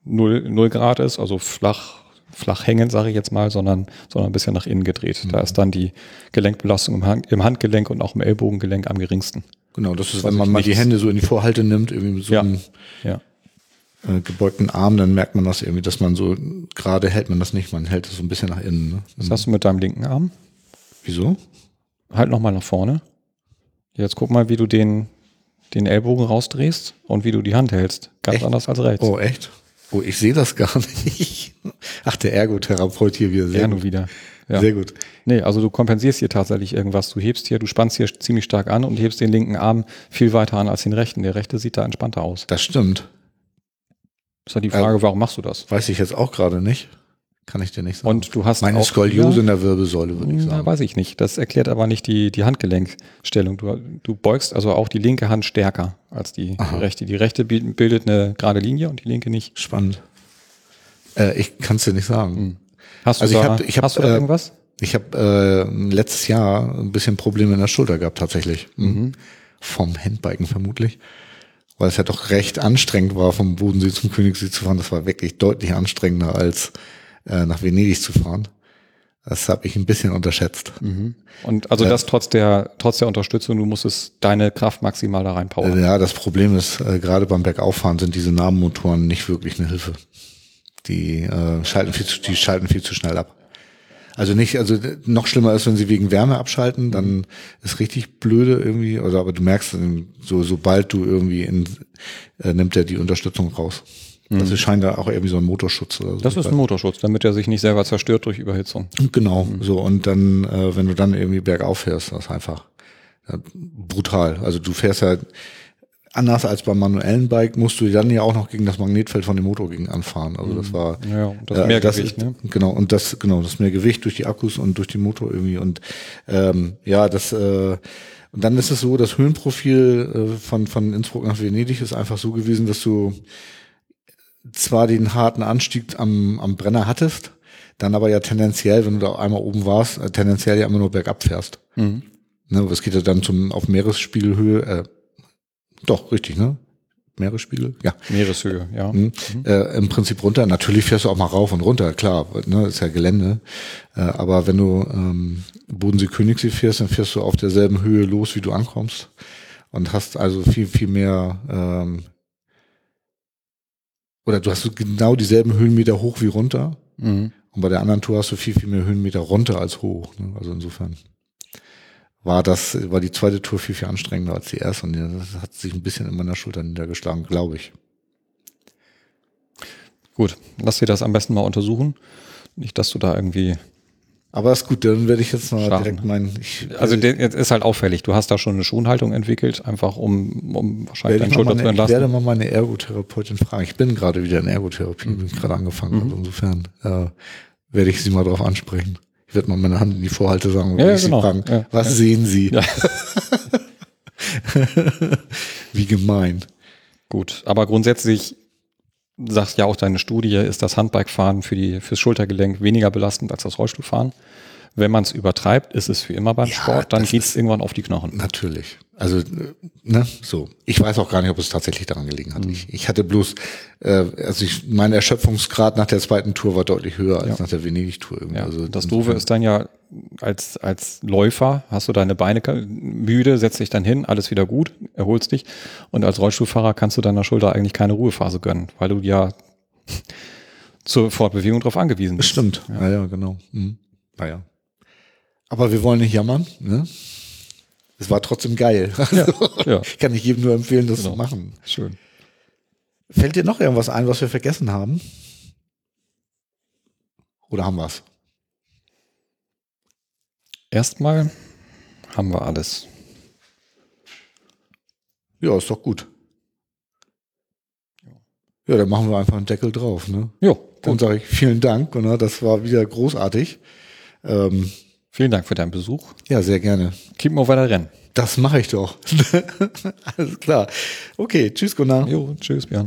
0, 0 Grad ist, also flach, flach hängend, sage ich jetzt mal, sondern, sondern ein bisschen nach innen gedreht. Da ist dann die Gelenkbelastung im, Hand, im Handgelenk und auch im Ellbogengelenk am geringsten. Genau, das ist, wenn man mal die Hände so in die Vorhalte nimmt, irgendwie mit so Ja. einem Ja. äh, gebeugten Arm, dann merkt man das irgendwie, dass man so gerade hält man das nicht, man hält es so ein bisschen nach innen. Ne? Was hast du mit deinem linken Arm? Wieso? Halt nochmal nach vorne. Jetzt guck mal, wie du den, den Ellbogen rausdrehst und wie du die Hand hältst. Ganz Echt? anders als rechts. Oh, echt? Oh, ich sehe das gar nicht. Ach, der Ergotherapeut hier wieder. Sehr ja, gut. wieder. Ja. Sehr gut. Nee, also du kompensierst hier tatsächlich irgendwas. Du hebst hier, du spannst hier ziemlich stark an und hebst den linken Arm viel weiter an als den rechten. Der rechte sieht da entspannter aus. Das stimmt. Ist ja die Frage, warum machst du das? Weiß ich jetzt auch gerade nicht. Kann ich dir nicht sagen. Und du hast Meine auch Skoliose hier- in der Wirbelsäule, würde ich Na, sagen. weiß ich nicht. Das erklärt aber nicht die, die Handgelenkstellung. Du, du beugst also auch die linke Hand stärker als die rechte. Die rechte bi- bildet eine gerade Linie und die linke nicht. Spannend. Äh, ich kann es dir nicht sagen. Hast du Also ich da, hab- ich hab, hast du da äh, irgendwas? Ich habe äh, letztes Jahr ein bisschen Probleme in der Schulter gehabt, tatsächlich. Mhm. Vom Handbiken vermutlich. Weil es ja doch recht anstrengend war, vom Bodensee zum Königssee zu fahren. Das war wirklich deutlich anstrengender, als äh, nach Venedig zu fahren. Das habe ich ein bisschen unterschätzt. Und also das trotz der, trotz der Unterstützung, du musstest deine Kraft maximal da reinpowern. Äh, Ja, das Problem ist, äh, gerade beim Bergauffahren sind diese Namenmotoren nicht wirklich eine Hilfe. Die, äh, schalten viel zu, die schalten viel zu schnell ab. Also nicht, also noch schlimmer ist, wenn sie wegen Wärme abschalten, dann ist richtig blöde irgendwie, oder aber du merkst, so sobald du irgendwie in, äh, nimmt er die Unterstützung raus. Das ist scheint da auch irgendwie so ein Motorschutz oder so. Das ist ein Motorschutz, damit er sich nicht selber zerstört durch Überhitzung. Genau, so und dann, äh, wenn du dann irgendwie bergauf fährst, das ist einfach ja, brutal. Also du fährst ja anders als beim manuellen Bike, musst du dann ja auch noch gegen das Magnetfeld von dem Motor gegen anfahren. Also das war Ja, das äh, Mehrgewicht, ist, ne? Genau und das genau das mehr Gewicht durch die Akkus und durch den Motor irgendwie und ähm, ja das äh, und dann ist es so, das Höhenprofil äh, von von Innsbruck nach Venedig ist einfach so gewesen, dass du zwar den harten Anstieg am, am Brenner hattest, dann aber ja tendenziell, wenn du da einmal oben warst, äh, tendenziell ja immer nur bergab fährst. Mhm. Ne, es geht ja dann zum auf Meeresspiegelhöhe, äh, doch, richtig, ne? Meeresspiegel, ja. Meereshöhe, ja. Mhm. Äh, Im Prinzip runter. Natürlich fährst du auch mal rauf und runter, klar, ne, ist ja Gelände. Äh, aber wenn du ähm, Bodensee-Königssee fährst, dann fährst du auf derselben Höhe los, wie du ankommst. Und hast also viel, viel mehr, ähm, oder du hast genau dieselben Höhenmeter hoch wie runter. Mhm. Und bei der anderen Tour hast du viel, viel mehr Höhenmeter runter als hoch. Ne? Also insofern war das, war die zweite Tour viel, viel anstrengender als die erste. Und das hat sich ein bisschen in meiner Schulter niedergeschlagen, glaube ich. Gut, lass dir das am besten mal untersuchen. Nicht, dass du da irgendwie. Aber ist gut, dann werde ich jetzt mal Schaffen. direkt meinen. Ich, Also jetzt ist halt auffällig. Du hast da schon eine Schonhaltung entwickelt, einfach um, um wahrscheinlich werde, deine ich, mal Schulter zu meine, ich werde entlasten. mal meine Ergotherapeutin fragen. Ich bin gerade wieder in Ergotherapie, bin ich gerade angefangen. Also insofern äh, werde ich sie mal darauf ansprechen. Ich werde mal meine Hand in die Vorhalte sagen und Ja, werde ja, ich genau. sie fragen, Ja. was sehen Sie? Ja. Wie gemein. Gut, aber grundsätzlich sagst ja auch deine Studie, ist das Handbikefahren für die fürs Schultergelenk weniger belastend als das Rollstuhlfahren. Wenn man es übertreibt, ist es wie immer beim Ja, Sport, dann geht es irgendwann auf die Knochen. Natürlich. Also, äh, ne, so. Ich weiß auch gar nicht, ob es tatsächlich daran gelegen hat. Ich, ich hatte bloß, äh, also ich, mein Erschöpfungsgrad nach der zweiten Tour war deutlich höher als Ja. nach der Venedig-Tour irgendwie. Ja, also das Doofe ist dann ja, als, als Läufer hast du deine Beine müde, setzt dich dann hin, alles wieder gut, erholst dich. Und als Rollstuhlfahrer kannst du deiner Schulter eigentlich keine Ruhephase gönnen, weil du ja zur Fortbewegung darauf angewiesen bist. Stimmt. Ja, ja, genau. Mhm. Naja. Aber wir wollen nicht jammern, ne? Es war trotzdem geil. Also, ja. Kann ich jedem nur empfehlen, das Genau. zu machen. Schön. Fällt dir noch irgendwas ein, was wir vergessen haben? Oder haben wir's? Erstmal haben wir alles. Ja, ist doch gut. Ja, dann machen wir einfach einen Deckel drauf, ne? Jo, Dann sage ich vielen Dank, Gunnar, das war wieder großartig. Ähm, Vielen Dank für deinen Besuch. ja, sehr gerne. Keep mal weiter rennen. Das mache ich doch. Alles klar. Okay, tschüss, Gunnar. Jo, tschüss, Björn.